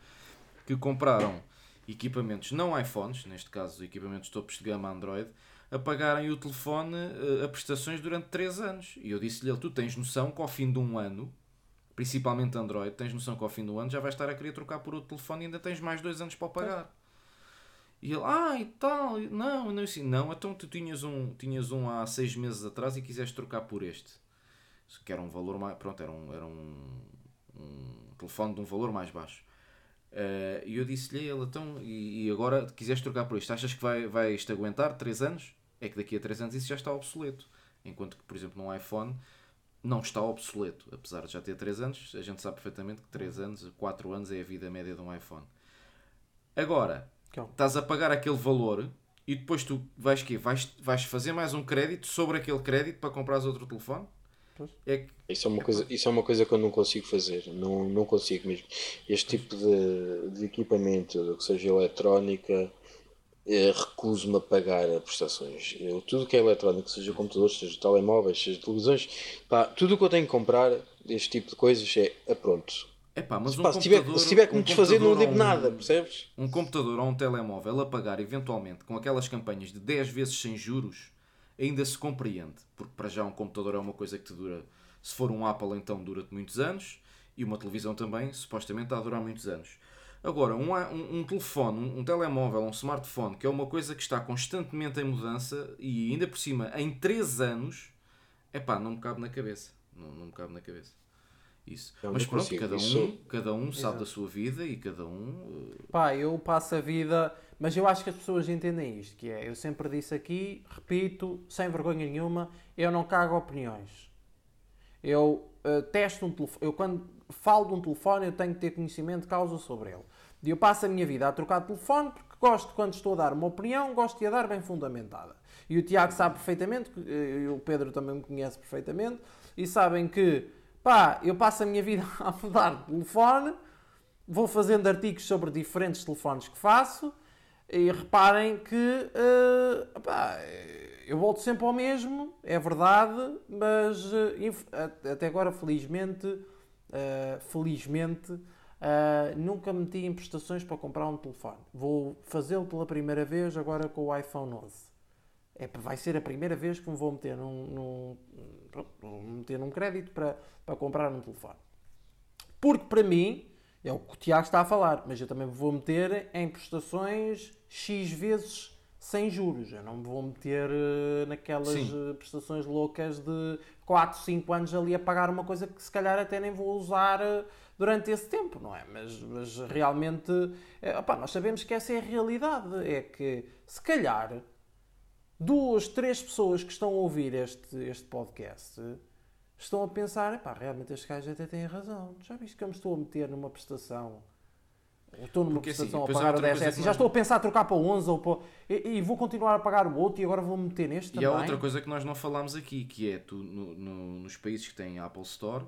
que compraram equipamentos, não iPhones, neste caso equipamentos topos de gama Android, a pagarem o telefone uh, a prestações durante 3 anos. E eu disse-lhe, tu tens noção que ao fim de um ano, principalmente Android, tens noção que ao fim do ano já vais estar a querer trocar por outro telefone e ainda tens mais 2 anos para pagar. E ele, ah, e tal, não, não, assim, não, então tu tinhas um, tinhas um há 6 meses atrás e quiseste trocar por este. Que era um valor mais, pronto, era um, era um, um telefone de um valor mais baixo. Uh, e eu disse-lhe a ele, então, e, e agora quiseste trocar por isto, achas que vai, vai isto aguentar 3 anos? É que daqui a 3 anos isso já está obsoleto. Enquanto que, por exemplo, num iPhone não está obsoleto. Apesar de já ter 3 anos, a gente sabe perfeitamente que 3 anos, 4 anos é a vida média de um iPhone. Agora, estás a pagar aquele valor e depois tu vais, quê? vais, vais fazer mais um crédito sobre aquele crédito para comprares outro telefone? É que... isso, é uma coisa, isso é uma coisa que eu não consigo fazer, não, não consigo mesmo. Este tipo de, de equipamento, que seja eletrónica, recuso-me a pagar prestações. Eu, tudo que é eletrónico, seja computadores, seja telemóveis, seja televisões, pá, tudo o que eu tenho que comprar, este tipo de coisas, é a pronto. Epá, mas um se, tiver, se tiver que me desfazer, não devo um, nada, percebes? Um computador ou um telemóvel a pagar eventualmente com aquelas campanhas de 10 vezes sem juros ainda se compreende, porque para já um computador é uma coisa que te dura, se for um Apple então dura-te muitos anos, e uma televisão também supostamente está a durar muitos anos. Agora, um, um, um telefone, um, um, telemóvel, um smartphone, que é uma coisa que está constantemente em mudança e ainda por cima em 3 anos, é pá, não me cabe na cabeça. Não, não me cabe na cabeça. Isso. Mas pronto, cada um, Isso... cada um sabe da sua vida e cada um. Uh... Pá, eu passo a vida mas eu acho que as pessoas entendem isto, que é, eu sempre disse aqui, repito, sem vergonha nenhuma, eu não cago opiniões. Eu uh, testo um telefone, eu quando falo de um telefone, eu tenho que ter conhecimento de causa sobre ele. E eu passo a minha vida a trocar de telefone porque gosto, quando estou a dar uma opinião, gosto de a dar bem fundamentada. E o Tiago sabe perfeitamente, e o Pedro também me conhece perfeitamente, e sabem que, pá, eu passo a minha vida [LAUGHS] a mudar de telefone, vou fazendo artigos sobre diferentes telefones que faço, e reparem que uh, opá, eu volto sempre ao mesmo, é verdade, mas uh, até agora, felizmente, uh, felizmente, nunca meti em prestações para comprar um telefone. Vou fazê-lo pela primeira vez agora com o iPhone 11. É, vai ser a primeira vez que me vou meter num, num, num meter num crédito para, para comprar um telefone. Porque para mim, é o que o Tiago está a falar, mas eu também me vou meter em prestações X vezes sem juros. Eu não me vou meter uh, naquelas uh, prestações loucas de 4, 5 anos ali a pagar uma coisa que se calhar até nem vou usar uh, durante esse tempo, não é? Mas, mas realmente, opa, nós sabemos que essa é a realidade. É que se calhar duas, três pessoas que estão a ouvir este, este podcast estão a pensar, pá, realmente este gajo até tem razão. Já viste que eu me estou a meter numa prestação? Eu estou numa Porque, assim, prestação assim, a pagar o 10 assim, já estou a pensar a trocar para o 11 ou para... E, e, vou continuar a pagar o outro e agora vou meter neste e também. E há outra coisa que nós não falámos aqui, que é tu no, no, nos países que têm Apple Store,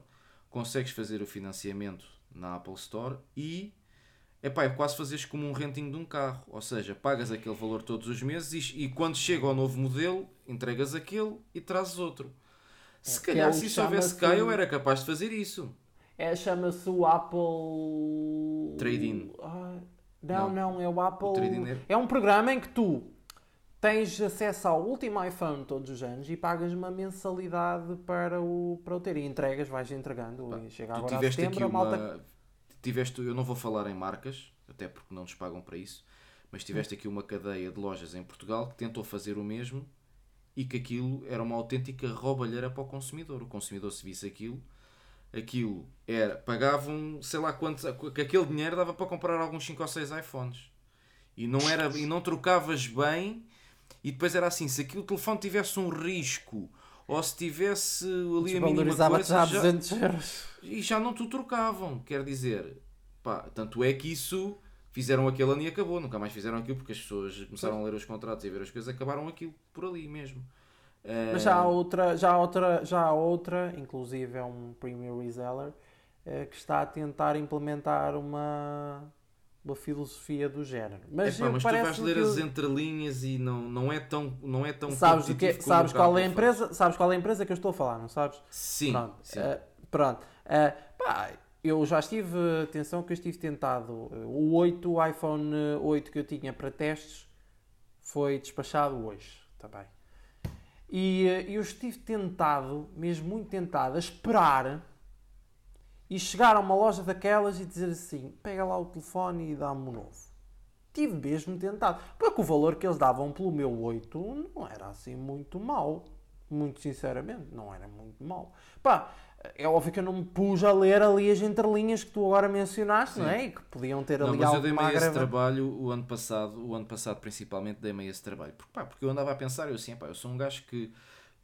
consegues fazer o financiamento na Apple Store e epá, é quase fazeres como um renting de um carro. Ou seja, pagas aquele valor todos os meses e, e quando chega ao novo modelo, entregas aquele e trazes outro. Se é, calhar, é se isso houvesse cá, eu era capaz de fazer isso. É, chama-se o Apple. Trade-in. Ah, não, não, não, é o Apple. O é... é um programa em que tu tens acesso ao último iPhone todos os anos e pagas uma mensalidade para o, para o ter. E entregas, vais entregando. Pá, e chega agora tiveste a setembro, aqui uma... Tiveste, eu não vou falar em marcas, até porque não nos pagam para isso, mas tiveste aqui uma cadeia de lojas em Portugal que tentou fazer o mesmo e que aquilo era uma autêntica roubalheira para o consumidor. O consumidor, se visse aquilo, aquilo era. pagavam, sei lá quanto. que aquele dinheiro dava para comprar alguns 5 ou 6 iPhones. E não, era, e não trocavas bem. E depois era assim: se aquilo o telefone tivesse um risco ou se tivesse ali a mínima coisa. Já 200 euros. E já não te trocavam. Quer dizer, pá, tanto é que isso fizeram aquele ano e acabou. Nunca mais fizeram aquilo porque as pessoas começaram a ler os contratos e a ver as coisas acabaram aquilo por ali mesmo. Mas já há outra, já há outra, já há outra, inclusive é um premium reseller, eh, que está a tentar implementar uma, uma filosofia do género. Mas, mas tu vais ler as entrelinhas e não, não é tão não é tão sabes que sabes qual é a empresa faz. sabes qual é a empresa que eu estou a falar não sabes sim pronto, sim. Uh, pronto. Uh, pá, eu já estive atenção que eu estive tentado o 8 o iPhone 8 que eu tinha para testes foi despachado hoje também e eu estive tentado mesmo muito tentado a esperar e chegar a uma loja daquelas e dizer assim: pega lá o telefone e dá-me um novo. Tive mesmo tentado. Porque o valor que eles davam pelo meu 8 não era assim muito mau. Muito sinceramente, não era muito mau. Pá, é óbvio que eu não me pus a ler ali as entrelinhas que tu agora mencionaste, Sim. não é? E que podiam ter ali não, mas eu dei-me esse trabalho o ano passado, o ano passado principalmente dei-me esse trabalho. Porque, pá, porque eu andava a pensar, eu assim, pá, eu sou um gajo que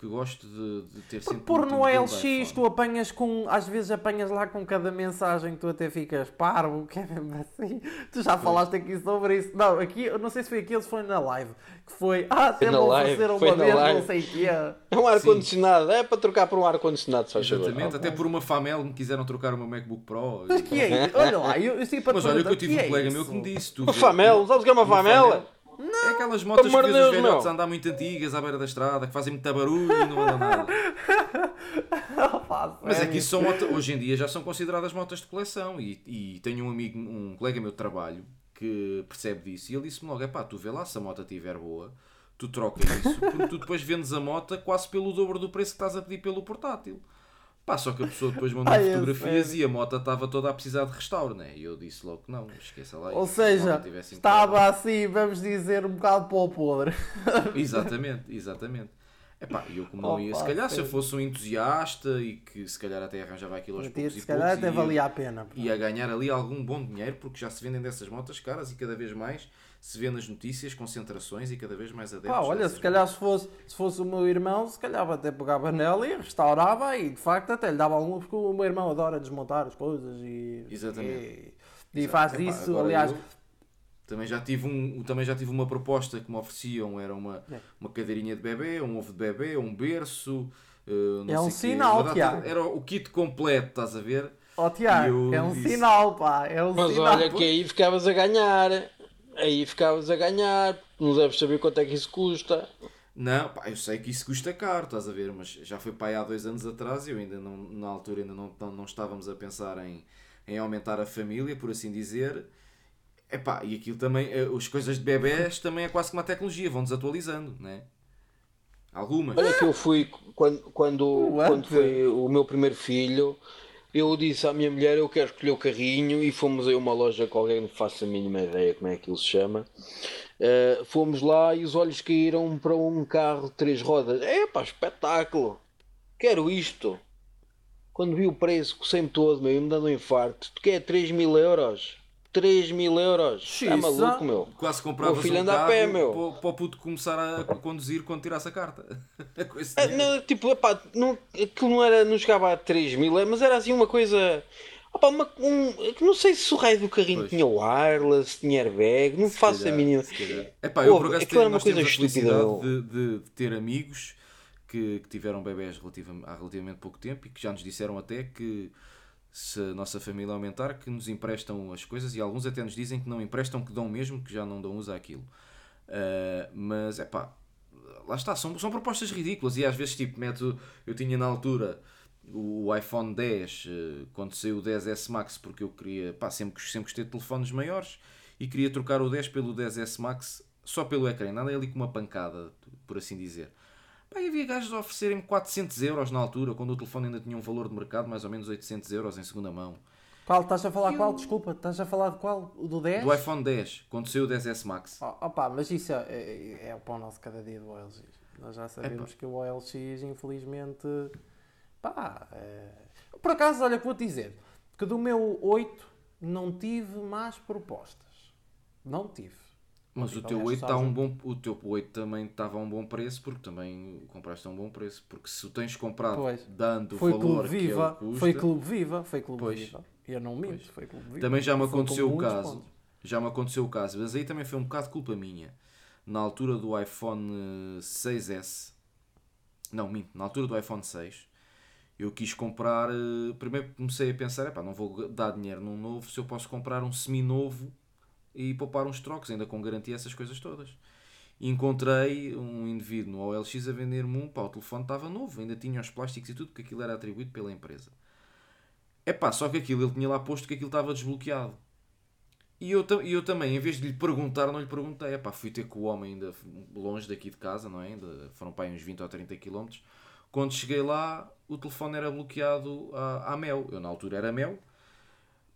que gosto de, de ter sempre. Por no LX tu apanhas com. Às vezes apanhas lá com cada mensagem que tu até ficas parvo, que é mesmo assim. Tu já falaste aqui sobre isso. Não, aqui, eu não sei se foi aqui ou se foi na live. Que foi. Ah, sempre vou fazer uma vez, não sei o que é. É um ar-condicionado, é para trocar por um ar-condicionado, só Exatamente, até por uma Famel me quiseram trocar o meu MacBook Pro. Mas que é [LAUGHS] Olha lá, eu, eu sei para Mas olha que eu tive um é colega meu que me disse. Tu, uma Famel, sabes o que é uma, uma Famel? Não, é aquelas motos que vês os velhotes a andar muito antigas à beira da estrada, que fazem muito barulho e não andam nada. [LAUGHS] Mas é que isso são motos, hoje em dia já são consideradas motas de coleção. E, e tenho um amigo, um colega meu de trabalho, que percebe disso e ele disse-me logo: é pá, tu vê lá se a moto estiver boa, tu trocas isso, porque tu depois vendes a moto quase pelo dobro do preço que estás a pedir pelo portátil. Pá, só que a pessoa depois mandou [LAUGHS] Ai, fotografias e a moto estava toda a precisar de restauro, né? E eu disse logo que não, esqueça lá. Ou seja, estava assim, vamos dizer, um bocado para o podre. [LAUGHS] exatamente, exatamente. Epá, eu como não ia, se calhar se eu fosse um entusiasta e que se calhar até arranjava aquilo aos poucos se calhar até valia a pena. Ia ganhar ali algum bom dinheiro porque já se vendem dessas motas caras e cada vez mais se vê nas notícias concentrações e cada vez mais adeptos. Pá, olha, se calhar se fosse, se fosse o meu irmão, se calhar até pegava nela e restaurava e de facto até lhe dava algum, porque o meu irmão adora desmontar as coisas e. Exatamente. E, e faz Epá, isso, aliás. Eu... Também já, tive um, também já tive uma proposta que me ofereciam, era uma, é. uma cadeirinha de bebê, um ovo de bebê, um berço. Uh, é um sinal, quê. Tiago. Era o kit completo, estás a ver? Ó oh, Tiago, é um disse... sinal, pá. É um Mas sinal. olha que aí ficavas a ganhar aí ficavas a ganhar, não deves saber quanto é que isso custa. Não, pá, eu sei que isso custa caro, estás a ver, mas já foi para aí há dois anos atrás e eu ainda não, na altura ainda não, não, não estávamos a pensar em, em aumentar a família, por assim dizer. Epá, e aquilo também, eh, as coisas de bebés também é quase como a tecnologia, vão desatualizando, né? Algumas. Olha que eu fui, quando, quando, quando foi o meu primeiro filho, eu disse à minha mulher: Eu quero escolher o carrinho, e fomos a uma loja qualquer, não faço a mínima ideia como é que ele se chama. Uh, fomos lá e os olhos caíram para um carro de três rodas. É pá, espetáculo! Quero isto! Quando vi o preço, cocei-me todo, meu, me dando um infarto. Tu quer 3 mil euros? 3 mil euros. Está maluco, meu. Quase comprava um filho anda a pé, meu. Para, para o puto começar a conduzir quando tirasse a carta. [LAUGHS] ah, não, tipo, epá, não, aquilo não, era, não chegava a 3 mil, é, mas era assim uma coisa. Opa, uma, um, não sei se o raio do carrinho pois. tinha wireless, tinha airbag, não se faço calhar, a mínima. Epá, eu por acaso tenho, uma coisa estúpida. De, de, de, ter amigos que, que tiveram bebés relativa, há relativamente pouco tempo e que já nos disseram até que se a nossa família aumentar, que nos emprestam as coisas e alguns até nos dizem que não emprestam, que dão mesmo, que já não dão uso àquilo. Uh, mas é pá, lá está, são, são propostas ridículas e às vezes tipo, meto, eu tinha na altura o iPhone 10 uh, quando saiu o 10S Max porque eu queria, pá, sempre, sempre gostei de telefones maiores e queria trocar o 10 pelo 10S Max só pelo ecrã, nada ali com uma pancada, por assim dizer. Pá, havia gajos a oferecerem 400 euros na altura, quando o telefone ainda tinha um valor de mercado mais ou menos 800 euros em segunda mão. Qual? Estás a falar eu... qual? Desculpa, estás a falar de qual? O do 10? Do iPhone 10, quando saiu o 10S Max. Oh, opa, mas isso é, é, é o pão nosso cada dia do OLX. Nós já sabemos que o OLX, infelizmente, pá. É... Por acaso, olha, que vou-te dizer que do meu 8 não tive mais propostas. Não tive. Mas o teu 8 está um bom, o teu 8 também estava a um bom preço porque também compraste a um bom preço, porque se o tens comprado pois. dando foi o valor Clube Viva, que é custa, foi Clube Viva, foi Clube pois. Viva. Eu não minto, foi Clube Viva. Também já me aconteceu o caso. Pontos. Já me aconteceu o caso, mas aí também foi um bocado culpa minha. Na altura do iPhone 6S, não, minto, na altura do iPhone 6, eu quis comprar. Eh, primeiro comecei a pensar: não vou dar dinheiro num novo se eu posso comprar um semi-novo e poupar uns trocos, ainda com garantia essas coisas todas. Encontrei um indivíduo no OLX a vender-me um, pá, o telefone estava novo, ainda tinha os plásticos e tudo, porque aquilo era atribuído pela empresa. É pá, só que aquilo, ele tinha lá posto que aquilo estava desbloqueado. E eu, e eu também, em vez de lhe perguntar, não lhe perguntei. É pá, fui ter com o homem ainda longe daqui de casa, não é? Ainda foram para aí uns 20 ou 30 km. Quando cheguei lá, o telefone era bloqueado à, à Mel. Eu na altura era Mel.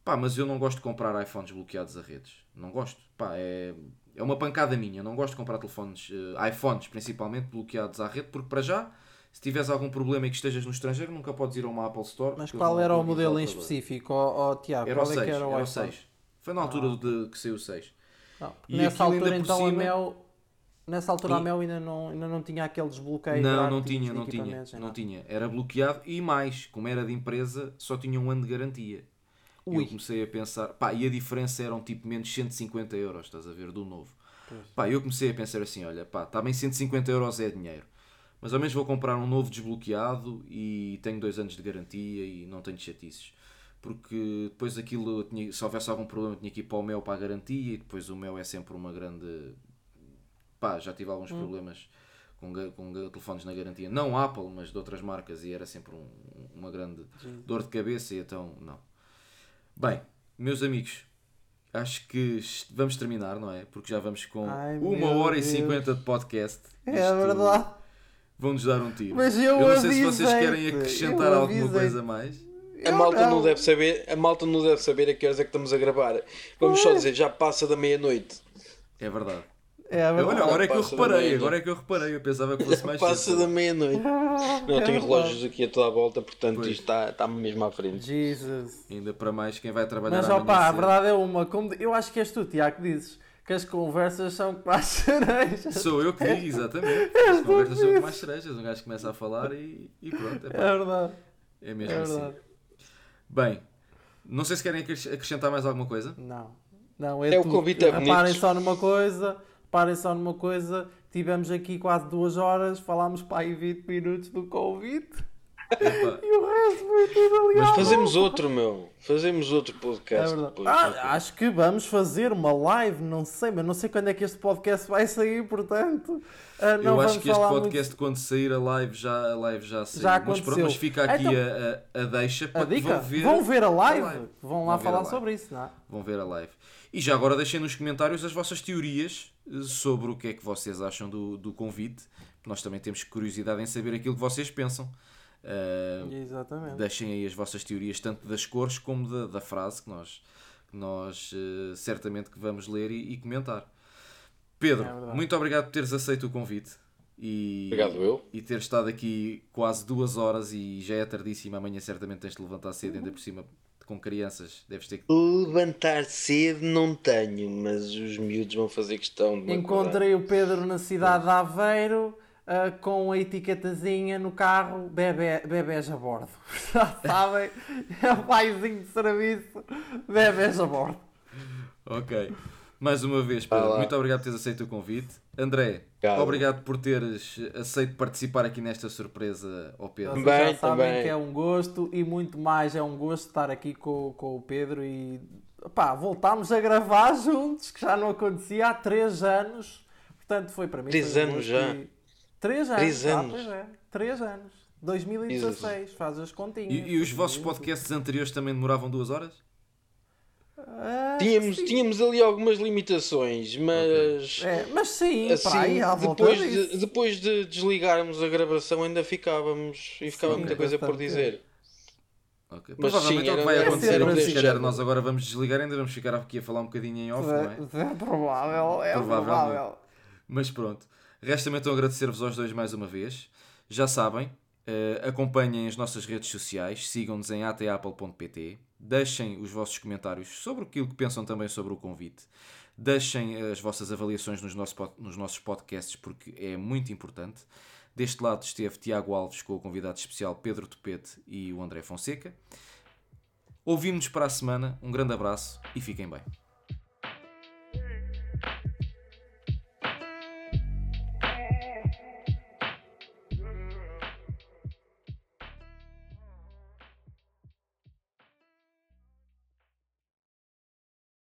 Pá, mas eu não gosto de comprar iPhones bloqueados a redes. Não gosto. Pá, é, é uma pancada minha. Não gosto de comprar telefones, uh, iPhones principalmente, bloqueados à rede, porque para já, se tiveres algum problema e que estejas no estrangeiro, nunca podes ir a uma Apple Store. Mas qual era o modelo em específico, oh, oh, Tiago? Era, qual o 6, é era o, era o 6. Foi na altura ah, de, que saiu o 6. Não. Nessa altura, então, cima... a Mel Nessa altura e... a Mel ainda não, ainda não tinha aquele desbloqueio. Não, não tinha, não tinha, não tinha. Era bloqueado e mais, como era de empresa, só tinha um ano de garantia. Ui. Eu comecei a pensar, pá, e a diferença eram tipo menos 150 euros, estás a ver, do novo. Pois. Pá, eu comecei a pensar assim, olha, pá, também 150 euros é dinheiro. Mas ao menos vou comprar um novo desbloqueado e tenho dois anos de garantia e não tenho chatices. Porque depois aquilo, tinha, se houvesse algum problema, tinha que ir para o Mel para a garantia e depois o Mel é sempre uma grande pá, já tive alguns hum. problemas com, com telefones na garantia, não Apple, mas de outras marcas, e era sempre um, uma grande Sim. dor de cabeça, e então não. Bem, meus amigos, acho que vamos terminar, não é? Porque já vamos com Ai, uma hora Deus. e cinquenta de podcast. É Isto verdade. Vão-nos dar um tiro. Mas eu, eu não sei se vocês querem acrescentar alguma coisa mais. A malta não. não. deve saber, a malta não deve saber a que horas é que estamos a gravar. Vamos só dizer, já passa da meia-noite. É verdade. É, Olha, agora é que eu reparei, agora é que eu reparei, eu pensava que fosse mais Passa da meia-noite. [LAUGHS] Não, tenho relógios aqui a toda a volta, portanto pois. isto está, está mesmo à frente. Jesus. Ainda para mais quem vai trabalhar Mas opá, a verdade é uma, como, eu acho que és tu, Tiago, que dizes que as conversas são como as [LAUGHS] cerejas. Sou eu que digo, exatamente. As conversas são como as cerejas, um gajo começa a falar e, e pronto. É, é verdade. É mesmo é assim. verdade. assim. Bem, não sei se querem acrescentar mais alguma coisa. Não. Não, é, é o convite a Reparem só numa coisa Reparem só numa coisa, tivemos aqui quase duas horas, falámos para aí 20 minutos do Covid. e o resto foi tudo ali Mas fazemos outro, meu. Fazemos outro podcast. É depois, ah, acho que vamos fazer uma live, não sei, mas não sei quando é que este podcast vai sair, portanto. Uh, Eu acho que este podcast, muito... quando sair a live, já, a live já saiu. Já mas, pronto, mas fica aqui então, a, a, a, deixa para a dica, vão ver, vão ver a live. A live. Vão lá vão falar sobre isso, não é? Vão ver a live. E já agora deixem nos comentários as vossas teorias sobre o que é que vocês acham do, do convite. Nós também temos curiosidade em saber aquilo que vocês pensam. Uh, Exatamente. Deixem aí as vossas teorias, tanto das cores como da, da frase que nós, que nós uh, certamente que vamos ler e, e comentar. Pedro, é muito obrigado por teres aceito o convite. E, Obrigado eu. E ter estado aqui quase duas horas e já é tardíssimo. Amanhã certamente tens de levantar cedo, ainda por cima com crianças, deves ter que. Levantar cedo não tenho, mas os miúdos vão fazer questão de. Encontrei o Pedro na cidade de Aveiro. Uh, com a etiquetazinha no carro, bebê, bebés a bordo. [LAUGHS] Já sabem, é o paizinho de serviço, bebés a bordo. Ok. Mais uma vez, Pedro, muito obrigado por teres aceito o convite. André, obrigado, obrigado por teres aceito participar aqui nesta surpresa ao Pedro. Vocês também, já sabem também. que é um gosto e muito mais é um gosto estar aqui com, com o Pedro e pá, voltámos a gravar [LAUGHS] juntos, que já não acontecia há 3 anos. Portanto, foi para mim. 3 anos já. 3 anos. 3 anos. Ah, pois é. 3 anos. 2016, faz as continhas. E, e os vossos podcasts anteriores também demoravam 2 horas? Ah, tínhamos, tínhamos ali algumas limitações, mas. Okay. É, mas sim, assim, aí, depois, de, depois de desligarmos a gravação, ainda ficávamos e ficava sim, muita coisa por dizer. Okay. Mas Provavelmente sim, é o que vai acontecer é se calhar nós agora vamos desligar ainda vamos ficar aqui a falar um bocadinho em off, é, não é? É provável, é provável. Mas pronto, resta-me então agradecer-vos aos dois mais uma vez. Já sabem, uh, acompanhem as nossas redes sociais, sigam-nos em atapple.pt Deixem os vossos comentários sobre aquilo que pensam também sobre o convite. Deixem as vossas avaliações nos, nossos, nos nossos podcasts, porque é muito importante. Deste lado esteve Tiago Alves com o convidado especial Pedro Topete e o André Fonseca. Ouvimos-nos para a semana. Um grande abraço e fiquem bem.